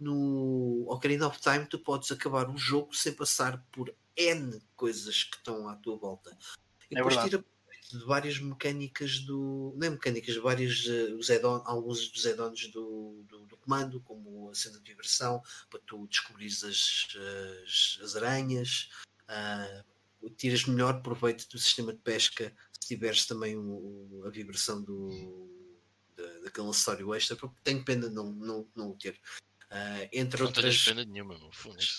[SPEAKER 2] no Ocarina of Time tu podes acabar o jogo sem passar por N coisas que estão à tua volta e
[SPEAKER 4] É
[SPEAKER 2] depois
[SPEAKER 4] verdade.
[SPEAKER 2] tira de várias mecânicas do não é mecânicas várias eh, os alguns dos add-ons do, do, do comando como a cena de vibração para tu descobrires as, as, as aranhas ah, tiras melhor proveito do sistema de pesca se tiveres também o- a vibração do, da, daquele acessório extra, porque tenho pena de não, não, não o ter. Ah, entre
[SPEAKER 3] Não tenho
[SPEAKER 2] outras,
[SPEAKER 3] pena nenhuma, meu.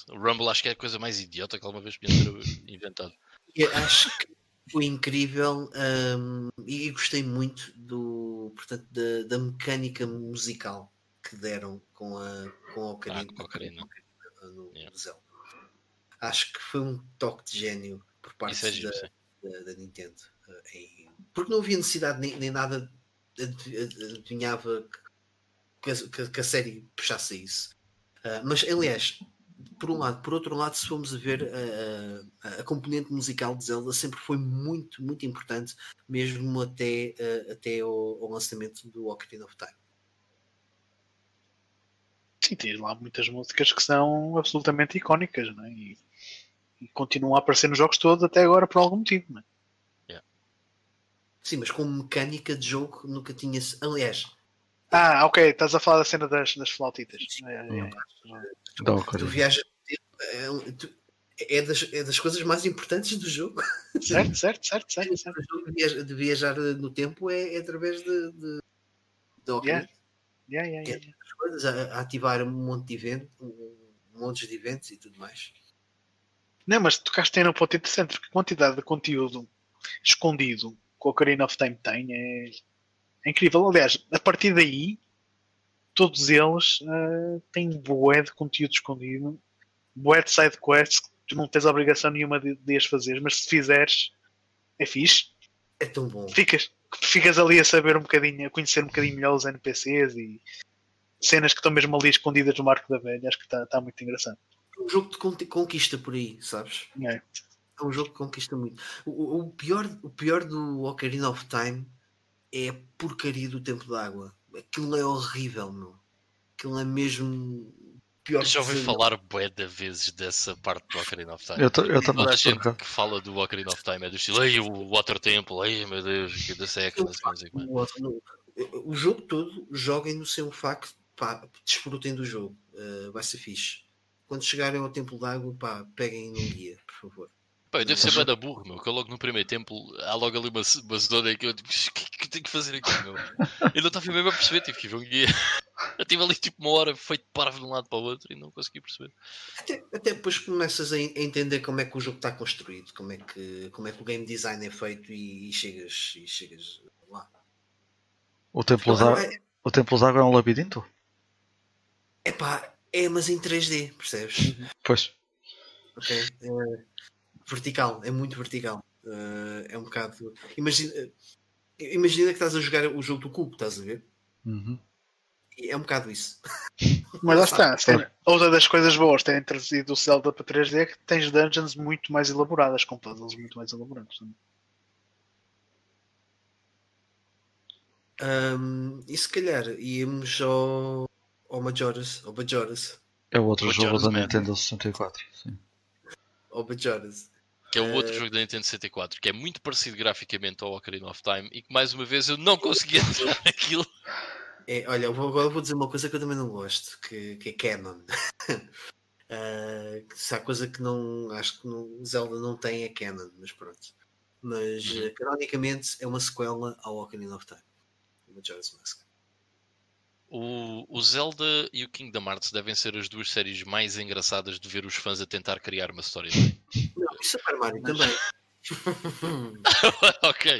[SPEAKER 3] O Rumble acho que é a coisa mais idiota que alguma vez podiam ter inventado.
[SPEAKER 2] e acho que foi incrível ahm, e gostei muito do, portanto, da, da mecânica musical que deram com a, com a Ocarina,
[SPEAKER 3] Ah, com a Ocarina.
[SPEAKER 2] no,
[SPEAKER 3] Yeah.
[SPEAKER 2] no Zelda. Acho que foi um toque de gênio por parte
[SPEAKER 3] é giro,
[SPEAKER 2] da, da, da Nintendo. eh, porque não havia necessidade nem, nem nada adi- adi- adivinhava que, a- que, que a série puxasse isso. Ah, mas aliás, por um lado, por outro lado, se formos a ver a, a- a componente musical de Zelda sempre foi muito, muito importante, mesmo até, ah, até ao, ao lançamento do Ocarina of Time.
[SPEAKER 4] Sim, tens lá muitas músicas que são absolutamente icónicas, não é? E, e continuam a aparecer nos jogos todos até agora por algum motivo, não é?
[SPEAKER 2] Sim, mas com mecânica de jogo nunca tinha. Aliás,
[SPEAKER 4] Ah, ok, estás a falar da cena das, das flautitas.
[SPEAKER 2] Sim.
[SPEAKER 4] É, é, é.
[SPEAKER 2] tu,
[SPEAKER 1] Da
[SPEAKER 2] tu viajas. É, tu- é das, é das coisas mais importantes do jogo.
[SPEAKER 4] Certo, certo, certo, certo,
[SPEAKER 2] O
[SPEAKER 4] certo.
[SPEAKER 2] jogo de viajar, de viajar no tempo é, é através de, de, de Ocarina.
[SPEAKER 4] Yeah, yeah, yeah, yeah.
[SPEAKER 2] coisas, a, a ativar um monte de eventos, um, montes de eventos e tudo mais.
[SPEAKER 4] Não, mas tocaste aí num ponto interessante, porque a quantidade de conteúdo escondido que o Ocarina of Time tem é, é incrível. Aliás, a partir daí, todos eles eh, têm bué de conteúdo escondido, bué de side quests que tu não tens obrigação nenhuma de, de as fazer, mas se fizeres, é fixe.
[SPEAKER 2] É tão bom.
[SPEAKER 4] Ficas, ficas ali a saber um bocadinho, a conhecer um bocadinho melhor os NPCs e cenas que estão mesmo ali escondidas no Marco da Velha. Acho que está tá muito engraçado.
[SPEAKER 2] Um jogo de con- conquista por aí, sabes?
[SPEAKER 4] É.
[SPEAKER 2] é um jogo que conquista muito. O, o pior, o pior do Ocarina of Time é a porcaria do tempo de água. Aquilo é horrível, meu. Aquilo é mesmo pior
[SPEAKER 3] Já ouvi
[SPEAKER 2] que
[SPEAKER 3] falar bué de vezes dessa parte do Ocarina of Time.
[SPEAKER 1] Eu, ta- eu também.
[SPEAKER 3] Toda a gente que fala do Ocarina of Time é do estilo, ei, o Water Temple, ei, meu Deus, que da mais o que mais."
[SPEAKER 2] O, outro- no- jogo todo, joguem no seu facto, pá, desfrutem do jogo, uh, vai ser fixe. Quando chegarem ao Templo d'Água, pá, peguem num guia, por favor.
[SPEAKER 3] Pá, eu devo ser bem da burro, meu, que eu logo no primeiro tempo há logo ali uma, uma zona em que eu digo, o que, que eu tenho que fazer aqui, meu? Eu não estava mesmo a perceber, tive que ir ver um guia. Eu tive ali tipo uma hora feito parvo de um lado para o outro e não consegui perceber.
[SPEAKER 2] Até, até depois começas a, en- a entender como é que o jogo está construído, como é que, como é que o game design é feito e, e chegas, e chegas lá.
[SPEAKER 1] O Templo da
[SPEAKER 2] É,
[SPEAKER 1] o Templo de Água é um labirinto?
[SPEAKER 2] é pá, é, mas em 3D, percebes?
[SPEAKER 1] Pois.
[SPEAKER 2] Ok? É vertical, é muito vertical. Eh, é um bocado. Imagina, imagina que estás a jogar o jogo do cubo, estás a ver?
[SPEAKER 1] Uhum.
[SPEAKER 2] É um bocado isso.
[SPEAKER 4] Mas lá está. tem- outra das coisas boas terem trazido o Zelda para 3D é que tens dungeons muito mais elaboradas, com puzzles muito mais elaborados.
[SPEAKER 2] Ahm, e se calhar íamos ao, ao Majora's, ao Majora's,
[SPEAKER 1] É o outro
[SPEAKER 3] O
[SPEAKER 1] jogo
[SPEAKER 3] Majora's
[SPEAKER 1] da
[SPEAKER 3] Mask.
[SPEAKER 1] Nintendo 64. Sim.
[SPEAKER 2] ao Majora's.
[SPEAKER 3] Que é o outro
[SPEAKER 2] Eh,
[SPEAKER 3] jogo da Nintendo 64, que é muito parecido graficamente ao Ocarina of Time e que mais uma vez eu não consegui entrar naquilo.
[SPEAKER 2] É, olha, agora vou dizer uma coisa que eu também não gosto, que, que é canon. Que se há coisa que não acho que no Zelda não tem é canon, mas pronto. Mas
[SPEAKER 3] Uhum.
[SPEAKER 2] eh, canonicamente é uma sequela ao Ocarina of Time. Majora's Mask.
[SPEAKER 3] O, o Zelda e o Kingdom Hearts devem ser as duas séries mais engraçadas de ver os fãs a tentar criar uma história.
[SPEAKER 2] Não, e Super Mario
[SPEAKER 4] Mas-
[SPEAKER 2] também.
[SPEAKER 3] ok.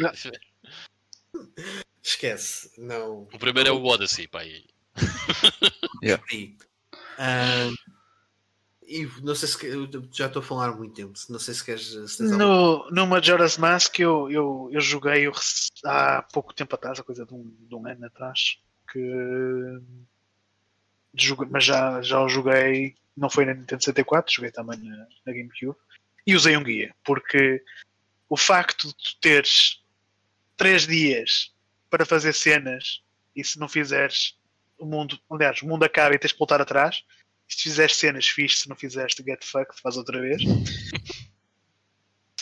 [SPEAKER 2] Esquece, não.
[SPEAKER 3] O primeiro é o Odyssey, pá. e-
[SPEAKER 2] Sim. Ah, Ivo, não sei se já estou a falar há muito tempo. Não sei se queres. Se
[SPEAKER 4] No, no Majora's Mask eu, eu, eu joguei há pouco tempo atrás, a coisa de um, de um ano atrás, que mas já, já o joguei, não foi na Nintendo 64, joguei também na, na GameCube, e usei um guia, porque o facto de tu teres três dias para fazer cenas e se não fizeres o mundo, aliás, o mundo acaba e tens que voltar atrás, se fizeres cenas fixe, se não fizeres get fucked, faz outra vez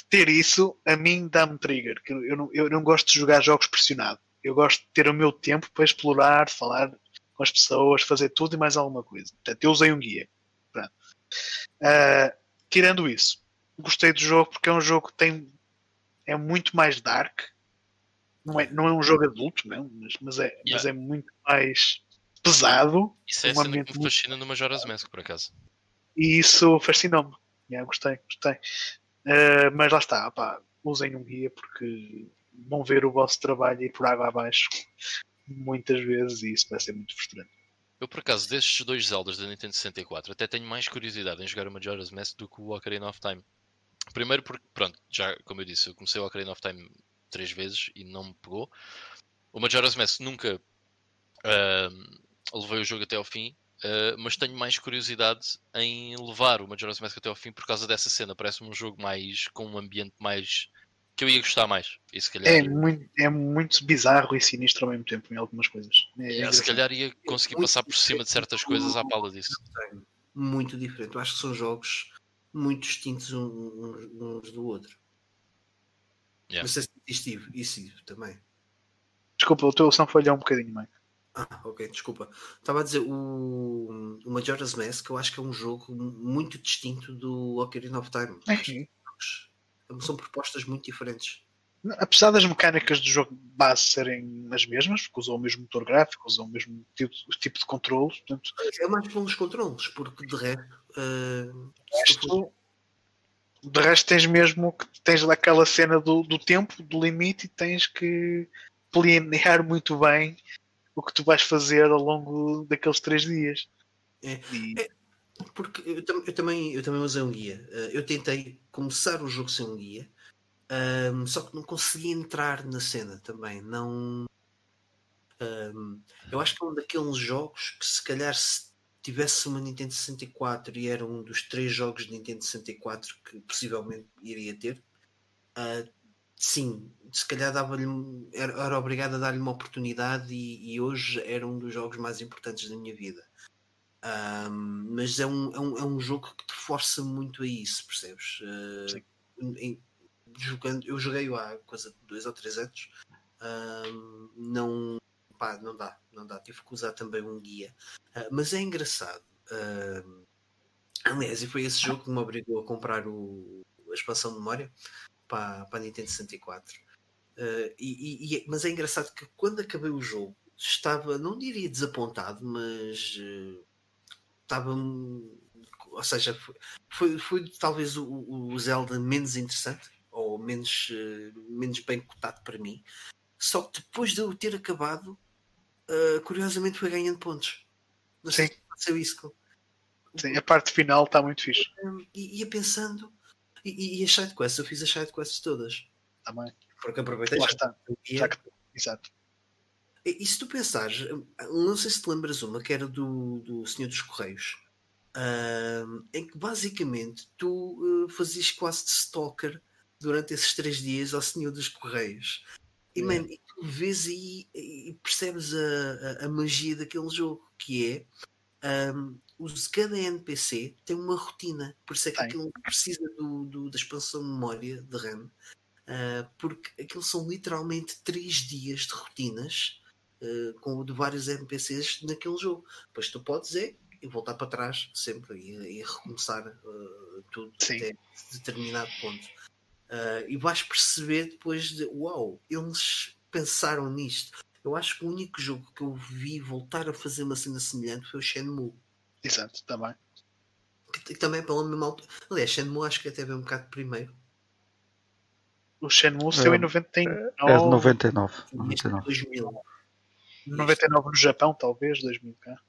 [SPEAKER 4] ter isso a mim dá-me trigger. que Eu não, eu não gosto de jogar jogos pressionado. Eu gosto de ter o meu tempo para explorar, falar com as pessoas, fazer tudo e mais alguma coisa. Portanto, eu usei um guia. Ah, tirando isso, gostei do jogo porque é um jogo que tem é muito mais dark. Não é, não é um jogo adulto, não, mas, mas, é, mas
[SPEAKER 3] Yeah.
[SPEAKER 4] é muito mais pesado
[SPEAKER 3] Isso é
[SPEAKER 4] Um ambiente
[SPEAKER 3] que me
[SPEAKER 4] muito-
[SPEAKER 3] fascina no Majora's Mask, por acaso.
[SPEAKER 4] e isso fascinou-me. Yeah, gostei, gostei. Uh, mas lá está, pá, usem um guia porque vão ver o vosso trabalho ir por água abaixo muitas vezes e isso vai ser muito frustrante.
[SPEAKER 3] Eu, por acaso, destes dois Zeldas da Nintendo 64, até tenho mais curiosidade em jogar o Majora's Mask do que o Ocarina of Time. Primeiro porque, pronto, já como eu disse, eu comecei o Ocarina of Time três vezes e não me pegou. O Majora's Mask nunca ahm, levei o jogo até ao fim, ah, mas tenho mais curiosidade em levar o Majora's Mask até ao fim por causa dessa cena. Parece-me um jogo mais com um ambiente mais que eu ia gostar mais. E se calhar,
[SPEAKER 4] É muito, é muito bizarro e sinistro ao mesmo tempo em algumas coisas. É,
[SPEAKER 3] Yeah, se calhar ia conseguir passar por cima de certas coisas à pala disso.
[SPEAKER 2] Muito diferente. Eu acho que são jogos muito distintos uns, uns do outro.
[SPEAKER 3] Yeah.
[SPEAKER 2] Não sei se estive isso Ivo, também.
[SPEAKER 4] Desculpa, o teu som falhou um bocadinho, Mike.
[SPEAKER 2] Ah, ok, desculpa. Estava a dizer, o, o Majora's Mask eu acho que é um jogo muito distinto do Ocarina of Time. São propostas muito diferentes.
[SPEAKER 4] Apesar das mecânicas do jogo base serem as mesmas, porque usam o mesmo motor gráfico, usam o mesmo tipo, tipo de controle, portanto,
[SPEAKER 2] É mais pelos controles, porque de resto. Ah, se tu
[SPEAKER 4] resto, de resto tens mesmo que tens aquela cena do, do tempo, do limite, e tens que planear muito bem o que tu vais fazer ao longo daqueles três dias.
[SPEAKER 2] É.
[SPEAKER 4] E-
[SPEAKER 2] É. Porque eu, tam- eu também, eu também usei um guia. Uh, eu tentei começar o jogo sem um guia, um, só que não consegui entrar na cena também. Não. um, eu acho que é um daqueles jogos que se calhar se tivesse uma Nintendo 64 e era um dos três jogos de Nintendo 64 que possivelmente iria ter, uh, sim, se calhar dava-lhe era, era obrigado a dar-lhe uma oportunidade e, e, hoje era um dos jogos mais importantes da minha vida. Um, mas é um, é, um, é um jogo que te força muito a isso, percebes? Uh, em, jogando, eu joguei há coisa de dois ou três anos, um, não, pá, não dá, não dá. Tive que usar também um guia, uh, mas é engraçado. Uh, aliás, e foi esse jogo que me obrigou a comprar o, a expansão de memória para, para a Nintendo 64. Uh, e, e, mas é engraçado que quando acabei o jogo estava, não diria desapontado, mas uh, estava. Ou seja, foi, foi, foi talvez o, o, Zelda menos interessante ou menos, uh, menos bem cotado para mim. Só que depois de eu ter acabado, curiosamente foi ganhando pontos. Não sei Sim. se aconteceu isso.
[SPEAKER 4] Sim, a parte final está muito fixe.
[SPEAKER 2] E ia pensando, e, e as sidequests, eu fiz as sidequests todas.
[SPEAKER 4] Também.
[SPEAKER 2] Porque aproveitei.
[SPEAKER 4] Lá está. Já que... Exato.
[SPEAKER 2] E, e, se tu pensares, não sei se te lembras uma que era do, do Senhor dos Correios, uh, em que basicamente tu uh, fazias quase de stalker durante esses três dias ao Senhor dos Correios. E, é. man, e vês aí e percebes a, a, a, magia daquele jogo, que é um, os, cada NPC tem uma rotina, por isso é que tem. aquilo precisa do, do, da expansão de memória de RAM, uh, porque aquilo são literalmente 3 dias de rotinas uh, com de vários NPCs naquele jogo. Depois tu podes é e voltar para trás sempre e, e recomeçar uh, tudo Sim. até determinado ponto. e vais perceber depois de uau, eles pensaram nisto. Eu acho que o único jogo que eu vi voltar a fazer uma cena semelhante foi o Shenmue.
[SPEAKER 4] Exato, também.
[SPEAKER 2] Que, também é pela mesma altura. Aliás, Shenmue acho que até veio um bocado primeiro.
[SPEAKER 4] O Shenmue saiu é, em 99.
[SPEAKER 1] É de 99. 99.
[SPEAKER 2] 2000.
[SPEAKER 4] 99 no Japão, talvez, 2000 cá.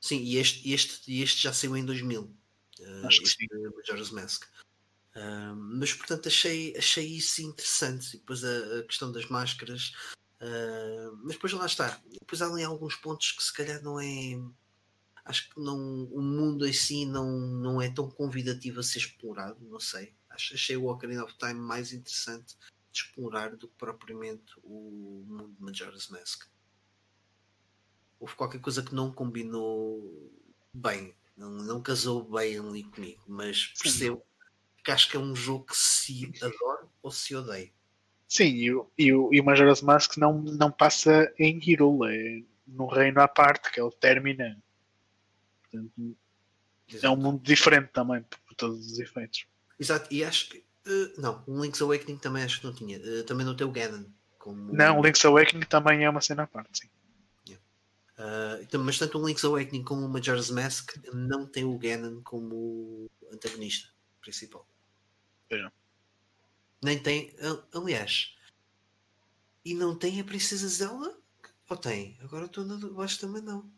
[SPEAKER 2] Sim, e este, este, este já saiu em 2000. Uh,
[SPEAKER 4] Acho que sim.
[SPEAKER 2] Majora's Mask. Mas portanto achei, achei isso interessante. E depois a, a questão das máscaras. Uh, mas depois lá está. Depois há ali alguns pontos que se calhar não é acho que não, o mundo em si não, não é tão convidativo a ser explorado, não sei. Acho, achei o Ocarina of Time mais interessante de explorar do que propriamente o mundo de Majora's Mask. Houve qualquer coisa que não combinou bem, não, não casou bem ali comigo, mas percebo que acho que é um jogo que se adora ou se odeia.
[SPEAKER 4] Sim, e o, e o, e o Majora's Mask não, não passa em Hyrule, é no reino à parte, que é o Termina Portanto, é um mundo diferente também, por todos os efeitos.
[SPEAKER 2] Exato, e acho que. Uh, não, o Link's Awakening também acho que não tinha. Uh, também não tem o Ganon. Como...
[SPEAKER 4] Não, o Link's Awakening também é uma cena à parte, sim.
[SPEAKER 2] Uh, então, mas tanto o Link's Awakening como o Majora's Mask não tem o Ganon como antagonista principal.
[SPEAKER 4] É.
[SPEAKER 2] Nem tem, aliás, e não tem a Princesa Zelda? Ou tem? Agora estou na. Acho também não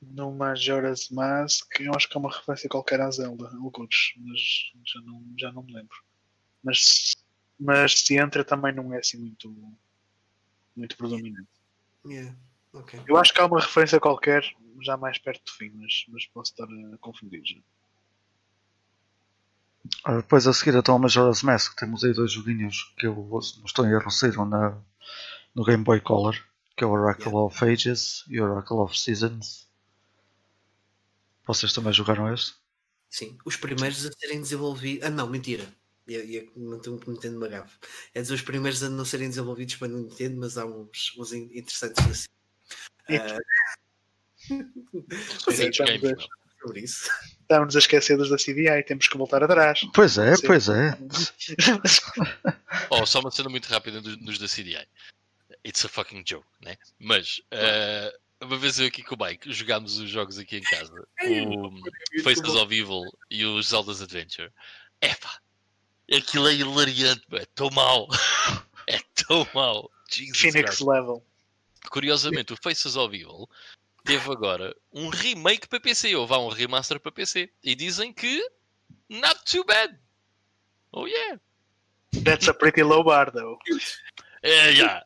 [SPEAKER 4] no Majora's Mask, eu acho que é uma referência qualquer à Zelda, alguns, mas já não, já não me lembro. Mas, mas se entra também não é assim muito, muito predominante.
[SPEAKER 2] Yeah. Okay.
[SPEAKER 4] Eu acho que há uma referência qualquer, já mais perto do fim, mas, mas posso estar a confundir já.
[SPEAKER 1] Ah, depois a seguir então a Majora's Mask temos aí dois joguinhos que eu não estou em erro saíram na, no Game Boy Color, que é o Oracle yeah. of Ages e o Oracle of Seasons. Vocês também jogaram este?
[SPEAKER 2] Sim, os primeiros a serem desenvolvidos. Ah, não, mentira. Ia, ia manter-me Nintendo uma gafe. É dos primeiros a não serem desenvolvidos para Nintendo, mas há uns, uns interessantes assim. Uh...
[SPEAKER 4] é, sobre isso. Estamos a esquecer dos da CDI, temos que voltar atrás.
[SPEAKER 1] Pois é, pois é.
[SPEAKER 3] oh, só uma cena muito rápida dos da CDI. It's a fucking joke, né? Mas uh, uma vez eu aqui com o Mike jogámos os jogos aqui em casa, o Faces of Evil e o Zelda's Adventure. Epá, aquilo é hilariante, é tão mal. é tão mal.
[SPEAKER 4] Jesus Phoenix Christ. level.
[SPEAKER 3] Curiosamente, o Faces of Evil teve agora um remake para PC, ou vá um remaster para PC. E dizem que not too bad. Oh yeah.
[SPEAKER 4] That's a pretty low bar though.
[SPEAKER 3] É, yeah.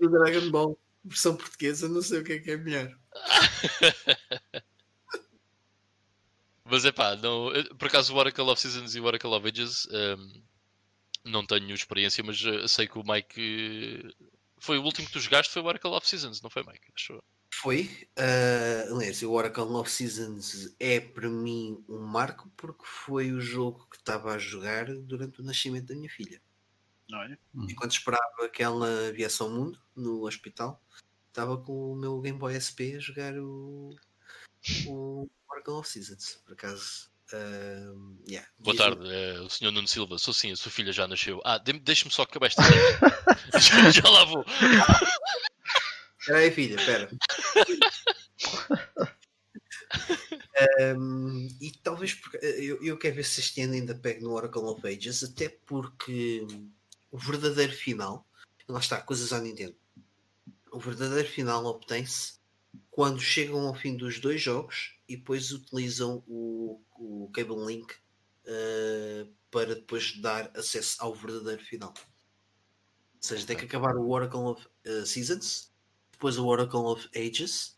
[SPEAKER 2] Dragon Ball. Versão portuguesa, não sei o que é que é melhor.
[SPEAKER 3] Mas é pá, não, por acaso o Oracle of Seasons e o Oracle of Ages ehm, não tenho experiência, mas eh, sei que o Mike foi o último que tu jogaste foi o Oracle of Seasons, não foi Mike? Acho.
[SPEAKER 2] Foi. Uh, aliás, o Oracle of Seasons é para mim um marco porque foi o jogo que estava a jogar durante o nascimento da minha filha.
[SPEAKER 4] Olha,
[SPEAKER 2] Enquanto esperava que ela viesse ao mundo, no hospital, estava com o meu Game Boy SP a jogar o, o Oracle of Seasons. Por acaso. Uh, yeah.
[SPEAKER 3] Boa tarde, eh, o senhor Nuno Silva. Sou sim, a sua filha já nasceu. Ah, dê- deixe-me só acabar esta já, já lá vou.
[SPEAKER 2] Espera aí, filha, espera. Um, e talvez porque eu, eu quero ver se este ano ainda pego no Oracle of Ages, até porque o verdadeiro final, lá está, coisas à Nintendo. O verdadeiro final obtém-se quando chegam ao fim dos dois jogos e depois utilizam o, o Cable Link uh, para depois dar acesso ao verdadeiro final. Ou seja, tem que acabar o Oracle of uh, Seasons, depois o Oracle of Ages,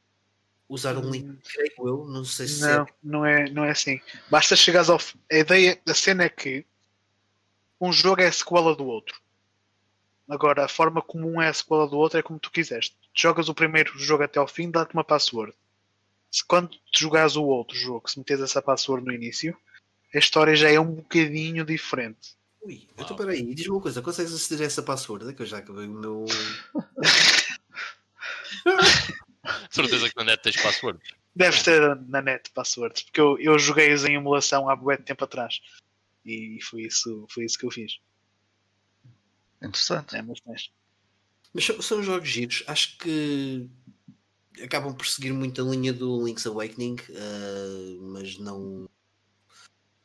[SPEAKER 2] usar um link,
[SPEAKER 4] Hum.
[SPEAKER 2] creio eu, não sei se
[SPEAKER 4] não,
[SPEAKER 2] é
[SPEAKER 4] não é, não é assim. Basta chegares ao. A ideia da cena é que um jogo é a sequela do outro. Agora, a forma como um é a sequela do outro é como tu quiseres. Jogas o primeiro jogo até ao fim, dá-te uma password. Se quando tu jogares o outro jogo, se meteres essa password no início, a história já é um bocadinho diferente.
[SPEAKER 2] Ui, então peraí, diz-me uma coisa, consegues aceder a essa password? É que eu já acabei o meu.
[SPEAKER 3] Certeza que na net tens password.
[SPEAKER 4] Deves ter na net passwords, porque eu, eu joguei-os em emulação há bué de tempo atrás. E foi isso, foi isso que eu fiz.
[SPEAKER 1] Interessante.
[SPEAKER 4] É, mas tens.
[SPEAKER 2] Mas são, são jogos giros, acho que acabam por seguir muito a linha do Link's Awakening, ah, mas não,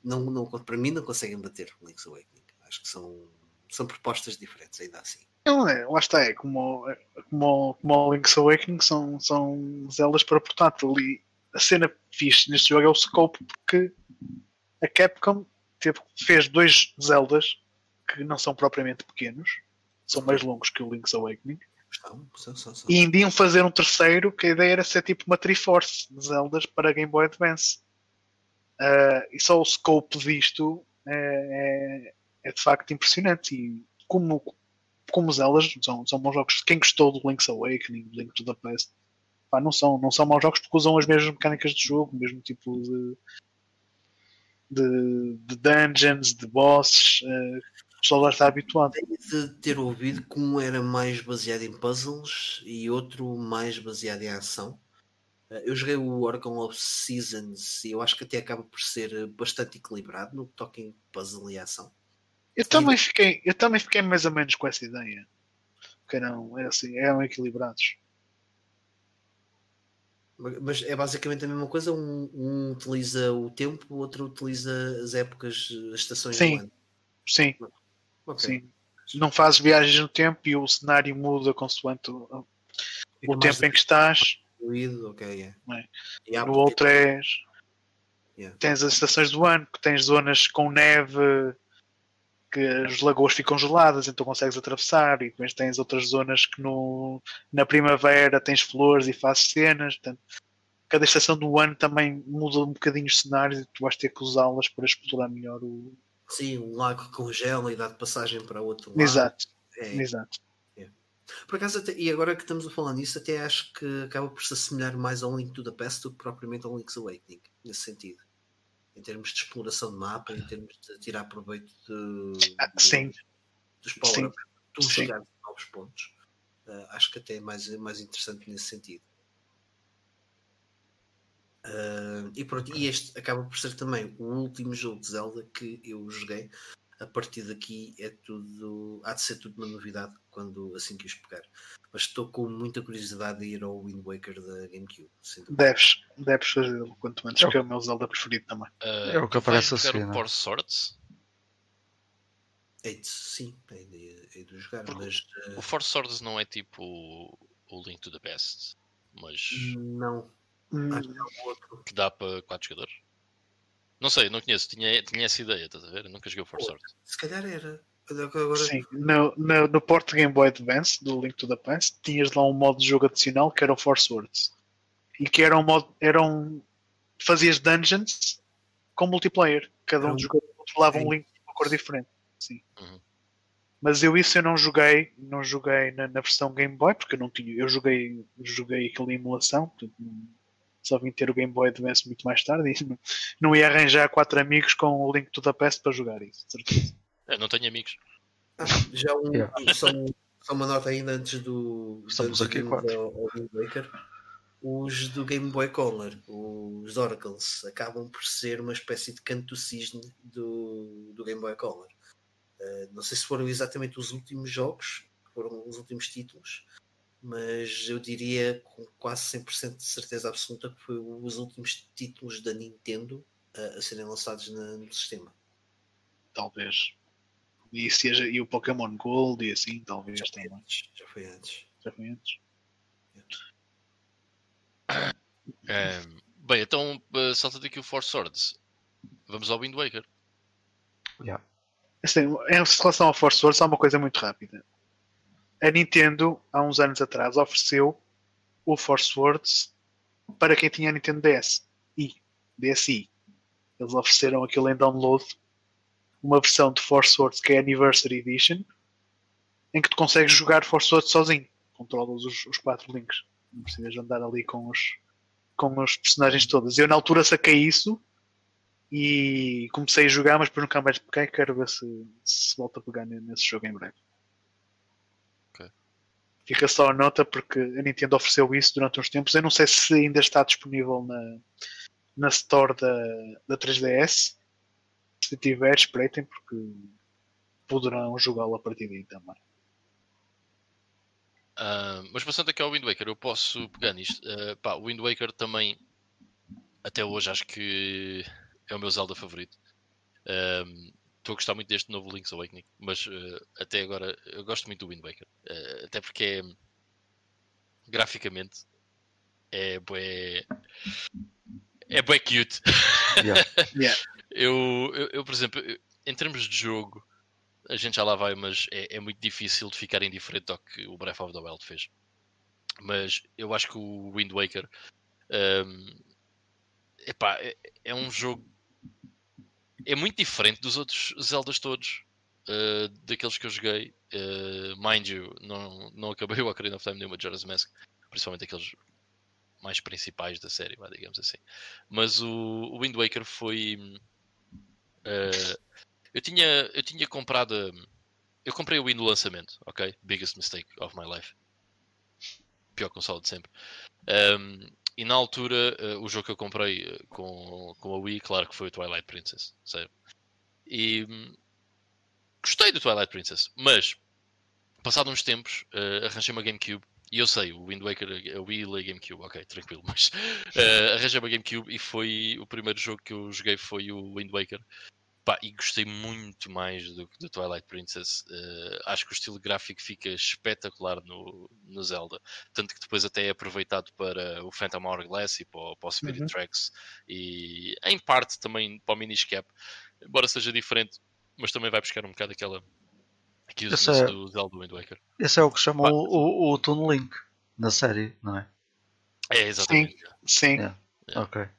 [SPEAKER 2] não, não. Para mim, não conseguem bater o Link's Awakening. Acho que são, são propostas diferentes, ainda assim.
[SPEAKER 4] Não é, lá está, é como, é como, como o Link's Awakening são, são Zeldas para portátil e a cena fixe neste jogo é o scope porque a Capcom teve, fez dois Zeldas que não são propriamente pequenos, são mais longos que o Link's Awakening.
[SPEAKER 2] Estão, são, são, são.
[SPEAKER 4] e ainda iam fazer um terceiro que a ideia era ser tipo uma Triforce de Zeldas para Game Boy Advance. Ah, e só o scope disto é, é, é de facto impressionante. E como, como Zeldas são, são bons jogos. Quem gostou do Link's Awakening do Link to the Past pá, não, são, não são maus jogos porque usam as mesmas mecânicas de jogo o mesmo tipo de de, de dungeons, de bosses o pessoal já está habituado
[SPEAKER 2] de ter ouvido que um era mais baseado em puzzles e outro mais baseado em ação. Eh, Eu joguei o Oracle of Seasons e eu acho que até acaba por ser bastante equilibrado no que toca em puzzle e ação.
[SPEAKER 4] Eu também fiquei, eu também fiquei mais ou menos com essa ideia. Que eram, era assim, eram equilibrados.
[SPEAKER 2] Ma- Mas é basicamente a mesma coisa. Um, um utiliza o tempo, o outro utiliza as épocas, as estações
[SPEAKER 4] Sim.
[SPEAKER 2] do ano.
[SPEAKER 4] Sim,
[SPEAKER 2] Ok.
[SPEAKER 4] sim. Não fazes viagens no tempo e o cenário muda consoante o, o tempo em que estás.
[SPEAKER 2] diluído, ok, é.
[SPEAKER 4] É? No outro é.
[SPEAKER 2] Yeah.
[SPEAKER 4] Tens as estações do ano, que tens zonas com neve, que as lagoas ficam geladas, então consegues atravessar, e depois tens outras zonas que no, na primavera tens flores e fazes cenas. Portanto, cada estação do ano também muda um bocadinho os cenários e tu vais ter que usá-las para explorar melhor o.
[SPEAKER 2] Sim, um lago que congela e dá de passagem para outro lado.
[SPEAKER 4] Exato,
[SPEAKER 2] É.
[SPEAKER 4] exato.
[SPEAKER 2] Por acaso, até- e agora que estamos a falar nisso, até acho que acaba por se assemelhar mais ao Link to the Past do que propriamente ao Link's Awakening, nesse sentido. Em termos de exploração de mapa, em termos de tirar proveito de,
[SPEAKER 4] Ah,
[SPEAKER 2] de-
[SPEAKER 4] sim.
[SPEAKER 2] dos
[SPEAKER 4] Sim.
[SPEAKER 2] power tu a novos pontos. Ah, acho que até é mais, mais interessante nesse sentido. Ah, e pronto, e este acaba por ser também o último jogo de Zelda que eu joguei. A partir daqui é tudo. Há de ser tudo uma novidade quando assim que os pegar. Mas estou com muita curiosidade de ir ao Wind Waker da GameCube.
[SPEAKER 4] Deves, deves fazê-lo quanto antes,
[SPEAKER 1] Eu-
[SPEAKER 4] que é o meu Zelda preferido também.
[SPEAKER 3] Ah,
[SPEAKER 1] É o que aparece
[SPEAKER 3] vais
[SPEAKER 1] a
[SPEAKER 3] jogar
[SPEAKER 1] seguir,
[SPEAKER 3] o
[SPEAKER 1] não é?
[SPEAKER 3] Force Swords?
[SPEAKER 2] É de, sim, é de, é de jogar,
[SPEAKER 3] Porque
[SPEAKER 2] mas
[SPEAKER 3] O Force Swords não é tipo o, o Link to the Past, mas
[SPEAKER 2] ah, não.
[SPEAKER 4] Hum,
[SPEAKER 2] que é outro.
[SPEAKER 3] que dá para 4 jogadores. Não sei, não conheço, tinha, tinha essa ideia, estás a ver? Eu nunca joguei o Force Swords.
[SPEAKER 2] Se calhar era. Olha que agora-
[SPEAKER 4] Sim, no, no, no port Game Boy Advance, do Link to the Past, tinhas lá um modo de jogo adicional que era o Force Words. E que era um modo. Era um, fazias dungeons com multiplayer. Cada um
[SPEAKER 2] um-
[SPEAKER 4] dos jogadores controlava um link de uma cor diferente. Sim.
[SPEAKER 3] Uhum.
[SPEAKER 4] Mas eu isso eu não joguei, não joguei na, na versão Game Boy, porque eu não tinha. Eu joguei, joguei aquilo em emulação, portanto, não- só vim ter o Game Boy Advance muito mais tarde e não, não ia arranjar quatro amigos com o Link to the Past para jogar isso, de certeza.
[SPEAKER 3] Eu não tenho amigos.
[SPEAKER 2] Ah, já um,
[SPEAKER 1] Yeah.
[SPEAKER 2] só, um- só uma nota ainda antes do.
[SPEAKER 1] Estamos
[SPEAKER 2] antes
[SPEAKER 1] aqui
[SPEAKER 2] do-
[SPEAKER 1] quatro.
[SPEAKER 2] ao- ao Wind Waker. Os do Game Boy Color, os Oracles, acabam por ser uma espécie de canto do cisne do, do Game Boy Color. Uh, não sei se foram exatamente os últimos jogos, foram os últimos títulos, mas eu diria com quase 100% de certeza absoluta que foi os últimos títulos da Nintendo uh, a serem lançados na- no sistema.
[SPEAKER 4] Talvez. E, seja, e o Pokémon Gold e assim, talvez
[SPEAKER 2] Já foi
[SPEAKER 4] também.
[SPEAKER 2] antes. Já foi antes.
[SPEAKER 4] Já foi antes.
[SPEAKER 3] Ahm, bem, então uh, salta daqui o Force Swords. Vamos ao Wind Waker.
[SPEAKER 1] Yeah.
[SPEAKER 4] Assim, em relação ao Force Wars, há uma coisa muito rápida. A Nintendo, há uns anos atrás, ofereceu o Force Words para quem tinha a Nintendo DS. E, DSi. Eles ofereceram aquilo em download, uma versão de Force Words que é Anniversary Edition, em que tu consegues jogar Force Words sozinho. Controlas os, os quatro links. Não precisas andar ali com os, com os personagens todos. Eu, na altura, saquei isso e comecei a jogar, mas depois nunca mais peguei. Quero ver se, se volto a pegar ne- nesse jogo em breve. Fica só a nota porque a Nintendo ofereceu isso durante uns tempos. Eu não sei se ainda está disponível na, na Store da, da 3DS. Se tiver, espreitem porque poderão jogá-lo a partir daí também.
[SPEAKER 3] Ah, mas passando aqui ao Wind Waker, eu posso pegar nisto. Ah, pá, o Wind Waker também, até hoje, acho que é o meu Zelda favorito. Ahm, Estou a gostar muito deste novo Link's Awakening, mas ah, até agora eu gosto muito do Wind Waker. Ah, até porque é, graficamente é bué, é bué cute.
[SPEAKER 1] Yeah.
[SPEAKER 4] Yeah.
[SPEAKER 3] Eu, eu, eu, por exemplo, em termos de jogo, a gente já lá vai, mas é, é muito difícil de ficar indiferente ao que o Breath of the Wild fez. Mas eu acho que o Wind Waker hum, epá, é, é um jogo é muito diferente dos outros Zeldas todos. uh, daqueles que eu joguei, Uh, mind you, não, não acabei o Ocarina of Time nem o Majora's Mask, principalmente aqueles mais principais da série, digamos assim. Mas o, o Wind Waker foi. uh, eu, tinha, eu tinha comprado. Eu comprei o Wii no lançamento, ok? Biggest mistake of my life. Pior console de sempre. Um, e na altura, uh, o jogo que eu comprei uh, com, com a Wii, claro que foi o Twilight Princess. Sabe? E hum, gostei do Twilight Princess, mas passado uns tempos, uh, arranjei uma GameCube. E eu sei, o Wind Waker, a Wii e a GameCube, ok, tranquilo, mas uh, arranjei uma GameCube e foi o primeiro jogo que eu joguei foi o Wind Waker. Pá, e gostei muito mais do que do Twilight Princess. Uh, acho que o estilo gráfico fica espetacular no, no Zelda. Tanto que depois até é aproveitado para o Phantom Hourglass e para, o- para o Spirit
[SPEAKER 4] Uhum.
[SPEAKER 3] Tracks. E em parte também para o Miniscap. Embora seja diferente, mas também vai buscar um bocado aquela
[SPEAKER 1] Esse
[SPEAKER 3] cuteness
[SPEAKER 1] é-
[SPEAKER 3] do Zelda Wind Waker.
[SPEAKER 1] Esse é o que chamam
[SPEAKER 3] Pá.
[SPEAKER 1] o, o, o Toon Link na série, não é?
[SPEAKER 3] É, exatamente.
[SPEAKER 4] Sim,
[SPEAKER 1] Yeah.
[SPEAKER 3] Yeah.
[SPEAKER 1] Ok.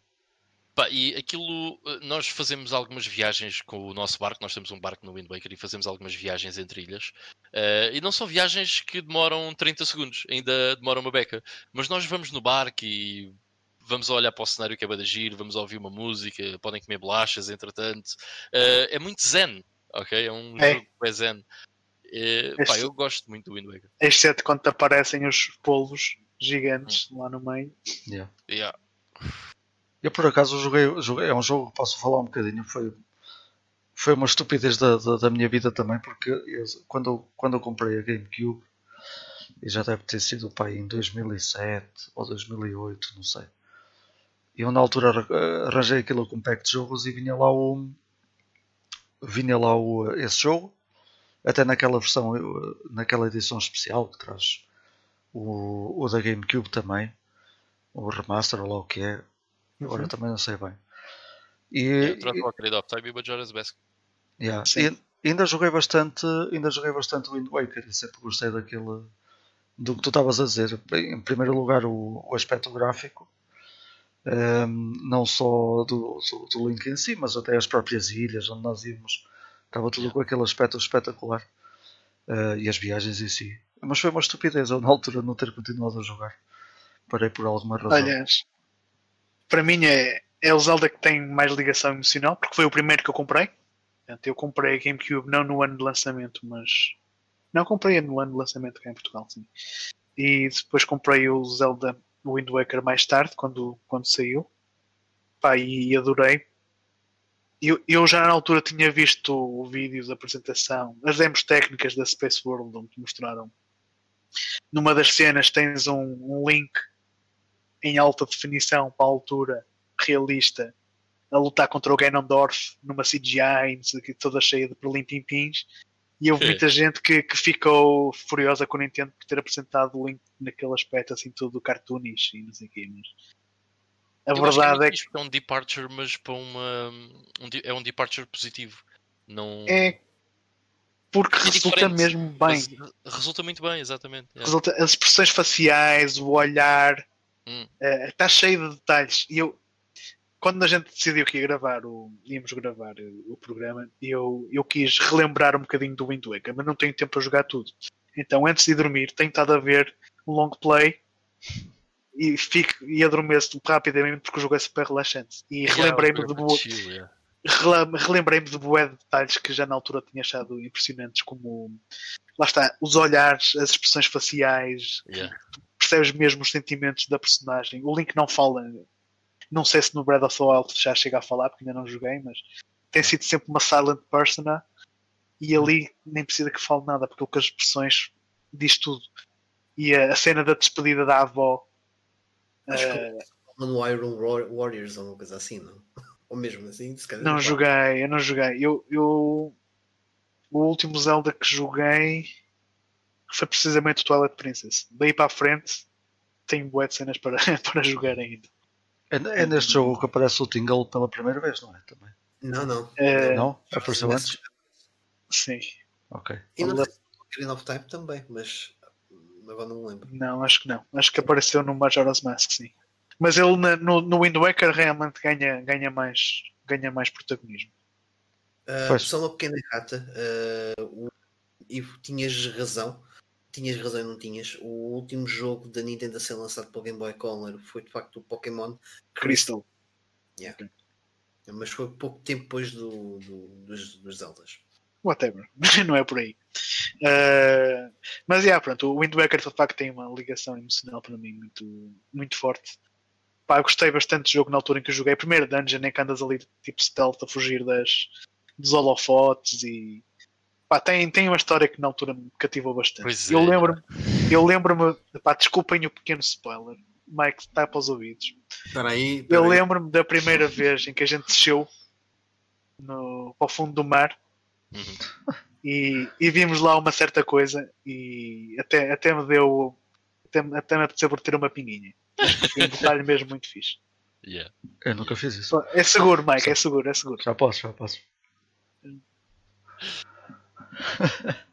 [SPEAKER 3] Pá, e aquilo, eh, nós fazemos algumas viagens com o nosso barco, nós temos um barco no Wind Waker e fazemos algumas viagens entre ilhas. Eh, e não são viagens que demoram 30 segundos, ainda demora uma beca. Mas nós vamos no barco e vamos a olhar para o cenário que é de giro, vamos a ouvir uma música, podem comer bolachas, entretanto. Eh, é muito zen, ok? É um
[SPEAKER 4] É.
[SPEAKER 3] jogo é zen. Eh, pá,
[SPEAKER 4] Este-
[SPEAKER 3] eu gosto muito do Wind Waker.
[SPEAKER 4] exceto quando te aparecem os polos gigantes lá no meio.
[SPEAKER 1] Yeah.
[SPEAKER 3] Yeah.
[SPEAKER 1] Eu por acaso joguei, joguei- é um jogo que posso falar um bocadinho, foi, foi uma estupidez da, da, da minha vida também, porque eu- quando, quando eu comprei a GameCube, e já deve ter sido pai em 2007 ou 2008, não sei. Eu na altura arra- arranjei aquilo com um pack de jogos e vinha lá o vinha lá o, esse jogo, até naquela versão, eu, naquela edição especial que traz o, o da GameCube também, o remaster ou lá o que é, agora
[SPEAKER 4] Uhum.
[SPEAKER 1] também não sei bem. E,
[SPEAKER 3] Yeah, Trouxe o Ocarina of Time e o Majora's Mask.
[SPEAKER 1] yeah,
[SPEAKER 4] Sim.
[SPEAKER 1] e, Ainda joguei bastante, ainda joguei bastante Wind Waker e sempre gostei daquele do que tu estavas a dizer. Em primeiro lugar, o, o aspecto gráfico, um, não só do, do, do, Link em si, mas até as próprias ilhas onde nós íamos, estava tudo com aquele aspecto espetacular uh, e as viagens em si. Mas foi uma estupidez eu na altura não ter continuado a jogar. Parei por alguma razão.
[SPEAKER 4] Aliás, para mim é, é o Zelda que tem mais ligação emocional, porque foi o primeiro que eu comprei. Portanto, eu comprei a GameCube não no ano de lançamento, mas. Não comprei no ano de lançamento cá em Portugal, sim. E depois comprei o Zelda Wind Waker mais tarde, quando, quando saiu. Pá, e, e adorei. Eu, eu já na altura tinha visto o vídeo da apresentação, as demos técnicas da Space World, onde mostraram. Numa das cenas tens um, um link em alta definição para a altura realista a lutar contra o Ganondorf numa CGI, toda cheia de perlimpimpins. E houve muita gente que, que ficou furiosa com o Nintendo por ter apresentado o Link naquele aspecto assim todo cartoonish e não sei o quê. Mas
[SPEAKER 3] a Eu verdade é que, é que é um departure, mas para uma um, é um departure positivo. Não
[SPEAKER 4] é porque é resulta mesmo bem.
[SPEAKER 3] Resulta muito bem, exatamente.
[SPEAKER 4] É. Resulta, as expressões faciais, o olhar, hum. uh, está cheio de detalhes. E eu, quando a gente decidiu que ia gravar o, íamos gravar o programa, eu, eu quis relembrar um bocadinho do Wind Waker, mas não tenho tempo para jogar tudo. Então, antes de dormir, tenho estado a ver um long play e, fico, e adormeço rapidamente porque o jogo é super relaxante. E yeah, relembrei-me de boa. Yeah. Relembrei-me de boé de detalhes que já na altura tinha achado impressionantes, como lá está, os olhares, as expressões faciais, yeah. Percebes mesmo os sentimentos da personagem. O Link não fala não sei se no Breath of the Wild já chega a falar, porque ainda não joguei, mas tem sido sempre uma silent persona e ali nem precisa que fale nada, porque com as expressões diz tudo. E a, a, cena da despedida da avó.
[SPEAKER 2] Acho uh, que no Iron Warriors ou uma coisa assim, não? Ou mesmo assim, se calhar.
[SPEAKER 4] Não joguei, eu não joguei. Eu, eu, o último Zelda que joguei foi precisamente o Twilight Princess. Daí para a frente tenho boas cenas para, para jogar ainda.
[SPEAKER 1] É, é neste jogo que aparece o Tingle pela primeira vez, não é? Também.
[SPEAKER 2] Não, não.
[SPEAKER 4] É...
[SPEAKER 1] Não? Apareceu antes?
[SPEAKER 4] Sim.
[SPEAKER 1] Ok.
[SPEAKER 2] E no Ocarina of Time também, mas agora não me lembro.
[SPEAKER 4] Não, acho que não. Acho que apareceu no Majora's Mask, sim. Mas ele no, no Wind Waker realmente ganha, ganha, mais, ganha mais protagonismo.
[SPEAKER 2] Uh, só uma pequena errata. Uh, e tinhas razão tinhas razão, não tinhas. O último jogo da Nintendo a ser lançado para o Game Boy Color foi de facto o Pokémon
[SPEAKER 4] Crystal.
[SPEAKER 2] Yeah. Okay. Mas foi pouco tempo depois do, do dos, dos Zeldas.
[SPEAKER 4] Whatever, não é por aí. Uh, mas yeah, pronto, o Wind Waker de facto tem uma ligação emocional para mim muito, muito forte. Pá, eu gostei bastante do jogo na altura em que eu joguei. Primeiro dungeon em que andas ali tipo stealth a fugir das, dos holofotes e Pá, tem, tem uma história que na altura me cativou bastante. Pois eu é. lembro-me, eu lembro-me, pá, desculpem o pequeno spoiler, Mike está para os ouvidos.
[SPEAKER 2] Peraí,
[SPEAKER 4] peraí. Eu lembro-me da primeira vez em que a gente desceu no, ao fundo do mar uhum. e, e, vimos lá uma certa coisa e até, até me deu até, até me apeteceu por ter uma pinguinha. Foi um detalhe mesmo muito fixe.
[SPEAKER 3] Yeah.
[SPEAKER 1] Eu nunca fiz isso.
[SPEAKER 4] É seguro, Mike, é seguro, é seguro.
[SPEAKER 1] Já posso, já posso.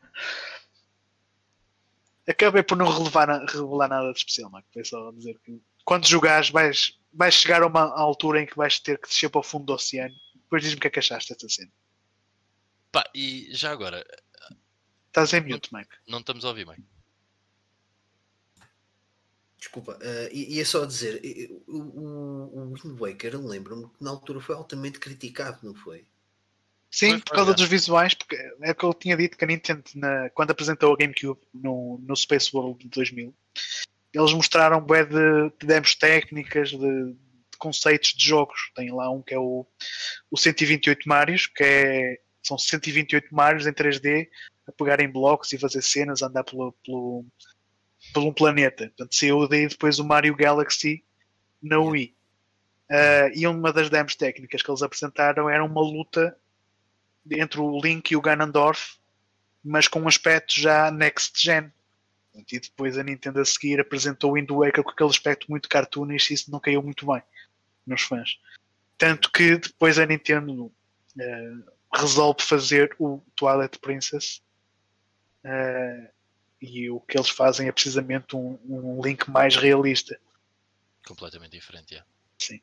[SPEAKER 4] Acabei por não relevar, revelar nada de especial, Marco. Foi só dizer que quando jogares vais, vais chegar a uma altura em que vais ter que descer para o fundo do oceano. Depois diz-me o que é que achaste desta cena.
[SPEAKER 3] Pá, e já agora.
[SPEAKER 4] Estás em mute, Mike.
[SPEAKER 3] Não estamos a ouvir, Mike.
[SPEAKER 2] Desculpa, uh, e, é só dizer, o, o, o Wind Waker, lembro-me que na altura foi altamente criticado, não foi?
[SPEAKER 4] Sim, por causa dos visuais, porque é o que eu tinha dito que a Nintendo, na, quando apresentou a GameCube no, no Space World de 2000, eles mostraram bué de, de demos técnicas, de, de, conceitos de jogos. Tem lá um que é o, o 128 Marios, que é, são 128 Marios em 3D a pegar em blocos e fazer cenas, a andar pelo, pelo, por um planeta. Portanto, saiu daí depois o Mario Galaxy na Wii. Uh, e uma das demos técnicas que eles apresentaram era uma luta entre o Link e o Ganondorf, mas com um aspecto já next gen. E depois a Nintendo a seguir apresentou o Wind Waker com aquele aspecto muito cartoonish e isso não caiu muito bem nos fãs. Tanto que depois a Nintendo uh, resolve fazer o Twilight Princess. Uh, e o que eles fazem é precisamente um, um link mais realista.
[SPEAKER 3] Completamente diferente, é.
[SPEAKER 4] Sim.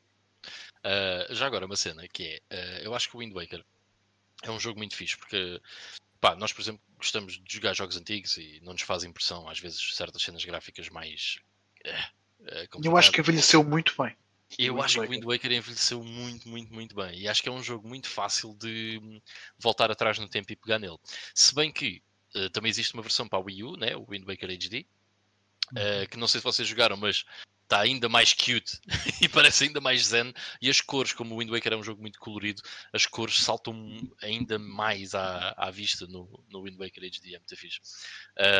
[SPEAKER 3] Uh, já agora, uma cena que é: eu acho que o Wind Waker é um jogo muito fixe, porque pá, nós, por exemplo, gostamos de jogar jogos antigos e não nos faz impressão, às vezes, certas cenas gráficas mais.
[SPEAKER 4] Uh, eu acho que envelheceu muito bem.
[SPEAKER 3] Eu acho que o Wind Waker envelheceu muito, muito, muito bem. E acho que é um jogo muito fácil de voltar atrás no tempo e pegar nele. Se bem que uh, também existe uma versão para a Wii U, né? o Wind Waker HD, uh, que não sei se vocês jogaram, mas está ainda mais cute e parece ainda mais zen. E as cores, como o Wind Waker é um jogo muito colorido, as cores saltam ainda mais à, à vista no, no Wind Waker HD, é muito fixe.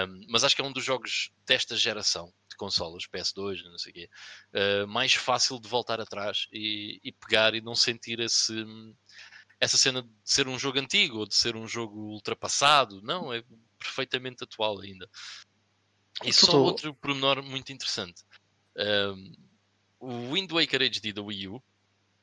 [SPEAKER 3] Um, mas acho que é um dos jogos desta geração de consolas, PS2, não sei o quê, uh, mais fácil de voltar atrás e, e, pegar e não sentir esse, essa cena de ser um jogo antigo ou de ser um jogo ultrapassado. Não, é perfeitamente atual ainda. E só outro pormenor muito interessante. Um, o Wind Waker HD da Wii U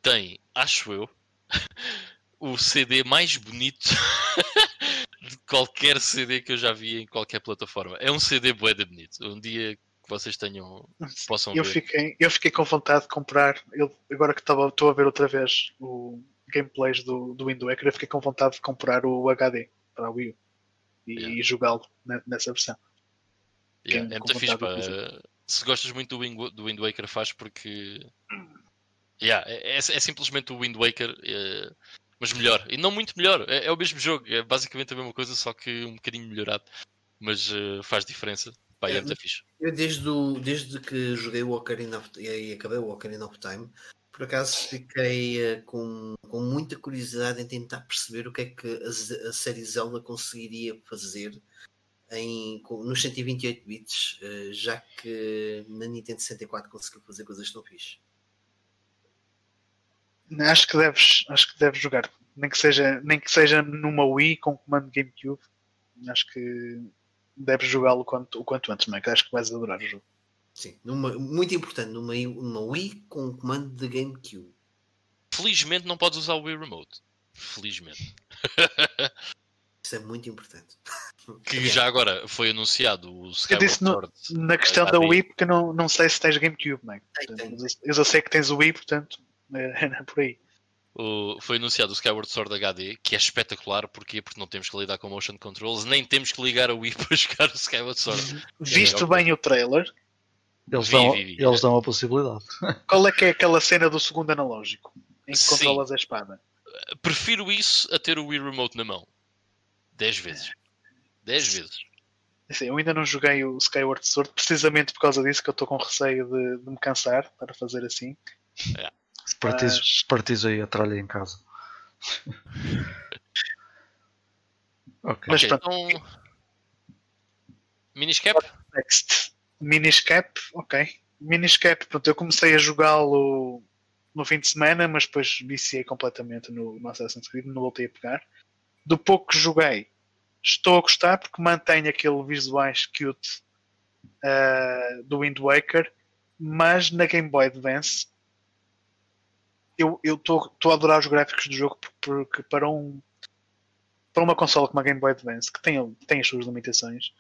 [SPEAKER 3] tem, acho eu, o CD mais bonito de qualquer CD que eu já vi em qualquer plataforma. É um CD bué de bonito. Um dia que vocês tenham, possam
[SPEAKER 4] eu
[SPEAKER 3] ver.
[SPEAKER 4] Fiquei, eu fiquei com vontade de comprar, eu, agora que estou a ver outra vez o gameplays do, do Wind Waker, eu fiquei com vontade de comprar o HD para a Wii U e, yeah. e jogá-lo nessa versão.
[SPEAKER 3] Yeah, é muito fixe, se gostas muito do Wind, do Wind Waker, faz porque. Yeah, é, é, é simplesmente o Wind Waker, é, mas melhor. E não muito melhor, é, é, o mesmo jogo, é basicamente a mesma coisa, só que um bocadinho melhorado. Mas uh, faz diferença. Pá, é, muito fixe.
[SPEAKER 2] Eu desde, o, desde que joguei o Ocarina of, e acabei o Ocarina of Time, por acaso fiquei uh, com, com muita curiosidade em tentar perceber o que é que a, a série Zelda conseguiria fazer em, nos 128 bits, eh, já que na Nintendo 64 conseguiu fazer coisas tão fixe.
[SPEAKER 4] Acho que deves, acho que deves jogar, nem que seja, nem que seja numa Wii com comando GameCube. Acho que deves jogá-lo quanto, o quanto antes, Mike. Acho que vais adorar o jogo.
[SPEAKER 2] Sim, numa, muito importante, numa, numa Wii com comando de GameCube.
[SPEAKER 3] Felizmente não podes usar o Wii Remote. Felizmente.
[SPEAKER 2] Isso é muito importante.
[SPEAKER 3] Que já agora foi anunciado o Skyward
[SPEAKER 4] Eu disse no, na questão da Wii, porque não, não sei se tens GameCube, Mike. Eu já sei que tens o Wii, portanto, é, é por aí.
[SPEAKER 3] O, foi anunciado o Skyward Sword HD, que é espetacular, porquê? Porque não temos que lidar com motion controls, nem temos que ligar a Wii para jogar o Skyward Sword.
[SPEAKER 4] Visto é, bem o trailer,
[SPEAKER 1] eles, vi, dão, vi, vi, eles dão a possibilidade.
[SPEAKER 4] Qual é que é aquela cena do segundo analógico em que Sim. controlas a espada?
[SPEAKER 3] Prefiro isso a ter o Wii Remote na mão. 10 vezes. 10 vezes.
[SPEAKER 4] Assim, eu ainda não joguei o Skyward Sword precisamente por causa disso que eu estou com receio de, de, me cansar para fazer assim.
[SPEAKER 3] É.
[SPEAKER 1] Partiz, aí a tralha em casa.
[SPEAKER 3] ok. Mas okay, então... Miniscap?
[SPEAKER 4] Next. Miniscap, ok. Miniscap, pronto, eu comecei a jogá-lo no fim de semana, mas depois viciei completamente no, no Assassin's Creed, não voltei a pegar. Do pouco que joguei, estou a gostar porque mantém aquele visuais cute uh, do Wind Waker, mas na Game Boy Advance eu estou a adorar os gráficos do jogo porque para um para uma consola como a Game Boy Advance que tem, tem as suas limitações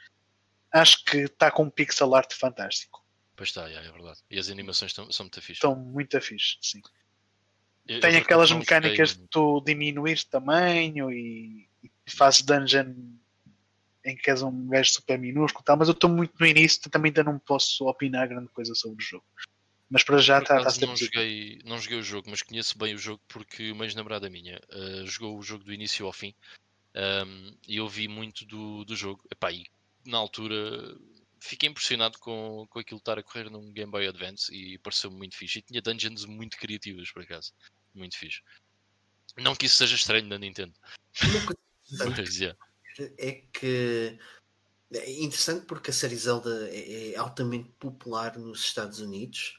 [SPEAKER 4] acho que está com um pixel art fantástico.
[SPEAKER 3] Pois está, é, é verdade. E as animações estão, são muito fixe.
[SPEAKER 4] Estão muito fixe, sim eu, tem eu aquelas mecânicas de tu diminuir tamanho e, e fazes dungeon em que és um gajo super minúsculo, tal, mas eu estou muito no início, também ainda não posso opinar grande coisa sobre o jogo. Mas para já está tá
[SPEAKER 3] não joguei Não joguei o jogo, mas conheço bem o jogo porque uma ex-namorada minha uh, jogou o jogo do início ao fim um, e eu vi muito do, do jogo. Epá, e na altura fiquei impressionado com, com aquilo estar a correr num Game Boy Advance e pareceu-me muito fixe. E tinha dungeons muito criativas, por acaso. Muito fixe. Não que isso seja estranho na Nintendo.
[SPEAKER 2] Mas, yeah. É que é interessante porque a série Zelda é, é altamente popular nos Estados Unidos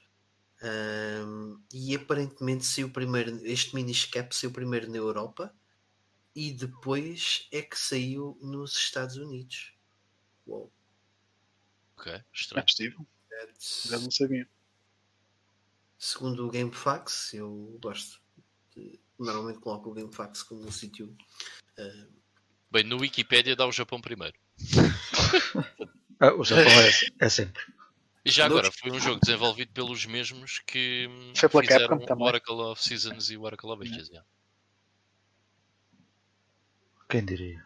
[SPEAKER 2] um, e aparentemente saiu primeiro, este miniscap saiu primeiro na Europa e depois é que saiu nos Estados Unidos. Uou.
[SPEAKER 3] Ok, estranho. É
[SPEAKER 4] possível. Já não sabia.
[SPEAKER 2] Segundo o GameFAQs, eu gosto de, normalmente coloco o GameFAQs como um sítio Uh,
[SPEAKER 3] Bem, no Wikipedia dá o Japão primeiro.
[SPEAKER 1] Ah, o Japão é, é sempre.
[SPEAKER 3] E já agora, foi um jogo desenvolvido pelos mesmos que
[SPEAKER 4] Foi pela
[SPEAKER 3] fizeram
[SPEAKER 4] Capcom
[SPEAKER 3] o
[SPEAKER 4] também.
[SPEAKER 3] Oracle of Seasons e o Oracle of Ages. yeah.
[SPEAKER 1] Quem diria?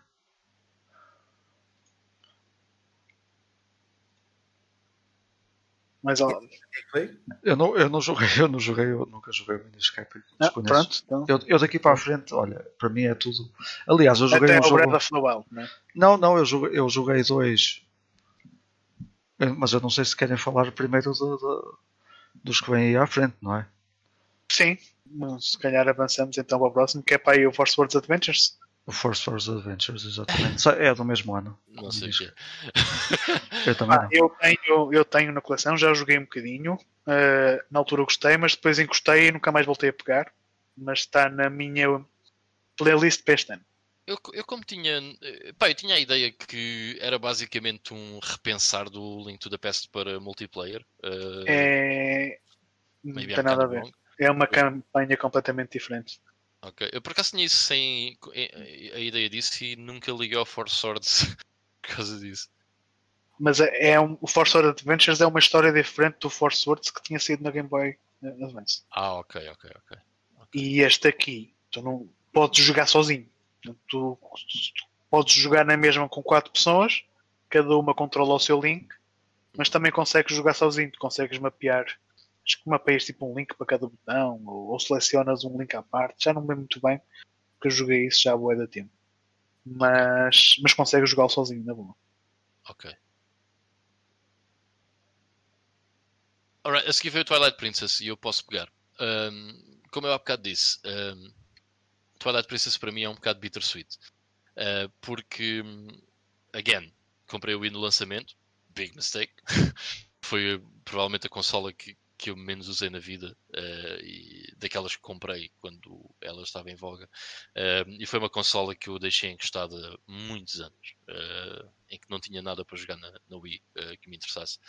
[SPEAKER 4] Mas ó,
[SPEAKER 2] o que é que foi?
[SPEAKER 1] Eu não, eu não joguei, eu não joguei, eu nunca joguei o Windows Escape.
[SPEAKER 4] ah, pronto. Então,
[SPEAKER 1] Eu, eu daqui para a frente, olha, para mim é tudo. Aliás, eu joguei
[SPEAKER 4] até
[SPEAKER 1] um
[SPEAKER 4] o
[SPEAKER 1] jogo.
[SPEAKER 4] Breath of the Wild, né?
[SPEAKER 1] Não, não, eu joguei, eu joguei dois. Mas eu não sei se querem falar primeiro do- do- dos que vêm aí à frente, não é?
[SPEAKER 4] Sim. Se calhar avançamos então para o próximo, que é para aí o Force Words Adventures.
[SPEAKER 1] O Force Force Adventures, exatamente. É do mesmo ano.
[SPEAKER 3] Não sei o que é.
[SPEAKER 1] Eu também
[SPEAKER 4] Ah, eu, tenho, eu tenho na coleção, já joguei um bocadinho. Uh, na altura gostei, mas depois encostei e nunca mais voltei a pegar. Mas está na minha playlist para este ano.
[SPEAKER 3] Eu, eu como tinha. eh, Pá, eu tinha a ideia que era basicamente um repensar do Link to the Past para multiplayer. eh,
[SPEAKER 4] É... Não tem nada a ver.
[SPEAKER 3] wrong.
[SPEAKER 4] É uma campanha completamente diferente.
[SPEAKER 3] Ok. Eu por acaso tinha isso sem. eh, a ideia disso e nunca liguei ao Force Swords por causa disso.
[SPEAKER 4] Mas é é um, o Force Words Adventures é uma história diferente do Force Words que tinha sido na Game Boy Advance.
[SPEAKER 3] Ah, ok, ok, ok.
[SPEAKER 4] E este aqui, tu não podes jogar sozinho. Portanto, Tu, tu podes jogar na mesma com quatro pessoas, cada uma controla o seu link, mas também consegues jogar sozinho. Tu consegues mapear, acho que mapeias tipo um link para cada botão, ou, ou selecionas um link à parte. Já não me lembro muito bem, porque eu joguei isso já há boa da tempo. Mas, mas consegues jogá-lo sozinho, na boa.
[SPEAKER 3] Ok. Alright, a seguir veio o Twilight Princess e eu posso pegar. Ahm, como eu há bocado disse, ahm, Twilight Princess para mim é um bocado bittersweet. Ah, porque, again, comprei o Wii no lançamento, big mistake. Foi eh, provavelmente a consola que, que eu menos usei na vida ah, e daquelas que comprei quando ela estava em voga. Ah, e foi uma consola que eu deixei encostada muitos anos, ah, em que não tinha nada para jogar na, na Wii que me interessasse.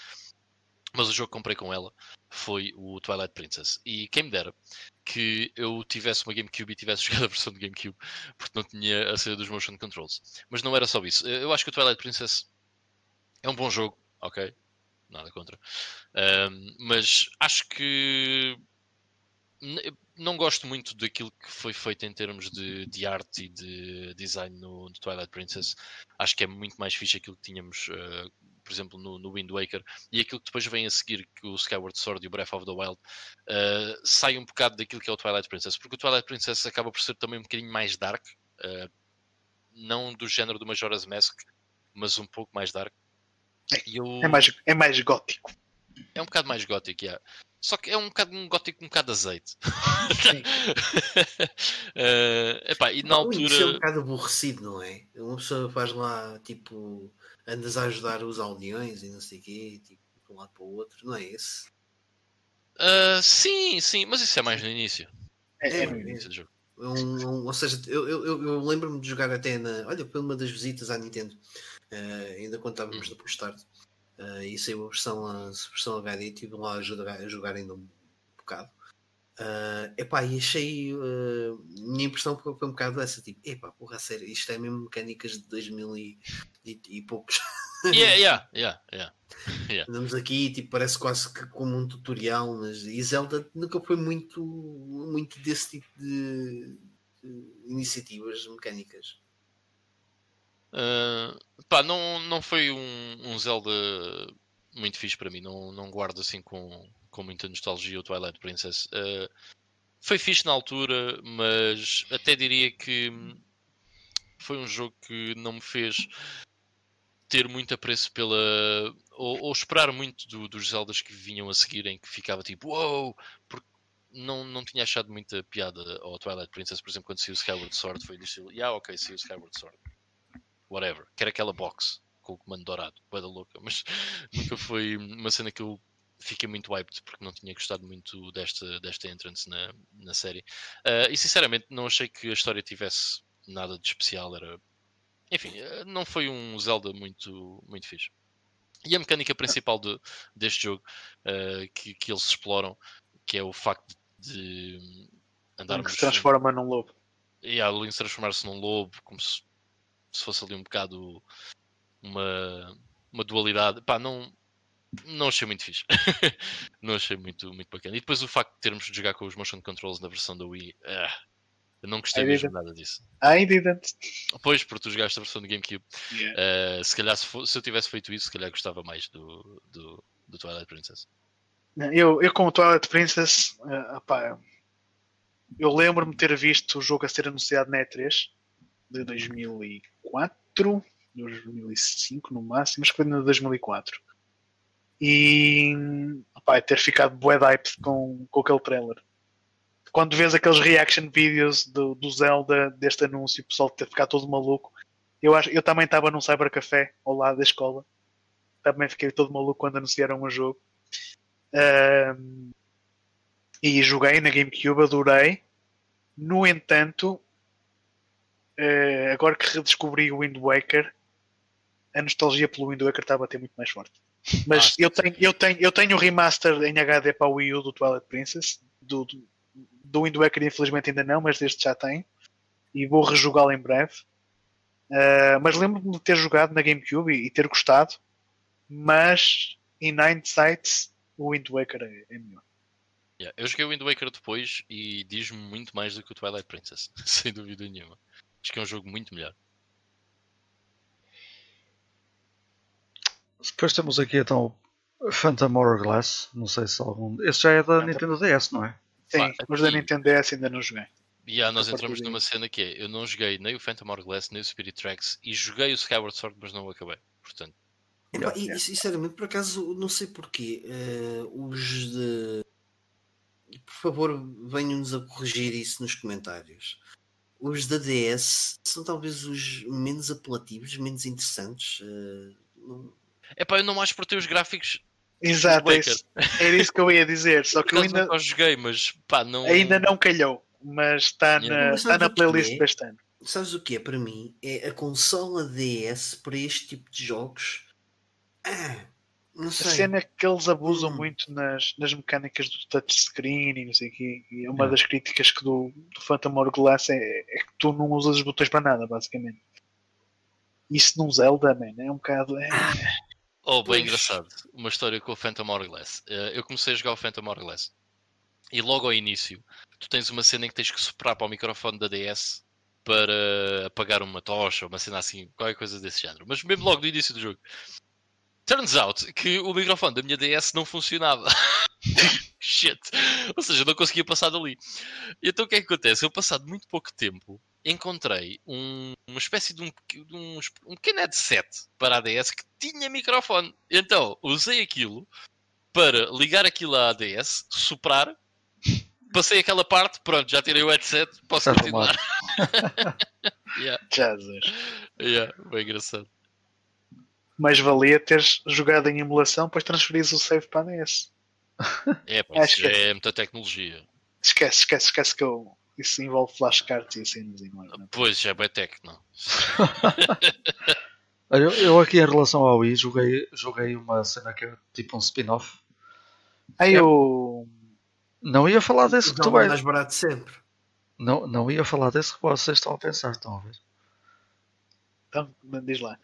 [SPEAKER 3] Mas o jogo que comprei com ela foi o Twilight Princess. E quem me dera que eu tivesse uma GameCube e tivesse jogado a versão de GameCube, porque não tinha a saída dos motion controls. Mas não era só isso. Eu acho que o Twilight Princess é um bom jogo, ok? Nada contra. Mas acho que não gosto muito daquilo que foi feito em termos de, de arte e de design no, no Twilight Princess. Acho que é muito mais fixe aquilo que tínhamos, ah, por exemplo, no, no Wind Waker e aquilo que depois vem a seguir, que o Skyward Sword e o Breath of the Wild, uh, sai um bocado daquilo que é o Twilight Princess, porque o Twilight Princess acaba por ser também um bocadinho mais dark, uh, não do género do Majora's Mask, mas um pouco mais dark. E eu-
[SPEAKER 4] É mais, é mais gótico.
[SPEAKER 3] é um bocado mais gótico, yeah. só que é um bocado um gótico um bocado de azeite.
[SPEAKER 2] Sim.
[SPEAKER 3] Uh, epá, e na
[SPEAKER 2] O início é um
[SPEAKER 3] altura.
[SPEAKER 2] bocado aborrecido, não é? Uma pessoa faz lá, tipo, andas a ajudar os aldeões e não sei o quê, tipo, de um lado para o outro, não é esse?
[SPEAKER 3] uh, sim, sim, mas isso é mais no início.
[SPEAKER 4] É,
[SPEAKER 2] É,
[SPEAKER 4] é
[SPEAKER 3] No início do jogo.
[SPEAKER 2] É um- um- ou seja, eu, eu, eu- lembro-me de jogar até na. Olha, foi uma das visitas à Nintendo, ainda quando estávamos depois tarde, eh, e saiu a versão, a versão HD, e estive lá a jogar, a jogar ainda um bocado. Eh, epá, e achei. eh, minha impressão foi, um bocado essa: tipo, epá, porra, sério, isto é mesmo mecânicas de 2000 e, e, e poucos.
[SPEAKER 3] Yeah, yeah, yeah, yeah.
[SPEAKER 2] Andamos aqui, tipo, parece quase que como um tutorial, mas e Zelda nunca foi muito, muito desse tipo de, de iniciativas mecânicas.
[SPEAKER 3] Uh, pá, não, não foi um, um Zelda muito fixe para mim. Não, não guardo assim com, com muita nostalgia o Twilight Princess. Uh, foi fixe na altura, mas até diria que foi um jogo que não me fez ter muito apreço pela. ou, ou esperar muito do- dos Zeldas que vinham a seguir, em que ficava tipo, uou! Porque não, não tinha achado muita piada ao Twilight Princess, por exemplo, quando saiu o Skyward Sword, foi do estilo, yeah, ok, saiu o Skyward Sword whatever, quero aquela box com o comando dourado, bué da louca, mas nunca foi uma cena que eu fiquei muito hyped porque não tinha gostado muito desta, desta entrance na, na série. Ah, e sinceramente não achei que a história tivesse nada de especial, era enfim, eh, não foi um Zelda muito, muito fixe. E a mecânica principal de- deste jogo ah, que, que eles exploram, que é o facto de
[SPEAKER 4] que
[SPEAKER 3] andarmos
[SPEAKER 4] se transforma num lobo.
[SPEAKER 3] e a Lynx transformar-se num lobo, como se, se fosse ali um bocado uma, uma dualidade. Pá, não, não achei muito fixe. não achei muito, muito bacana. E depois o facto de termos de jogar com os motion controls na versão da Wii. ah, eu não gostei
[SPEAKER 4] I
[SPEAKER 3] mesmo
[SPEAKER 4] didn't.
[SPEAKER 3] nada disso.
[SPEAKER 4] I didn't.
[SPEAKER 3] Pois, porque tu jogaste a versão do GameCube.
[SPEAKER 4] Yeah.
[SPEAKER 3] Uh, se calhar se, fo- se eu tivesse feito isso, se calhar gostava mais do, do, do Twilight Princess.
[SPEAKER 4] Eu, eu como Twilight Princess, opá, eu lembro-me de ter visto o jogo a ser anunciado na E3 de 2004, 2005 no máximo, acho que foi no 2004. E opá, ter ficado bué de hype com, com aquele trailer. Quando vês aqueles reaction videos do, do Zelda deste anúncio, o pessoal ter ficado todo maluco. Eu, acho, eu também estava num cybercafé ao lado da escola. Também fiquei todo maluco quando anunciaram o jogo. Ahm, e joguei na GameCube, adorei. No entanto, eh, agora que redescobri o Wind Waker, a nostalgia pelo Wind Waker está a bater muito mais forte. Mas
[SPEAKER 3] Ah,
[SPEAKER 4] eu, tenho, eu, tenho, eu tenho o remaster em HD para o Wii U do Twilight Princess. Do, do, do Wind Waker, infelizmente, ainda não, mas deste já tenho. E vou rejogá-lo em breve. Ah, mas lembro-me de ter jogado na GameCube e, e ter gostado. Mas, in hindsight, o Wind Waker é, é melhor.
[SPEAKER 3] Yeah, Eu joguei o Wind Waker depois e diz-me muito mais do que o Twilight Princess, sem dúvida nenhuma. Acho que é um jogo muito melhor.
[SPEAKER 1] Depois temos aqui então Phantom Hourglass. Não sei se algum. Esse já é da
[SPEAKER 4] Phantom-
[SPEAKER 1] Nintendo DS, não é?
[SPEAKER 4] Sim,
[SPEAKER 3] Pá,
[SPEAKER 4] mas da Nintendo DS ainda não joguei.
[SPEAKER 3] E ah, nós entramos numa cena que é: eu não joguei nem o Phantom Hourglass, nem o Spirit Tracks e joguei o Skyward Sword, mas não o acabei. Portanto,
[SPEAKER 2] Epá,
[SPEAKER 4] Yeah,
[SPEAKER 2] e,
[SPEAKER 4] yeah.
[SPEAKER 2] e, sinceramente, por acaso, não sei porquê. eh, os de. Por favor, venham-nos a corrigir isso nos comentários. Os da DS são talvez os menos apelativos, menos interessantes. eh, não-
[SPEAKER 3] é pá, eu não mais por ter os gráficos.
[SPEAKER 4] Exato, é isso, era isso que eu ia dizer. Só que eu ainda,
[SPEAKER 3] os joguei, mas pá, não.
[SPEAKER 4] ainda não calhou. Mas está na,
[SPEAKER 2] Mas sabe
[SPEAKER 4] na
[SPEAKER 2] é?
[SPEAKER 4] playlist deste ano.
[SPEAKER 2] Sabes o que é para mim? É a consola DS para este tipo de jogos. Ah, não
[SPEAKER 4] A
[SPEAKER 2] sei.
[SPEAKER 4] cena é que eles abusam
[SPEAKER 2] Hum.
[SPEAKER 4] muito nas, nas mecânicas do touchscreen e não sei o quê. E uma
[SPEAKER 1] Yeah.
[SPEAKER 4] das críticas que do, do Phantom Hourglass é, é que tu não usas os botões para nada, basicamente. Isso num Zelda, man, é um bocado. É...
[SPEAKER 3] Oh, bem
[SPEAKER 2] Pois.
[SPEAKER 3] engraçado. Uma história com o Phantom Hourglass. Eh, eu comecei a jogar o Phantom Hourglass. E logo ao início, tu tens uma cena em que tens que soprar para o microfone da DS para apagar uma tocha, uma cena assim, qualquer coisa desse género. Mas mesmo logo no início do jogo. Turns out que o microfone da minha DS não funcionava. Shit. Ou seja, não conseguia passar dali. E então o que é que acontece? Eu, passado muito pouco tempo, encontrei um- uma espécie de um, de um, um pequeno headset para a DS que tinha microfone. Então, usei aquilo para ligar aquilo à DS, soprar, passei aquela parte, pronto, já tirei o headset, posso continuar. yeah,
[SPEAKER 4] Jesus.
[SPEAKER 3] yeah, bem engraçado.
[SPEAKER 4] Mais valia teres jogado em emulação, depois transferires o save para a DS.
[SPEAKER 3] É, pá, isso
[SPEAKER 4] que
[SPEAKER 3] já
[SPEAKER 4] é.
[SPEAKER 3] é muita tecnologia.
[SPEAKER 4] Esquece, esquece, esquece que eu. Isso envolve flashcards e cenas mais. Não.
[SPEAKER 3] Pois, já é bem.
[SPEAKER 1] Olha, Eu, eu aqui em relação ao Wii joguei, joguei uma cena que é tipo um spin-off.
[SPEAKER 4] Aí eu.
[SPEAKER 1] Não ia falar desse que tu
[SPEAKER 2] é
[SPEAKER 1] vais.
[SPEAKER 2] mais barato sempre.
[SPEAKER 1] Não, não ia falar desse que vocês estão a pensar, estão a ver?
[SPEAKER 4] Então, diz lá.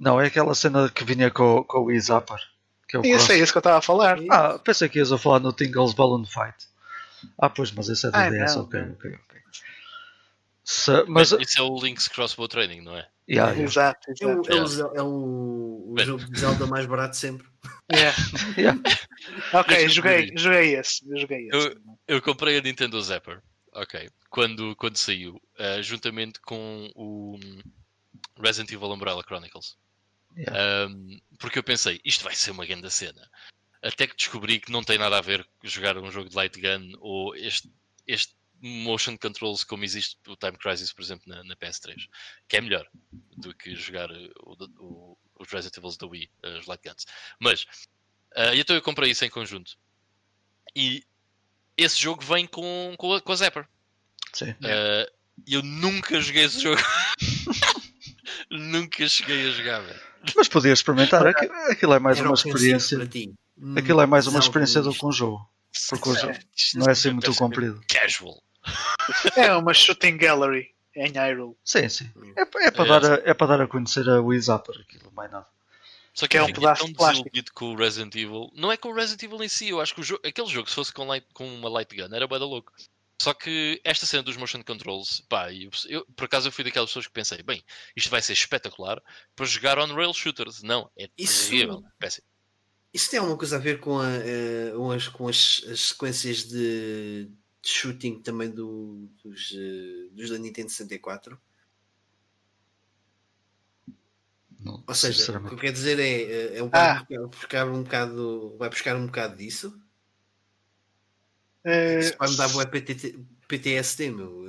[SPEAKER 1] Não, é aquela cena que vinha com, com o Wii Zapper. Que é o
[SPEAKER 4] Isso é isso que eu estava a falar.
[SPEAKER 1] Ah, pensei que ias a falar no Tingles Balloon Fight. Ah, pois, mas esse é da
[SPEAKER 4] Ah,
[SPEAKER 1] DS, ok, ok, ok. Se- mas,
[SPEAKER 3] Mas isso é o Link's Crossbow Training, não é?
[SPEAKER 1] yeah, yeah,
[SPEAKER 4] Exato,
[SPEAKER 2] É o,
[SPEAKER 4] exato.
[SPEAKER 2] é o é o- o jogo de Zelda mais barato sempre.
[SPEAKER 4] Yeah.
[SPEAKER 1] yeah.
[SPEAKER 4] Ok,
[SPEAKER 3] Deixa-me
[SPEAKER 4] joguei, joguei esse. Eu joguei esse.
[SPEAKER 3] Eu comprei a Nintendo Zapper, ok, quando, quando saiu, eh, juntamente com o Resident Evil Umbrella Chronicles.
[SPEAKER 1] Yeah.
[SPEAKER 3] Um, porque eu pensei, isto vai ser uma grande cena. Até que descobri que não tem nada a ver com jogar um jogo de light gun ou este, este motion controls como existe o Time Crisis, por exemplo, na, na PS3, que é melhor do que jogar o, o, os Resident Evil da Wii, eh, os light guns. Mas, eh, então eu comprei isso em conjunto. E esse jogo vem com, com, a, com a Zapper.
[SPEAKER 1] Sim.
[SPEAKER 3] Eh, eu nunca joguei esse jogo. nunca cheguei a jogar, velho.
[SPEAKER 1] Mas podias experimentar. Aquilo, aquilo é mais
[SPEAKER 2] Era
[SPEAKER 1] uma experiência.
[SPEAKER 2] para ti. Hum,
[SPEAKER 1] Aquilo é mais uma experiência do que um jogo. Porque o jogo não é assim muito
[SPEAKER 3] parece mesmo
[SPEAKER 1] comprido.
[SPEAKER 3] Casual.
[SPEAKER 4] É uma shooting gallery em Hyrule.
[SPEAKER 1] Sim, sim.
[SPEAKER 2] Hum.
[SPEAKER 1] É, é para
[SPEAKER 3] É,
[SPEAKER 1] dar, a, é para dar a conhecer a Wizapper aquilo, mais nada.
[SPEAKER 3] Só
[SPEAKER 4] Que é um pedaço
[SPEAKER 3] tão
[SPEAKER 4] de plástico.
[SPEAKER 3] desiludido com o Resident Evil. Não é com o Resident Evil em si, eu acho que o jogo- aquele jogo, se fosse com, light- com uma light gun, era bué da louco. Só que esta cena dos motion controls, pá, eu, eu- por acaso eu fui daquelas pessoas que pensei, bem, isto vai ser espetacular para jogar on-rail shooters. Não, é
[SPEAKER 2] Isso-
[SPEAKER 3] terrível, péssimo.
[SPEAKER 2] Isso tem alguma coisa a ver com, a, eh, com as, com as, as sequências de, de shooting também do, dos, eh, dos da Nintendo 64?
[SPEAKER 1] Não,
[SPEAKER 2] Ou seja, o que eu quero dizer é, eh, é um
[SPEAKER 4] Ah.
[SPEAKER 2] vai buscar um bocado, vai buscar um bocado disso. Isso vai me dar PTT PTSD, meu.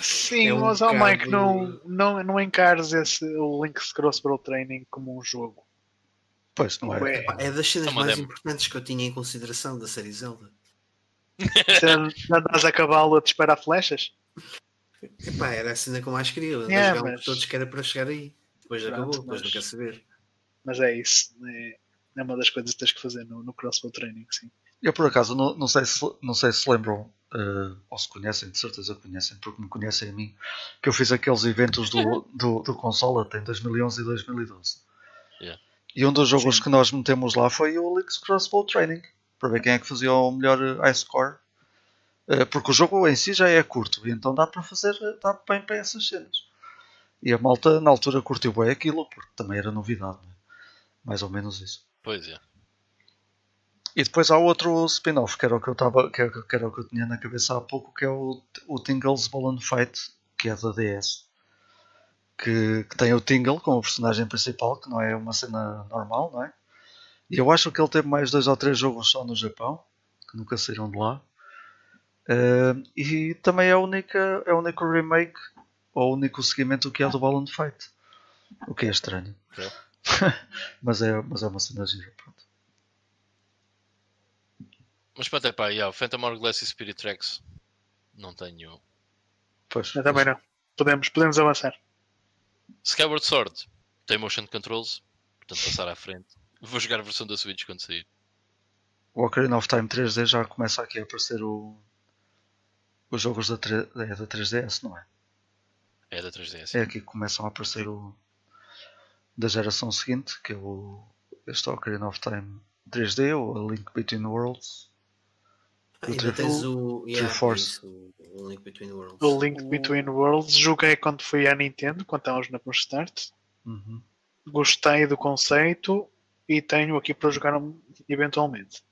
[SPEAKER 4] Sim,
[SPEAKER 2] é um
[SPEAKER 4] mas oh, Mike,
[SPEAKER 2] bocado-
[SPEAKER 4] não, não, não encares esse, o Link's Crossbow Training como um jogo.
[SPEAKER 1] Pois, não é.
[SPEAKER 2] Pá, é das cenas
[SPEAKER 3] É
[SPEAKER 2] mais
[SPEAKER 3] demo.
[SPEAKER 2] importantes que eu tinha em consideração da série Zelda.
[SPEAKER 4] se andas a cavalo a disparar flechas?
[SPEAKER 2] Epá, era a cena que eu mais queria. Eu
[SPEAKER 4] É, mas-
[SPEAKER 2] todos que era para chegar aí. Depois
[SPEAKER 4] Pronto,
[SPEAKER 2] acabou, depois não
[SPEAKER 4] mas-
[SPEAKER 2] quer saber.
[SPEAKER 4] Mas é isso. É, é uma das coisas que tens que fazer no, no Crossbow Training, sim.
[SPEAKER 1] Eu por acaso não, não, sei, se, não sei se lembram, eh, ou se conhecem, de certeza conhecem, porque me conhecem a mim, que eu fiz aqueles eventos do, do, do console em 2011 e 2012.
[SPEAKER 3] Yeah.
[SPEAKER 1] E um dos jogos
[SPEAKER 4] Sim.
[SPEAKER 1] que nós metemos lá foi o Link's Crossbow Training, para ver quem é que fazia o melhor eh, high score. Eh, porque o jogo em si já é curto, e então dá para fazer, dá bem para essas cenas. E a malta na altura curtiu bem aquilo, porque também era novidade, né? mais ou menos isso.
[SPEAKER 3] Pois é.
[SPEAKER 1] E depois há outro spin-off, que era o que eu tava, que, era- que era o que eu tinha na cabeça há pouco, que é o, o Tingle's Balloon Fight, que é da DS. Que, que tem o Tingle como personagem principal, que não é uma cena normal, não é? E eu acho que ele teve mais dois ou três jogos só no Japão, que nunca saíram de lá. Eh, e também é única, é o único remake, ou o único seguimento que há do Balloon Fight. O que é estranho.
[SPEAKER 3] É.
[SPEAKER 1] mas, é, mas é uma cena gira, pronto.
[SPEAKER 3] Mas pronto, é pá, yeah, o Phantom Hourglass e Spirit Tracks não tenho.
[SPEAKER 1] Pois,
[SPEAKER 4] Eu também não. Podemos, podemos avançar.
[SPEAKER 3] Skyward Sword tem motion controls, portanto passar à frente. Vou jogar a versão da Switch quando sair.
[SPEAKER 1] O Ocarina of Time 3D já começa aqui a aparecer o, os jogos da, 3, é da 3DS, não é?
[SPEAKER 3] É da 3DS.
[SPEAKER 1] É aqui que começam a aparecer o da geração seguinte, que é o este Ocarina of Time 3D, ou a Link Between Worlds.
[SPEAKER 2] Ah,
[SPEAKER 1] O
[SPEAKER 2] ainda tens o, yeah,
[SPEAKER 1] Force.
[SPEAKER 2] o- Link Between Worlds.
[SPEAKER 4] O Link Between Worlds joguei quando fui à Nintendo, quando estávamos na Push Start.
[SPEAKER 1] Uhum.
[SPEAKER 4] Gostei do conceito e tenho aqui para jogar eventualmente.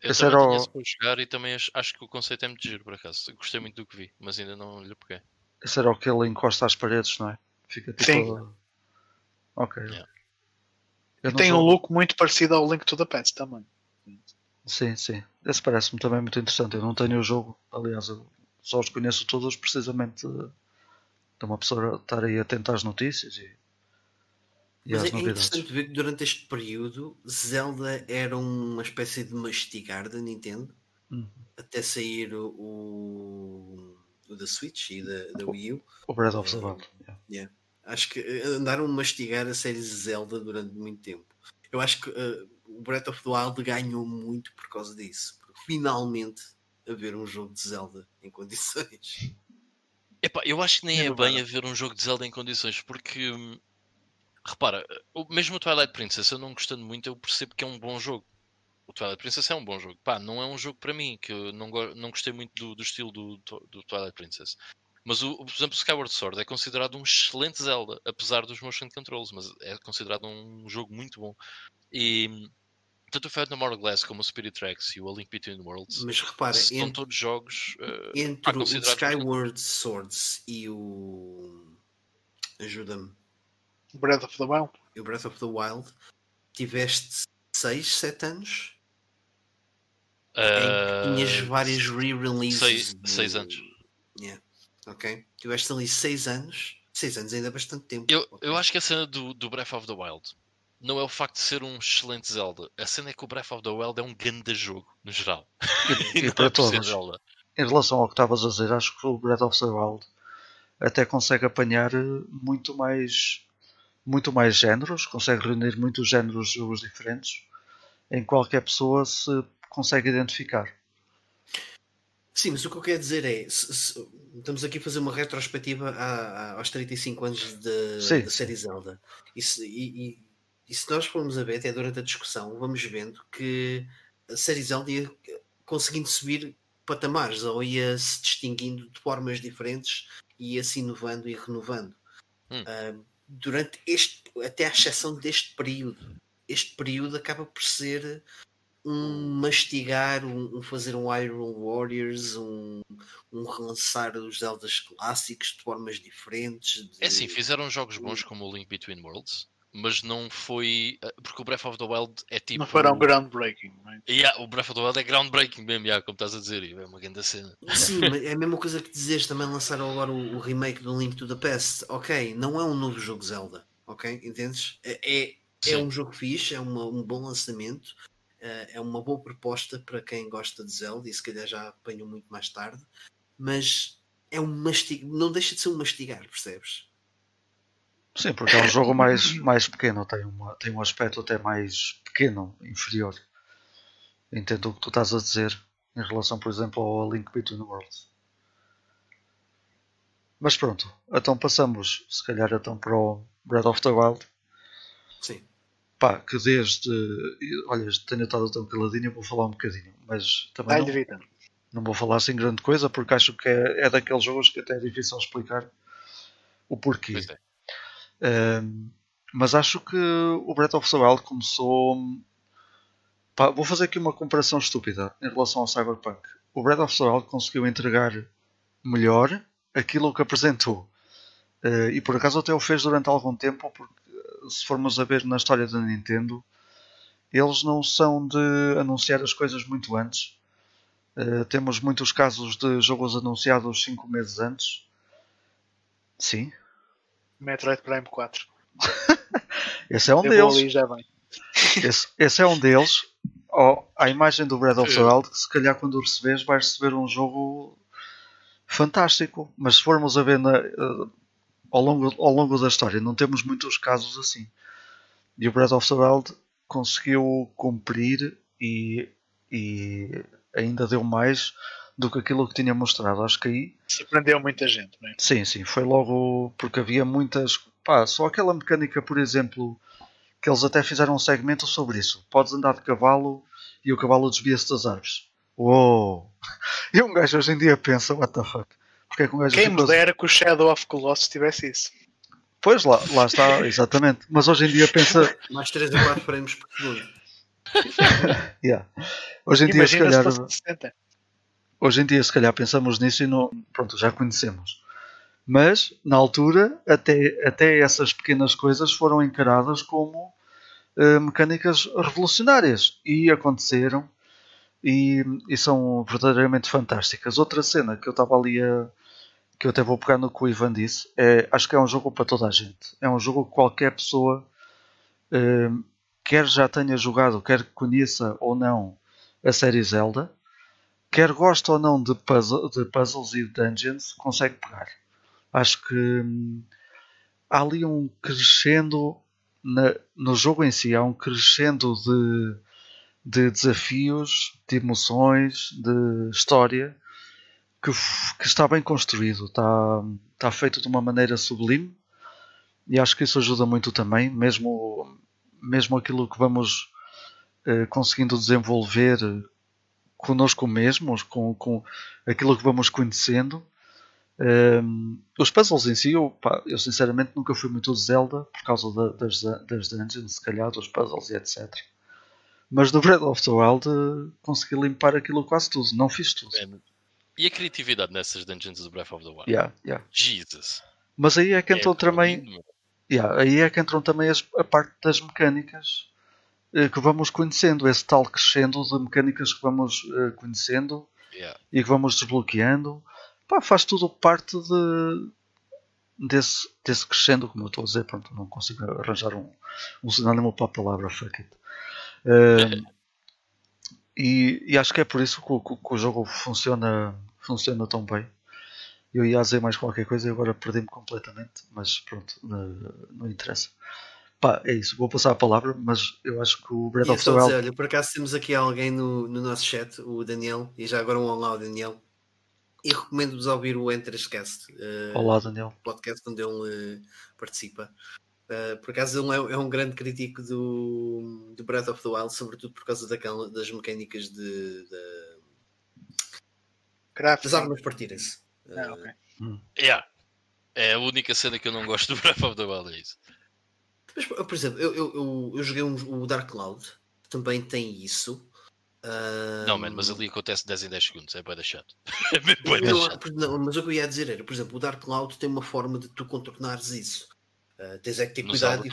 [SPEAKER 3] Eu
[SPEAKER 1] Esse
[SPEAKER 3] também
[SPEAKER 1] era o-
[SPEAKER 3] para jogar e também acho, acho que o conceito é muito giro por acaso. Gostei muito do que vi, mas ainda não lhe peguei.
[SPEAKER 1] Esse era o que ele encosta às paredes, não é? Fica tipo.
[SPEAKER 4] Sim.
[SPEAKER 1] Ok.
[SPEAKER 3] Yeah.
[SPEAKER 4] E tem um look muito parecido ao Link to the Past também.
[SPEAKER 1] Sim, sim. Esse parece-me também muito interessante. Eu não tenho o jogo, aliás, só os conheço todos precisamente eh, de uma pessoa estar aí atenta às notícias e, e
[SPEAKER 2] Mas
[SPEAKER 1] às
[SPEAKER 2] é,
[SPEAKER 1] novidades.
[SPEAKER 2] interessante ver que durante este período Zelda era uma espécie de mastigar da Nintendo
[SPEAKER 1] Uhum.
[SPEAKER 2] até sair o, o, o da Switch e da, da Wii U.
[SPEAKER 1] O Breath of the Wild. yeah.
[SPEAKER 2] Acho que eh, andaram a mastigar a série Zelda durante muito tempo. Eu acho que eh, o Breath of the Wild ganhou muito por causa disso. Porque finalmente haver um jogo de Zelda em condições.
[SPEAKER 3] Epá, eu acho que nem
[SPEAKER 4] É
[SPEAKER 3] é bem haver um jogo de Zelda em condições, porque hum, repara, o- mesmo o Twilight Princess, eu não gostando muito, eu percebo que é um bom jogo. O Twilight Princess é um bom jogo. Pá, não é um jogo para mim, que eu não, go- não gostei muito do, do estilo do, do Twilight Princess. Mas, o, o- por exemplo, o Skyward Sword é considerado um excelente Zelda, apesar dos motion controls, mas é considerado um jogo muito bom. E hum, tanto o Phantom Hourglass como o Spirit Tracks e o A Link Between Worlds
[SPEAKER 2] Mas repara,
[SPEAKER 3] são
[SPEAKER 2] entre,
[SPEAKER 3] todos jogos eh,
[SPEAKER 2] entre o Skyward Swords e o. Ajuda-me.
[SPEAKER 4] Breath of the Wild.
[SPEAKER 2] E o Breath of the Wild, tiveste 6, 7 anos em que tinhas várias re-releases.
[SPEAKER 3] seis-
[SPEAKER 2] de-
[SPEAKER 3] seis anos.
[SPEAKER 2] Yeah. Ok. Tiveste ali 6 anos. 6 anos ainda é bastante tempo.
[SPEAKER 3] Eu, eu acho que a cena do, do Breath of the Wild não é o facto de ser um excelente Zelda. A cena é que o Breath of the Wild é um grande jogo, no geral.
[SPEAKER 1] E, e
[SPEAKER 3] é
[SPEAKER 1] para
[SPEAKER 3] ser
[SPEAKER 1] todos.
[SPEAKER 3] Zelda.
[SPEAKER 1] Em relação ao que estavas a dizer, acho que o Breath of the Wild até consegue apanhar eh, muito mais muito mais géneros, consegue reunir muitos géneros de jogos diferentes em qualquer pessoa se consegue identificar.
[SPEAKER 2] Sim, mas o que eu quero dizer é: se- se- estamos aqui a fazer uma retrospectiva a- a- aos 35 anos da série Zelda. E se, e- e- e se nós formos a ver, até durante a discussão, vamos vendo que a série Zelda ia conseguindo subir patamares ou ia se distinguindo de formas diferentes e ia se inovando e renovando.
[SPEAKER 3] Hum.
[SPEAKER 2] Ah, durante este, até à exceção deste período, este período acaba por ser um mastigar, um, um fazer um Iron Warriors, um, um relançar os Zeldas clássicos de formas diferentes. de-
[SPEAKER 3] É assim, fizeram jogos bons como o Link Between Worlds, mas não foi. eh, Porque o Breath of the Wild é tipo.
[SPEAKER 4] Não foram groundbreaking, não é?
[SPEAKER 3] Yeah, o Breath of the Wild é groundbreaking mesmo, yeah, como estás a dizer, e é uma grande cena.
[SPEAKER 2] Sim, mas é a mesma coisa que dizes também lançaram agora o, o remake do Link to the Past. Ok, não é um novo jogo Zelda, ok? Entendes? É, é, é um jogo fixe, é uma- um bom lançamento, eh, é uma boa proposta para quem gosta de Zelda e se calhar já apanham muito mais tarde, mas é um mastigar, não deixa de ser um mastigar, percebes?
[SPEAKER 1] Sim, porque é um jogo mais, mais pequeno, tem, uma, tem um aspecto até mais pequeno, inferior. Entendo o que tu estás a dizer em relação, por exemplo, ao A Link Between Worlds. Mas pronto, então passamos, se calhar, então para o Breath of the Wild.
[SPEAKER 2] Sim.
[SPEAKER 1] Pá, que desde. Olha, tenho estado tão caladinho, vou falar um bocadinho, mas também
[SPEAKER 4] Vai
[SPEAKER 1] não,
[SPEAKER 4] evitando.
[SPEAKER 1] não vou falar assim grande coisa, porque acho que é, é daqueles jogos que até é difícil explicar o porquê.
[SPEAKER 3] Pois é.
[SPEAKER 1] Mas acho que o Breath of the Wild começou. Pá, vou fazer aqui uma comparação estúpida em relação ao Cyberpunk. O Breath of the Wild conseguiu entregar melhor aquilo que apresentou. Uh, e por acaso até o fez durante algum tempo, porque uh, se formos a ver na história da Nintendo, eles não são de anunciar as coisas muito antes. Uh, temos muitos casos de jogos anunciados 5 meses antes. Sim,
[SPEAKER 4] Metroid Prime 4.
[SPEAKER 1] esse é um
[SPEAKER 4] Eu
[SPEAKER 1] deles.
[SPEAKER 4] ali já vem.
[SPEAKER 1] Esse, esse é um deles. Oh, a imagem do Breath of the Wild, que se calhar quando o receberes vais receber um jogo fantástico. Mas se formos a ver na, eh, ao, longo, ao longo da história, não temos muitos casos assim. E o Breath of the Wild conseguiu cumprir e, e ainda deu mais do que aquilo que tinha mostrado. Acho que aí
[SPEAKER 4] Surpreendeu muita gente, não é?
[SPEAKER 1] Sim, sim, foi logo porque havia muitas. Pá, só aquela mecânica, por exemplo, que eles até fizeram um segmento sobre isso. Podes andar de cavalo e o cavalo desvia-se das árvores. Uou! E um gajo hoje em dia pensa, what the fuck? Porque é que um gajo
[SPEAKER 4] Quem me dera que o Shadow of Colossus tivesse isso.
[SPEAKER 1] Pois lá, lá está, exatamente. Mas hoje em dia pensa.
[SPEAKER 2] Mais 3 a 4 frames por segundo.
[SPEAKER 1] Yeah. Hoje em dia, se
[SPEAKER 4] Imagina se
[SPEAKER 1] calhar.
[SPEAKER 4] fosse 60.
[SPEAKER 1] Hoje em dia, se calhar, pensamos nisso e não, pronto, já conhecemos. Mas, na altura, até, até essas pequenas coisas foram encaradas como eh, mecânicas revolucionárias. E aconteceram. E, e são verdadeiramente fantásticas. Outra cena que eu estava ali a. que eu até vou pegar no que o Ivan disse. É, acho que é um jogo para toda a gente. É um jogo que qualquer pessoa, eh, quer já tenha jogado, quer conheça ou não a série Zelda, quer goste ou não de, puzzle, de puzzles e dungeons, consegue pegar. Acho que hum, há ali um crescendo na- no jogo em si, há um crescendo de, de desafios, de emoções, de história que, que está bem construído, está, está feito de uma maneira sublime e acho que isso ajuda muito também, mesmo, mesmo aquilo que vamos eh, conseguindo desenvolver connosco mesmos, com, com aquilo que vamos conhecendo. Um, os puzzles em si, eu, pá, eu sinceramente nunca fui muito Zelda por causa da- das, das dungeons, se calhar, dos puzzles e etc. Mas no Breath of the Wild eh, consegui limpar aquilo quase tudo, não fiz tudo.
[SPEAKER 3] Man, E a criatividade nessas dungeons do Breath of the Wild?
[SPEAKER 1] Yeah, yeah.
[SPEAKER 3] Jesus.
[SPEAKER 1] Mas aí é que entram
[SPEAKER 3] É
[SPEAKER 1] também. Yeah, aí é que entram também as- a parte das mecânicas que vamos conhecendo, esse tal crescendo de mecânicas que vamos eh, conhecendo
[SPEAKER 3] Yeah.
[SPEAKER 1] e que vamos desbloqueando. Pá, faz tudo parte de, desse, desse crescendo, como eu estou a dizer, pronto, não consigo arranjar um, um sinónimo para a palavra fuck it. Eh, e, e acho que é por isso que, o- que o- que o jogo funciona, funciona tão bem. Eu ia dizer mais qualquer coisa e agora perdi-me completamente, mas pronto, não, não interessa. Pá, é isso, vou passar a palavra, mas eu acho que o Breath of the
[SPEAKER 2] dizer,
[SPEAKER 1] Wild.
[SPEAKER 2] olha, por acaso temos aqui alguém no, no nosso chat, o Daniel, e já agora um olá ao Daniel. e recomendo-vos ouvir o Enterscast, uh,
[SPEAKER 1] Olá, Daniel.
[SPEAKER 2] podcast onde ele uh, participa. Uh, por acaso ele é, é, um grande crítico do, do Breath of the Wild, sobretudo por causa daquela, das mecânicas de, de das armas partirem-se.
[SPEAKER 4] Ah, okay.
[SPEAKER 3] yeah. É a única cena que eu não gosto do Breath of the Wild, é isso.
[SPEAKER 2] Mas, por exemplo, eu, eu, eu, eu joguei um, o Dark Cloud, também tem isso. Uh...
[SPEAKER 3] Não, man, mas ali acontece 10 em 10 segundos, é bem chato. é chato.
[SPEAKER 2] Não, mas o que eu ia dizer era, por exemplo, o Dark Cloud tem uma forma de tu contornares isso. Uh, tens é que ter cuidado e,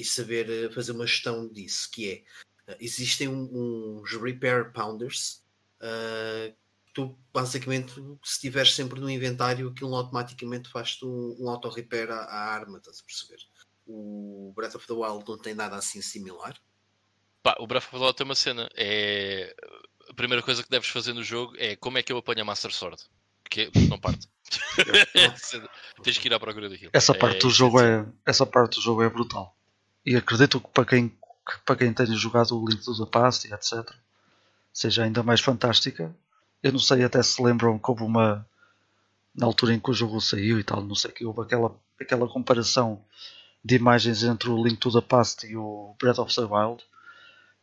[SPEAKER 2] e, saber uh, fazer uma gestão disso, que é, uh, existem um, uns repair pounders tu basicamente, se estiveres sempre no inventário, aquilo automaticamente faz-te um, um auto-repair à, à, arma, estás a perceber? O Breath of the Wild não tem nada assim similar.
[SPEAKER 3] Pá, o Breath of the Wild tem uma cena. É... A primeira coisa que deves fazer no jogo é como é que eu apanho a Master Sword. Que não parte. Tens que ir à procura daquilo.
[SPEAKER 1] Essa parte, é, do jogo é, essa parte do jogo é brutal. E acredito que para quem, que para quem tenha jogado o Link to the Past e etc. seja ainda mais fantástica eu não sei até se lembram que houve uma. Na altura em que o jogo saiu e tal, não sei que houve aquela, aquela comparação de imagens entre o Link to the Past e o Breath of the Wild.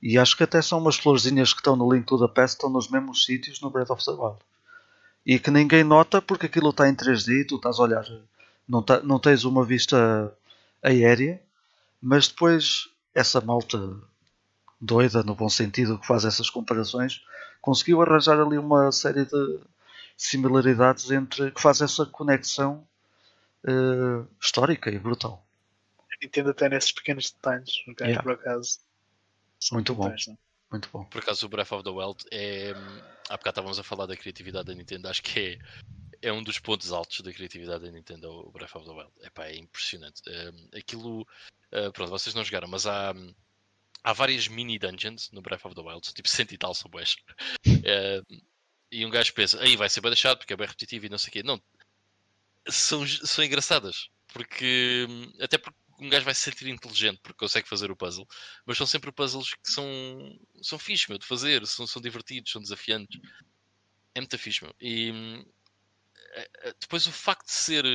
[SPEAKER 1] E acho que até são umas florzinhas que estão no Link to the Past estão nos mesmos sítios no Breath of the Wild. E que ninguém nota porque aquilo está em 3D e tu estás a olhar. Não, tá, não tens uma vista aérea, mas depois essa malta doida, no bom sentido, que faz essas comparações, conseguiu arranjar ali uma série de similaridades entre que faz essa conexão uh, histórica e brutal.
[SPEAKER 4] Nintendo até nesses pequenos detalhes, yeah. por acaso.
[SPEAKER 1] Muito bom. Detalhes, muito bom.
[SPEAKER 3] Por acaso o Breath of the Wild é. Há bocado estávamos a falar da criatividade da Nintendo, acho que é, é um dos pontos altos da criatividade da Nintendo, o Breath of the Wild. Epá, é impressionante. Um, aquilo. Uh, pronto, vocês não jogaram, mas há há várias mini dungeons no Breath of the Wild, tipo cento e tal são boas. É, e um gajo pensa, aí vai ser bem deixado porque é bem repetitivo e não sei o quê. Não, são, são engraçadas, porque até porque um gajo vai se sentir inteligente porque consegue fazer o puzzle, mas são sempre puzzles que são, são fixe, meu, de fazer, são, são divertidos, são desafiantes. É muito fixe, meu. E depois o facto de ser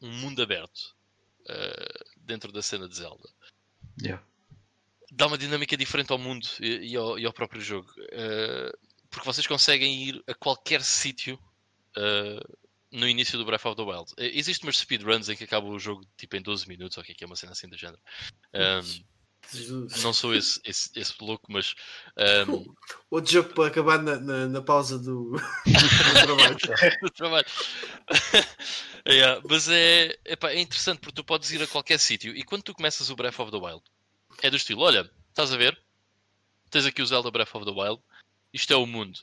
[SPEAKER 3] um mundo aberto uh, dentro da cena de Zelda.
[SPEAKER 1] Yeah
[SPEAKER 3] dá uma dinâmica diferente ao mundo e, e, ao, e ao, próprio jogo. Uh, porque vocês conseguem ir a qualquer sítio uh, no início do Breath of the Wild. Uh, Existem umas speedruns em que acaba o jogo tipo em 12 minutos, ou que é uma cena assim do género. Um, não sou esse, esse, esse louco, mas. Um...
[SPEAKER 2] Outro jogo para acabar na, na, na pausa do,
[SPEAKER 3] do trabalho. do trabalho. yeah, mas é, epá, é interessante porque tu podes ir a qualquer sítio e quando tu começas o Breath of the Wild, é do estilo: olha, estás a ver? Tens aqui o Zelda Breath of the Wild. Isto é o mundo.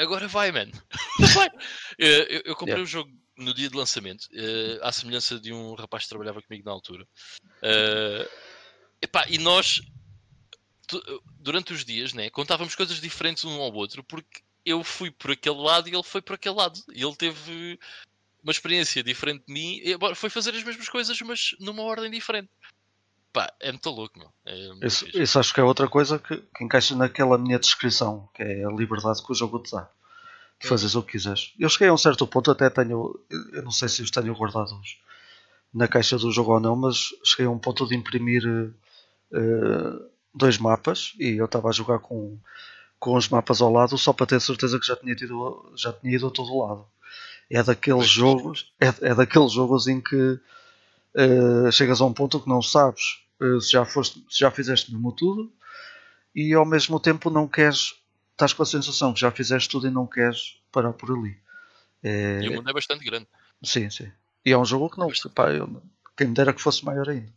[SPEAKER 3] Agora vai, man. vai. Eu, eu, comprei o yeah. um jogo no dia de lançamento, uh, à semelhança de um rapaz que trabalhava comigo na altura. Uh, epá, e nós, durante os dias, né, contávamos coisas diferentes um ao outro, porque eu fui por aquele lado e ele foi por aquele lado. E ele teve uma experiência diferente de mim, e foi fazer as mesmas coisas, mas numa ordem diferente. Pá, é muito louco, meu. É
[SPEAKER 1] isso, isso, acho que é outra coisa que, que, encaixa naquela minha descrição, que é a liberdade que o jogo te dá. De fazeres o que quiseres. Eu cheguei a um certo ponto, até tenho. Eu não sei se os tenho guardados na caixa do jogo ou não, mas cheguei a um ponto de imprimir uh, dois mapas e eu estava a jogar com, com os mapas ao lado só para ter certeza que já tinha, tido, já tinha ido a todo lado. É daqueles jogos, é, é daqueles jogos em que uh, chegas a um ponto que não sabes uh, se, já foste, se já fizeste mesmo tudo e ao mesmo tempo não queres, estás com a sensação que já fizeste tudo e não queres parar por ali.
[SPEAKER 3] É... E o mundo é bastante grande.
[SPEAKER 1] Sim, sim. E é um jogo que não, pá, eu, quem me dera que fosse maior ainda.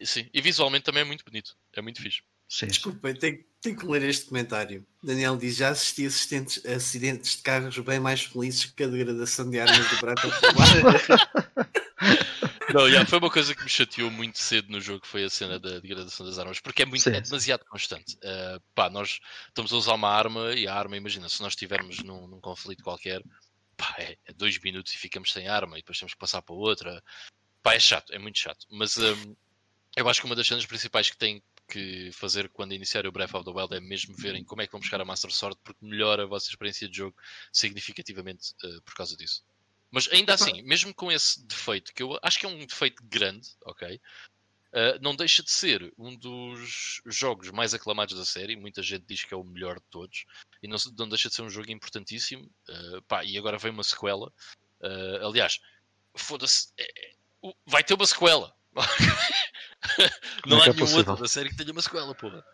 [SPEAKER 3] Sim, e visualmente também é muito bonito, é muito fixe.
[SPEAKER 1] Sim.
[SPEAKER 2] Desculpa, tenho, tenho que ler este comentário. Daniel diz: já assisti assistentes, acidentes de carros bem mais felizes que a degradação de armas do Prato
[SPEAKER 3] Não, yeah, foi uma coisa que me chateou muito cedo no jogo, foi a cena da degradação das armas, porque é, muito, é demasiado constante. Uh, pá, nós estamos a usar uma arma e a arma, imagina, se nós estivermos num, num conflito qualquer, pá, é, é, dois minutos e ficamos sem arma e depois temos que passar para outra. Pá, é chato, é muito chato. Mas um, eu acho que uma das cenas principais que tem que fazer quando iniciarem o Breath of the Wild é mesmo verem como é que vão buscar a Master Sword, porque melhora a vossa experiência de jogo significativamente uh, por causa disso. Mas ainda assim, mesmo com esse defeito, que eu acho que é um defeito grande, ok? Uh, não deixa de ser um dos jogos mais aclamados da série. Muita gente diz que é o melhor de todos, e não, não deixa de ser um jogo importantíssimo. Uh, pá, e agora vem uma sequela. Uh, aliás, foda-se, é, é vai ter uma sequela. não, há é nenhum outro da série que tenha uma sequela, porra.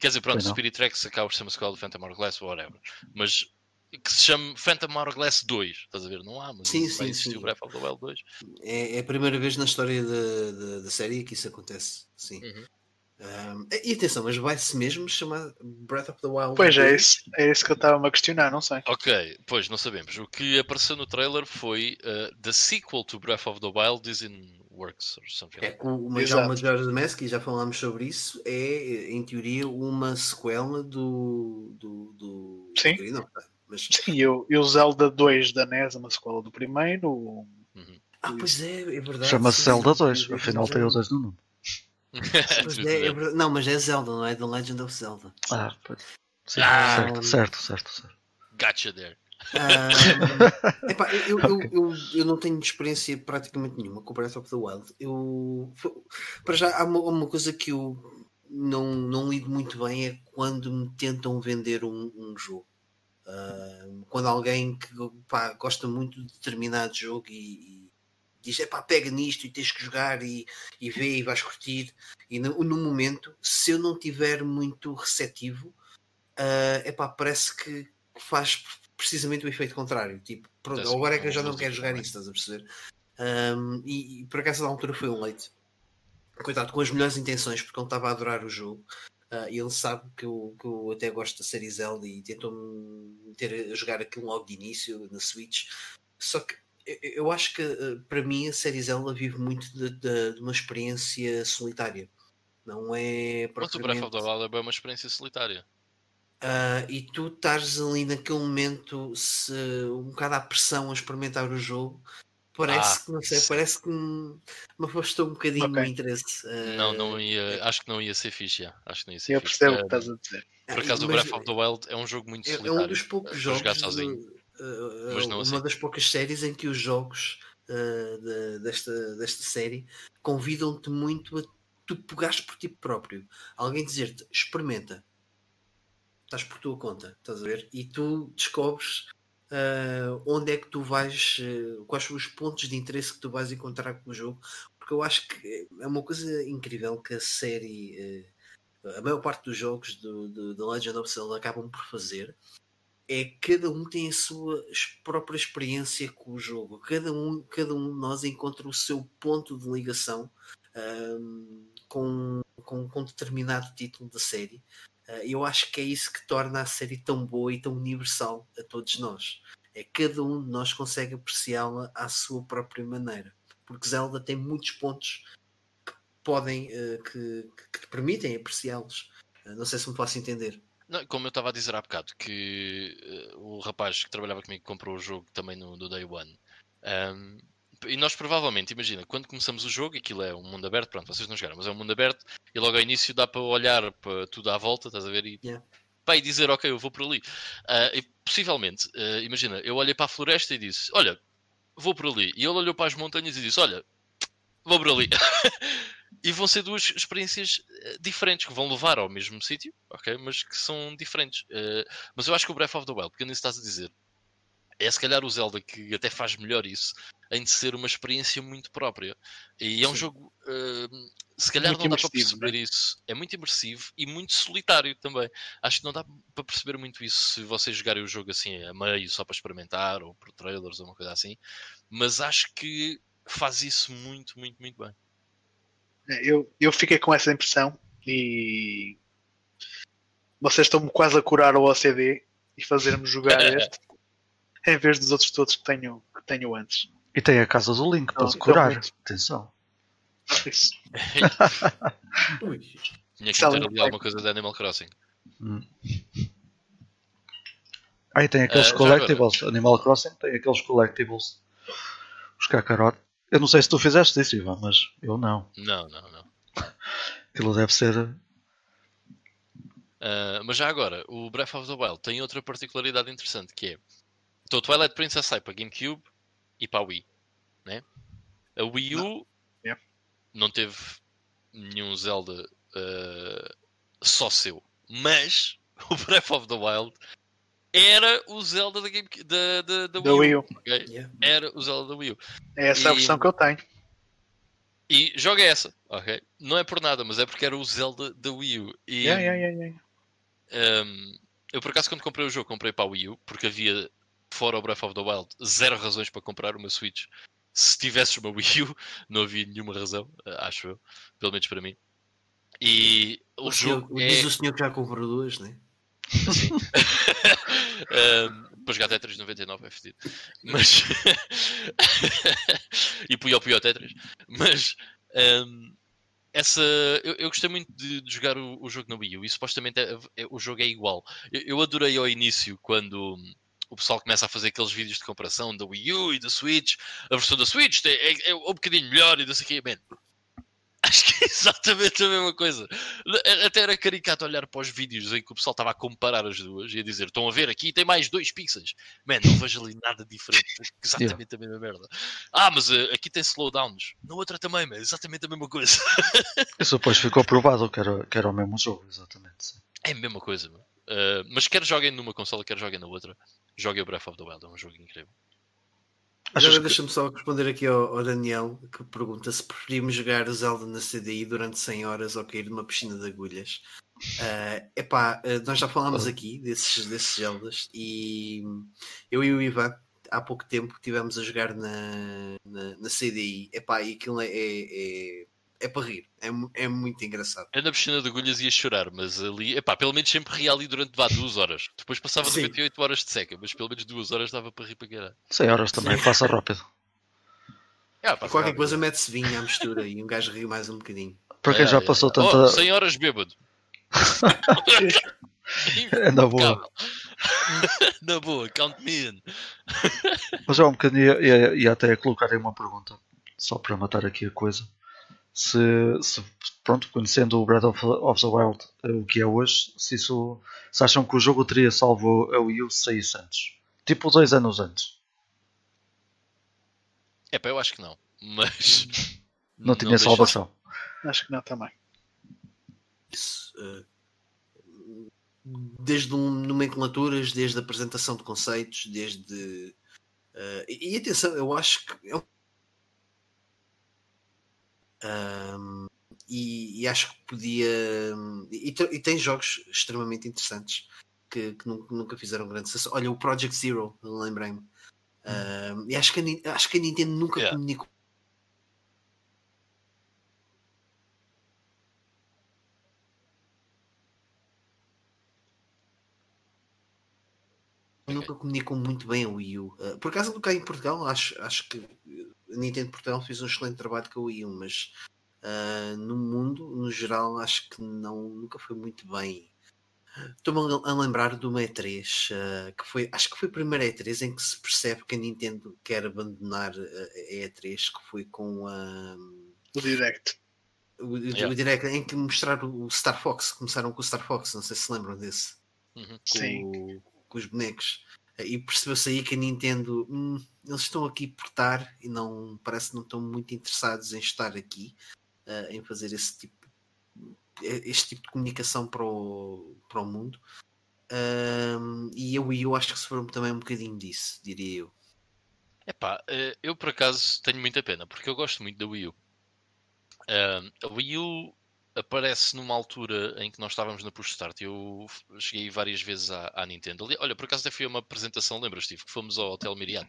[SPEAKER 3] Quer dizer, pronto, Spirit Tracks acaba por ser uma sequela do Phantom Hourglass ou whatever. Mas que se chame Phantom Hourglass 2. Estás a ver? Não há, mas
[SPEAKER 2] sim,
[SPEAKER 3] vai
[SPEAKER 2] sim,
[SPEAKER 3] existir
[SPEAKER 2] sim.
[SPEAKER 3] o Breath of the Wild 2.
[SPEAKER 2] É, é, a primeira vez na história da, série que isso acontece. Sim. Uhum. Um, e atenção, mas vai-se mesmo chamar Breath of the Wild.
[SPEAKER 4] Pois é, isso, é isso que eu estava a questionar, não sei.
[SPEAKER 3] Ok, pois não sabemos. O que apareceu no trailer foi uh, The sequel to Breath of the Wild is in works or something.
[SPEAKER 2] É, o Majora's Mask, e já falámos sobre isso, é em teoria uma sequela do. do, do
[SPEAKER 4] Sim. Não, mas... Sim, e o, e o Zelda 2 da NES, uma sequela do primeiro. Uhum.
[SPEAKER 2] Ah, pois é, é verdade.
[SPEAKER 1] Chama-se Zelda 2, afinal tem o 2 no nome.
[SPEAKER 2] é, é não, mas é Zelda, não é The Legend of Zelda.
[SPEAKER 1] Ah, Sim, ah, certo, certo, certo, certo.
[SPEAKER 3] Gotcha there.
[SPEAKER 2] Um, epá, eu, eu, eu, eu, não tenho experiência praticamente nenhuma com Breath of the Wild. Eu, para já, há uma, uma, coisa que eu não, não lido muito bem é quando me tentam vender um, um jogo. Uh, quando alguém que pá, gosta muito de determinado jogo e, e diz é pá, pega nisto e tens que jogar e, e vê e vais curtir. E no, no momento, se eu não tiver muito receptivo, uh, epá, parece que faz precisamente o efeito contrário. Tipo, pronto, agora é que eu já não quero jogar isso, estás a perceber? Um, e, e, por acaso, na altura foi um leite. Coitado, com as melhores intenções, porque ele estava a adorar o jogo. Uh, ele sabe que eu, que eu até gosto da série Zelda e tentou-me meter a jogar aquilo logo de início na Switch. Só que eu acho que uh, para mim a série Zelda vive muito de, de, de uma experiência solitária. Não é.
[SPEAKER 3] Mas o Breath of the Wild é uma experiência solitária.
[SPEAKER 2] Uh, e tu estás ali naquele momento se, um bocado à pressão a experimentar o jogo parece ah, que não sei, sim. parece que me, afastou um bocadinho okay. o interesse.
[SPEAKER 3] Uh, não, não ia, acho que não ia ser fixe, já. acho que não ia ser
[SPEAKER 4] Eu
[SPEAKER 3] fixe.
[SPEAKER 4] percebo o que estás a dizer.
[SPEAKER 3] Por acaso, o Breath of the Wild é um jogo muito
[SPEAKER 2] é,
[SPEAKER 3] solitário.
[SPEAKER 2] É um dos poucos jogos.
[SPEAKER 3] sozinho.
[SPEAKER 2] Uh, mas não uma assim. das poucas séries em que os jogos de, desta, desta série convidam-te muito a tu pegares por ti próprio. Alguém dizer-te, experimenta estás por tua conta, estás a ver? E tu descobres uh, onde é que tu vais, uh, quais são os pontos de interesse que tu vais encontrar com o jogo, porque eu acho que é uma coisa incrível que a série, uh, a maior parte dos jogos do, do, do Legend of Zelda acabam por fazer. É cada um tem a sua própria experiência com o jogo, cada um, cada um de nós encontra o seu ponto de ligação com, com, com determinado título da série eu acho que é isso que torna a série tão boa e tão universal a todos nós. É cada um de nós consegue apreciá-la à sua própria maneira. Porque Zelda tem muitos pontos que podem, uh, que, que, te permitem apreciá-los. Uh, não sei se me posso entender.
[SPEAKER 3] Não, como eu estava a dizer há bocado, que o rapaz que trabalhava comigo comprou o jogo também no, no Day One. Um, e nós provavelmente, imagina, quando começamos o jogo, aquilo é um mundo aberto, pronto, vocês não jogaram, mas é um mundo aberto, e logo ao início dá para olhar para tudo à volta, estás a ver? E,
[SPEAKER 2] yeah.
[SPEAKER 3] pá, e dizer, ok, eu vou por ali. Uh, e possivelmente, uh, imagina, eu olhei para a floresta e disse, olha, vou por ali. E ele olhou para as montanhas e disse, olha, vou por ali. e vão ser duas experiências ah, diferentes que vão levar ao mesmo sítio, ok? Mas que são diferentes. Uh, mas eu acho que o Breath of the Wild, porque nisso estás a dizer, é se calhar o Zelda que até faz melhor isso, em de ser uma experiência muito própria. E é um Sim. jogo, uh, se calhar muito não dá para perceber né? isso. É muito imersivo e muito solitário também. Acho que não dá para perceber muito isso se vocês jogarem o jogo assim a meio, só para experimentar, ou por trailers, ou uma coisa assim. Mas acho que faz isso muito, muito, muito bem.
[SPEAKER 4] É, eu, eu fiquei com essa impressão e vocês estão-me quase a curar o OCD e fazer-me jogar este em vez dos outros todos que tenho, que tenho antes.
[SPEAKER 1] E tem a casa do Link para curar. Atenção.
[SPEAKER 4] Isso.
[SPEAKER 3] Tinha que ter ali alguma coisa de Animal Crossing.
[SPEAKER 1] Hum. Aí tem aqueles uh, collectibles. Animal Crossing tem aqueles collectibles. Os cacarotes. Eu não sei se tu fizeste isso, Ivan, mas eu não.
[SPEAKER 3] Não, não, não.
[SPEAKER 1] Aquilo deve ser
[SPEAKER 3] Uh, mas já agora, o Breath of the Wild tem outra particularidade interessante que é então, o Twilight Princess sai para GameCube e para a Wii, né? A Wii U
[SPEAKER 4] Não. Yeah.
[SPEAKER 3] não teve nenhum Zelda uh, só seu, mas o Breath of the Wild era o Zelda da, Game, da, da, da, Wii U.
[SPEAKER 4] Wii U.
[SPEAKER 3] ok?
[SPEAKER 2] Yeah.
[SPEAKER 3] Era o Zelda da Wii U.
[SPEAKER 4] É essa a
[SPEAKER 3] E-
[SPEAKER 4] versão que eu tenho.
[SPEAKER 3] E joga essa, ok? Não é por nada, mas é porque era o Zelda da Wii U. E,
[SPEAKER 4] Yeah, yeah, yeah, yeah.
[SPEAKER 3] um, eu por acaso quando comprei o jogo comprei para a Wii U, porque havia, fora o Breath of the Wild, zero razões para comprar uma Switch. Se tivesses uma Wii U, não havia nenhuma razão, eh, acho eu, pelo menos para mim. E o,
[SPEAKER 2] O senhor-
[SPEAKER 3] jogo
[SPEAKER 2] Diz
[SPEAKER 3] é...
[SPEAKER 2] o senhor que já comprou duas, né?
[SPEAKER 3] um, para jogar Tetris 99 é fedido. Mas. e Puyo Puyo Tetris. Mas. um, essa, eu, eu gostei muito de, de jogar o, o jogo na Wii U e supostamente é- é- o jogo é igual. Eu, eu adorei ao início quando o pessoal começa a fazer aqueles vídeos de comparação da Wii U e da Switch. A versão da Switch é, é, é um bocadinho melhor e não sei o quê. Man, acho que é exatamente a mesma coisa. Até era caricato olhar para os vídeos em que o pessoal estava a comparar as duas e a dizer: estão a ver aqui, tem mais dois pixels. Man, não vejo ali nada diferente. é Exatamente a mesma merda. Ah, mas eh, aqui tem slowdowns. Na outra também, mas exatamente a mesma coisa.
[SPEAKER 1] Isso depois ficou provado que era, que era o mesmo jogo, exatamente. sim.
[SPEAKER 3] É a mesma coisa. Uh, mas quer joguem numa consola, quer joguem na outra. Joguem o Breath of the Wild, é um jogo incrível.
[SPEAKER 2] Agora
[SPEAKER 1] que-
[SPEAKER 2] deixa-me só responder aqui ao, ao Daniel que pergunta se preferimos jogar o Zelda na CDI durante 100 horas ou cair numa piscina de agulhas. É epá, eh, nós já falámos aqui desses, desses Zeldas e eu e o Ivan há pouco tempo estivemos a jogar na, na, na CDI epá, e aquilo é, é, é, é para rir, é, é muito engraçado.
[SPEAKER 3] Eu na piscina de agulhas ia chorar, mas ali, epá, pelo menos sempre ria ali durante vá, duas horas. Depois passava de
[SPEAKER 2] Sim.
[SPEAKER 3] 98 horas de seca, mas pelo menos duas horas dava para rir para caralho.
[SPEAKER 1] 100 horas também, passa rápido.
[SPEAKER 3] Pá,
[SPEAKER 2] Qualquer
[SPEAKER 3] rápido.
[SPEAKER 2] coisa mete-se vinho à mistura e um gajo ri mais um bocadinho.
[SPEAKER 1] Para quem
[SPEAKER 3] É,
[SPEAKER 1] já
[SPEAKER 3] é,
[SPEAKER 1] passou
[SPEAKER 3] é.
[SPEAKER 1] tanta.
[SPEAKER 3] Oh, 100 horas bêbado.
[SPEAKER 1] É na boa.
[SPEAKER 3] Na boa, count me in.
[SPEAKER 1] Mas é um bocadinho. Ia, ia até colocar aí uma pergunta, só para matar aqui a coisa. Se, se pronto, conhecendo o Breath of, of the Wild, eh, o que é hoje, se isso. Se acham que o jogo teria salvo a Wii U se saísse antes? Tipo dois anos antes.
[SPEAKER 3] É pá, eu acho que não. Mas.
[SPEAKER 1] Não, tinha
[SPEAKER 3] deixa-
[SPEAKER 1] salvação.
[SPEAKER 4] Acho que não também.
[SPEAKER 2] Isso, eh, desde um, nomenclaturas, desde a apresentação de conceitos, desde. eh, e, e atenção, eu acho que. É um, Ahm, e, e acho que podia. E, e tem jogos extremamente interessantes que, que nunca, nunca fizeram grande sucesso. Olha, o Project Zero, lembrei-me. Ahm, e acho que, a, acho que a Nintendo nunca
[SPEAKER 3] Yeah.
[SPEAKER 2] comunicou. nunca comunicam muito bem a Wii U. Uh, por acaso, cá em Portugal, acho, acho que Nintendo Portugal fez um excelente trabalho com a Wii U, mas uh, no mundo, no geral, acho que não, nunca foi muito bem. Estou-me a lembrar de uma E3, uh, que foi, acho que foi a primeira E3 em que se percebe que a Nintendo quer abandonar a a E3, que foi com a.
[SPEAKER 4] O Direct.
[SPEAKER 2] O, o-
[SPEAKER 3] Yeah.
[SPEAKER 2] o direct em que mostraram o Star Fox, começaram com o Star Fox, não sei se se lembram desse
[SPEAKER 3] Uhum.
[SPEAKER 4] Sim.
[SPEAKER 2] com, com os bonecos. E percebeu-se aí que a Nintendo hum, eles estão aqui por estar e não parece que não estão muito interessados em estar aqui eh, em fazer esse tipo este tipo de comunicação para o, para o mundo. Ahm, e a Wii U acho que sofreu também um bocadinho disso, diria eu.
[SPEAKER 3] Epá, eh, eu por acaso tenho muita pena, porque eu gosto muito da Wii U. Ahm, a Wii U aparece numa altura em que nós estávamos na push start. Eu cheguei várias vezes à, à Nintendo. Ali- Olha, por acaso até foi uma apresentação, lembras, Steve, que fomos ao Hotel Miriam.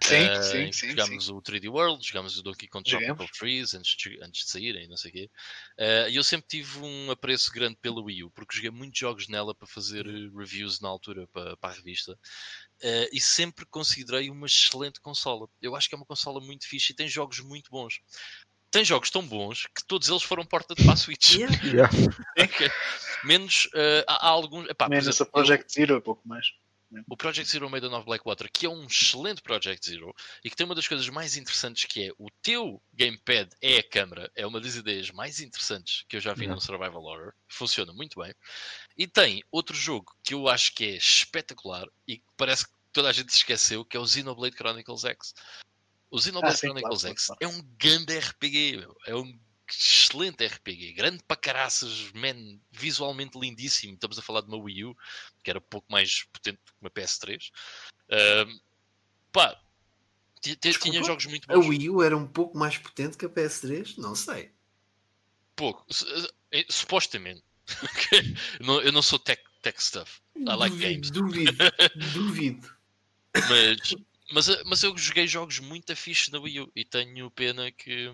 [SPEAKER 4] Sim,
[SPEAKER 3] Eh,
[SPEAKER 4] sim, sim,
[SPEAKER 3] Jogámos o 3D World, jogámos o Donkey Kong Tropical. Freeze antes de, antes de saírem, não sei o quê. Eh, E eu sempre tive um apreço grande pela Wii U, porque joguei muitos jogos nela para fazer eh, reviews na altura para, para a revista. Eh, e sempre considerei uma excelente consola. Eu acho que é uma consola muito fixe e tem jogos muito bons. Tem jogos tão bons que todos eles foram porta de para a Switch.
[SPEAKER 2] Yeah.
[SPEAKER 1] Yeah.
[SPEAKER 3] Ok. Menos eh, há, há alguns. Epá,
[SPEAKER 4] Menos
[SPEAKER 3] exemplo,
[SPEAKER 4] a Project Zero, pouco mais.
[SPEAKER 3] o Project Zero Maiden of Blackwater, que é um excelente Project Zero e que tem uma das coisas mais interessantes que é o teu gamepad é a câmera, é uma das ideias mais interessantes que eu já vi
[SPEAKER 1] Yeah.
[SPEAKER 3] num survival horror, funciona muito bem. E tem outro jogo que eu acho que é espetacular e que parece que toda a gente se esqueceu, que é o Xenoblade Chronicles X. O Xenoblade
[SPEAKER 4] Ah, sim,
[SPEAKER 3] Chronicles
[SPEAKER 4] claro,
[SPEAKER 3] X
[SPEAKER 4] claro,
[SPEAKER 3] é um grande RPG, meu. é um excelente RPG, grande para caraças, man, visualmente lindíssimo. Estamos a falar de uma Wii U, que era pouco mais potente que uma PS3. Ahm, pá, ti- ti- tinha jogos muito
[SPEAKER 2] A
[SPEAKER 3] bons.
[SPEAKER 2] Wii U era um pouco mais potente que a PS3? Não sei.
[SPEAKER 3] Pouco, su- eh, supostamente. Eu não sou tech, tech stuff. I like games.
[SPEAKER 2] duvido, duvido.
[SPEAKER 3] Mas, mas, eh, mas eu joguei jogos muito fixe na Wii U e tenho pena que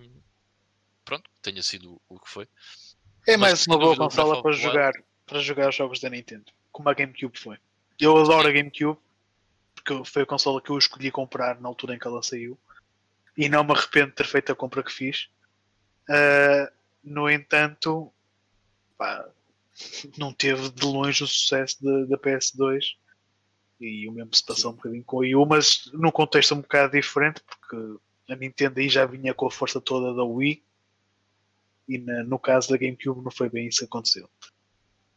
[SPEAKER 3] pronto, tenha sido o que foi.
[SPEAKER 4] É
[SPEAKER 3] Mas,
[SPEAKER 4] mais
[SPEAKER 3] sem
[SPEAKER 4] uma boa consola para jogar, para jogar jogos da Nintendo, como a GameCube foi. Eu adoro a GameCube, porque foi a consola que eu escolhi comprar na altura em que ela saiu, e não me arrependo de ter feito a compra que fiz. Ah, no entanto, pá, não teve de longe o sucesso da PS2 e o mesmo se passou um bocadinho com a Wii U, mas num contexto um bocado diferente, porque a Nintendo aí já vinha com a força toda da Wii e na- no caso da GameCube não foi bem isso que aconteceu.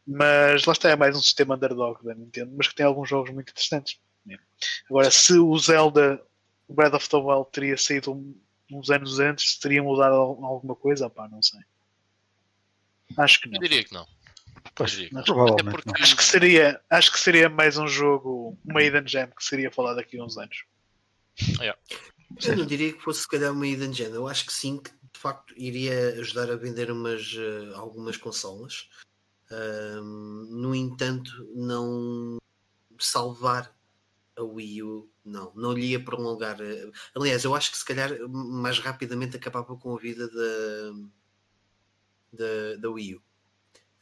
[SPEAKER 4] Mas lá está, é mais um sistema underdog da Nintendo, mas que tem alguns jogos muito interessantes. né? Agora, se o Zelda Breath of the Wild teria saído uns anos antes, teria mudado al- alguma coisa? Pá, não sei. Acho que não.
[SPEAKER 3] Eu diria que não.
[SPEAKER 1] Pois, provavelmente
[SPEAKER 3] Até porque-.
[SPEAKER 4] Acho que seria, acho que seria mais um jogo, uma hidden gem que seria falado daqui a uns anos.
[SPEAKER 2] Eu não diria que fosse se calhar uma hidden gem. Eu acho que sim, que de facto iria ajudar a vender umas, eh, algumas consolas. Ahm, no entanto, não salvar a Wii U, não, não lhe ia prolongar. eh, Aliás, eu acho que se calhar mais rapidamente acabava com a vida da, da, da Wii U.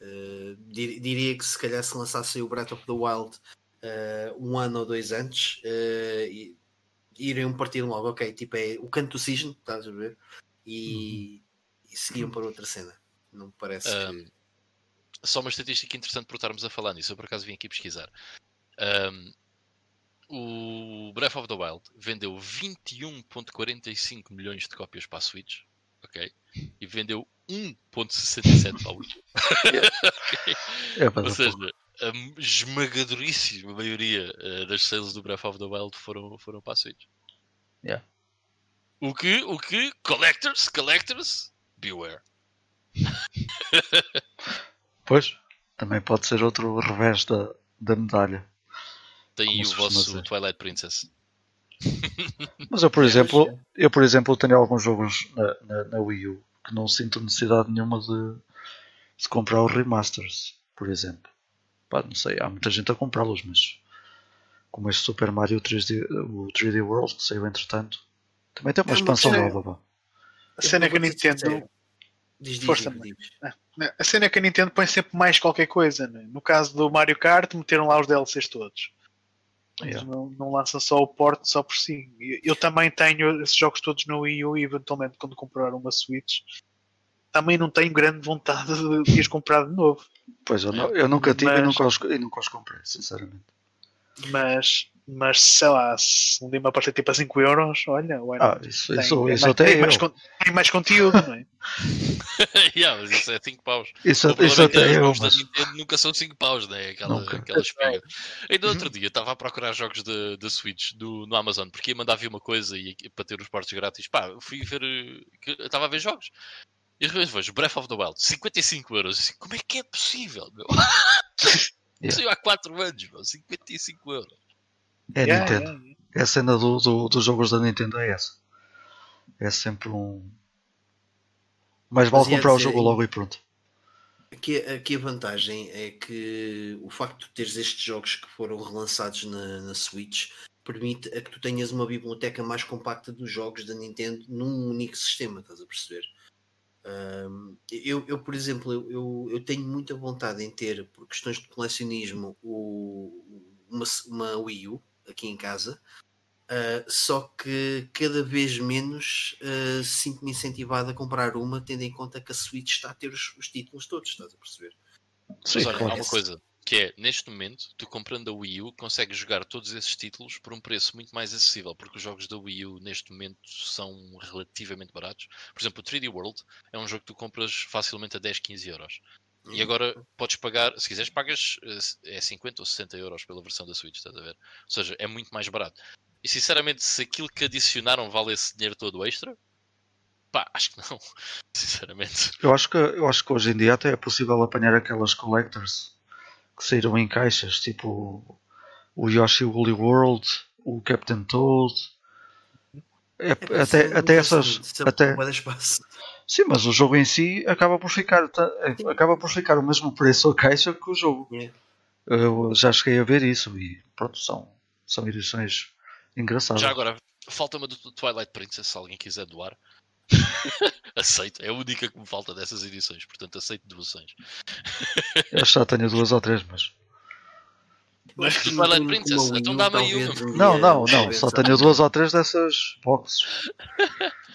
[SPEAKER 2] Eh, dir- diria que se calhar se lançasse o Breath of the Wild eh, um ano ou dois antes, e- iriam partir logo, ok, tipo é o canto do cisne, estás a ver? E, e seguiam para outra cena. Não me parece que.
[SPEAKER 3] Só uma estatística interessante por estarmos a falar nisso. Eu por acaso vim aqui pesquisar. Ahm, o Breath of the Wild vendeu 21.45 milhões de cópias para a Switch, ok? E vendeu 1.67 para a Wii.
[SPEAKER 1] É,
[SPEAKER 3] Ou
[SPEAKER 1] mas
[SPEAKER 3] seja, a esmagadoríssima maioria eh, das sales do Breath of the Wild foram, foram para a Switch.
[SPEAKER 1] Yeah.
[SPEAKER 3] O que, o que, collectors, collectors, beware.
[SPEAKER 1] Pois, também pode ser outro revés da, da medalha.
[SPEAKER 3] Tem o vosso. Twilight Princess.
[SPEAKER 1] Mas eu, por
[SPEAKER 2] É,
[SPEAKER 1] exemplo,
[SPEAKER 2] mas,
[SPEAKER 1] eu, por exemplo, tenho alguns jogos na, na, na Wii U que não sinto necessidade nenhuma de, de comprar os remasters, por exemplo. Pá, não sei, há muita gente a comprá-los, mas como este Super Mario 3D, o 3D World que saiu entretanto, também tem uma
[SPEAKER 2] É
[SPEAKER 1] expansão
[SPEAKER 4] cena-
[SPEAKER 1] nova. pá.
[SPEAKER 4] A cena é que a Nintendo.
[SPEAKER 2] Diz, diz,
[SPEAKER 4] Força,
[SPEAKER 2] diz, diz.
[SPEAKER 4] A cena é que a Nintendo põe sempre mais qualquer coisa. né? No caso do Mario Kart, meteram lá os DLCs todos.
[SPEAKER 1] Yeah.
[SPEAKER 4] não, não lançam só o porte só por si. Eu, eu também tenho esses jogos todos no Wii U e eventualmente quando comprar uma Switch também não tenho grande vontade de, os comprar de novo.
[SPEAKER 1] Pois eu, não- eu nunca tive e
[SPEAKER 4] Mas-
[SPEAKER 1] nunca os, e nunca os comprei, sinceramente.
[SPEAKER 4] Mas, mas sei lá, se um dia me aparecer tipo a 5 euros, olha, why
[SPEAKER 1] Ah, isso,
[SPEAKER 4] Tem-
[SPEAKER 1] isso,
[SPEAKER 4] tem
[SPEAKER 1] isso
[SPEAKER 4] mais,
[SPEAKER 1] até
[SPEAKER 4] tem
[SPEAKER 1] eu.
[SPEAKER 4] mais, tem mais conteúdo, não é?
[SPEAKER 3] yeah, mas isso é 5 paus.
[SPEAKER 1] Isso,
[SPEAKER 3] O
[SPEAKER 1] isso
[SPEAKER 3] é
[SPEAKER 1] até
[SPEAKER 3] os
[SPEAKER 1] eu,
[SPEAKER 3] jogos da
[SPEAKER 1] mas
[SPEAKER 3] Nintendo nunca são 5 paus, né? Aquela,
[SPEAKER 1] Nunca.
[SPEAKER 3] aquela espiga. Ainda outro dia estava a procurar jogos da da Switch do, no Amazon, porque ia mandar vir uma coisa e, para ter os portos grátis. Pá, fui ver. eh, Estava a ver jogos. E de repente vejo Breath of the Wild, 55 euros. Assim, como é que é possível, meu?
[SPEAKER 1] Yeah.
[SPEAKER 3] Saiu há 4 anos, meu. 55 euros.
[SPEAKER 1] É
[SPEAKER 4] Yeah,
[SPEAKER 1] Nintendo.
[SPEAKER 4] yeah, yeah.
[SPEAKER 1] É a cena do, do- dos jogos da Nintendo é essa. É sempre um. Mais vale comprar o jogo logo e pronto.
[SPEAKER 2] Aqui, aqui a vantagem é que o facto de teres estes jogos que foram relançados na, na Switch permite a que tu tenhas uma biblioteca mais compacta dos jogos da Nintendo num único sistema, estás a perceber? Ahm, eu, eu, por exemplo, eu, eu, eu tenho muita vontade em ter, por questões de colecionismo, o, uma, uma Wii U aqui em casa. Uh, só que cada vez menos uh, sinto-me incentivado a comprar uma, tendo em conta que a Switch está a ter os, os títulos todos, estás a perceber?
[SPEAKER 1] Sim,
[SPEAKER 3] Mas olha, há uma coisa que é, neste momento, tu comprando a Wii U, consegues jogar todos esses títulos por um preço muito mais acessível, porque os jogos da Wii U neste momento são relativamente baratos. Por exemplo, o 3D World é um jogo que tu compras facilmente a 10, 15 euros. E agora podes pagar, se quiseres, pagas eh, é 50 ou 60 euros pela versão da Switch, estás a ver? Ou seja, é muito mais barato. E sinceramente, se aquilo que adicionaram vale esse dinheiro todo extra, pá, acho que não. Sinceramente.
[SPEAKER 1] Eu acho que, eu acho que hoje em dia até é possível apanhar aquelas collectors que saíram em caixas, tipo o Yoshi Woolly World, o Captain Toad. É,
[SPEAKER 2] É,
[SPEAKER 1] até,
[SPEAKER 2] é
[SPEAKER 1] até essas.
[SPEAKER 2] é
[SPEAKER 1] Até. Sim, mas o jogo em si acaba por ficar, acaba por ficar o mesmo preço a caixa que o jogo.
[SPEAKER 2] Yeah.
[SPEAKER 1] Eu já cheguei a ver isso e pronto, são, são edições engraçadas.
[SPEAKER 3] Já agora, falta-me do Twilight Princess, se alguém quiser doar. aceito, é a única que me falta dessas edições, portanto aceito doações.
[SPEAKER 1] Eu já tenho duas ou três, mas.
[SPEAKER 2] Mas
[SPEAKER 3] que Twilight Princess, então dá-me aí uma.
[SPEAKER 1] Não, não, não, só tenho duas ou três dessas boxes.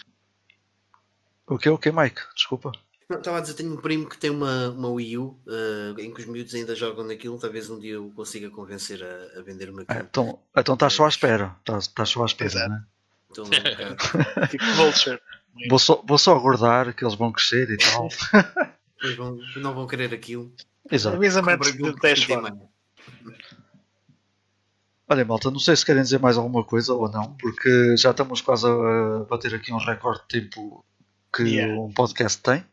[SPEAKER 1] O que o que, Mike? Desculpa.
[SPEAKER 2] Não, Estava a dizer, tenho um primo que tem uma, uma Wii U eh, em que os miúdos ainda jogam naquilo. Talvez um dia eu consiga convencer a, a vender-me
[SPEAKER 1] Ah,
[SPEAKER 2] aquilo.
[SPEAKER 1] Então então estás só à espera. Estás, estás só à espera, né?
[SPEAKER 2] Então, não, cara,
[SPEAKER 4] Tipo Vulture.
[SPEAKER 1] Vou só, vou só aguardar que eles vão crescer e tal.
[SPEAKER 2] vão- não vão querer aquilo.
[SPEAKER 1] Exato.
[SPEAKER 4] Avisa-me
[SPEAKER 2] Compra
[SPEAKER 4] antes
[SPEAKER 2] aquilo
[SPEAKER 4] de
[SPEAKER 2] que
[SPEAKER 4] 10
[SPEAKER 2] tem
[SPEAKER 4] fora.
[SPEAKER 2] mais.
[SPEAKER 1] Olha, malta, não sei se querem dizer mais alguma coisa ou não, porque já estamos quase a bater aqui um recorde de tempo que
[SPEAKER 4] Yeah.
[SPEAKER 1] um podcast tem,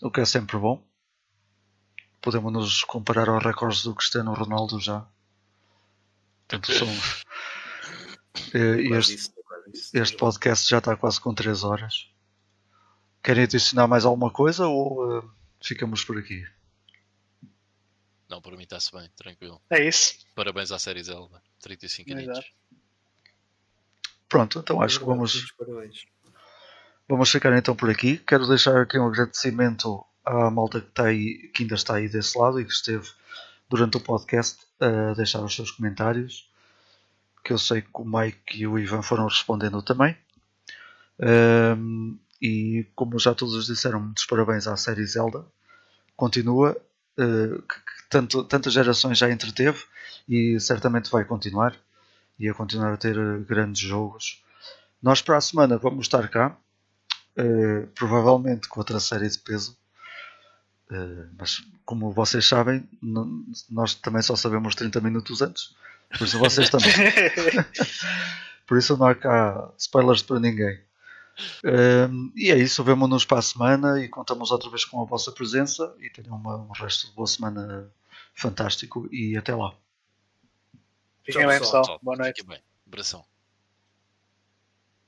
[SPEAKER 1] o que é sempre bom. Podemos nos comparar aos recordes do Cristiano Ronaldo já. Portanto, são... E- e
[SPEAKER 2] Quase
[SPEAKER 1] este, este podcast já está quase com 3 horas. Querem adicionar mais alguma coisa ou eh, ficamos por aqui?
[SPEAKER 3] Não, para mim está-se bem, tranquilo.
[SPEAKER 4] É isso.
[SPEAKER 3] Parabéns à série Zelda, 35 anos.
[SPEAKER 1] Pronto, então acho que vamos,
[SPEAKER 2] Parabéns.
[SPEAKER 1] Vamos ficar então por aqui. Quero deixar aqui um agradecimento à malta que, está aí, que ainda está aí desse lado e que esteve durante o podcast a deixar os seus comentários. Que eu sei que o Mike e o Ivan foram respondendo também. Ahm, e como já todos disseram, muitos parabéns à série Zelda. Continua, que, que tanto, tantas gerações já entreteve e certamente vai continuar. E a continuar a ter eh, grandes jogos. Nós para a semana vamos estar cá. Uh, provavelmente com outra série de peso. Uh, mas como vocês sabem, não- nós também só sabemos 30 minutos antes. Por isso vocês também. Por isso não há cá spoilers para ninguém. Um, e é isso, vemo-nos para a semana e contamos outra vez com a vossa presença e tenham uma- um resto de boa semana fantástico e até lá.
[SPEAKER 4] Fiquem bem,
[SPEAKER 2] pessoal.
[SPEAKER 4] pessoal. Boa noite.
[SPEAKER 3] Fiquem bem. Abração.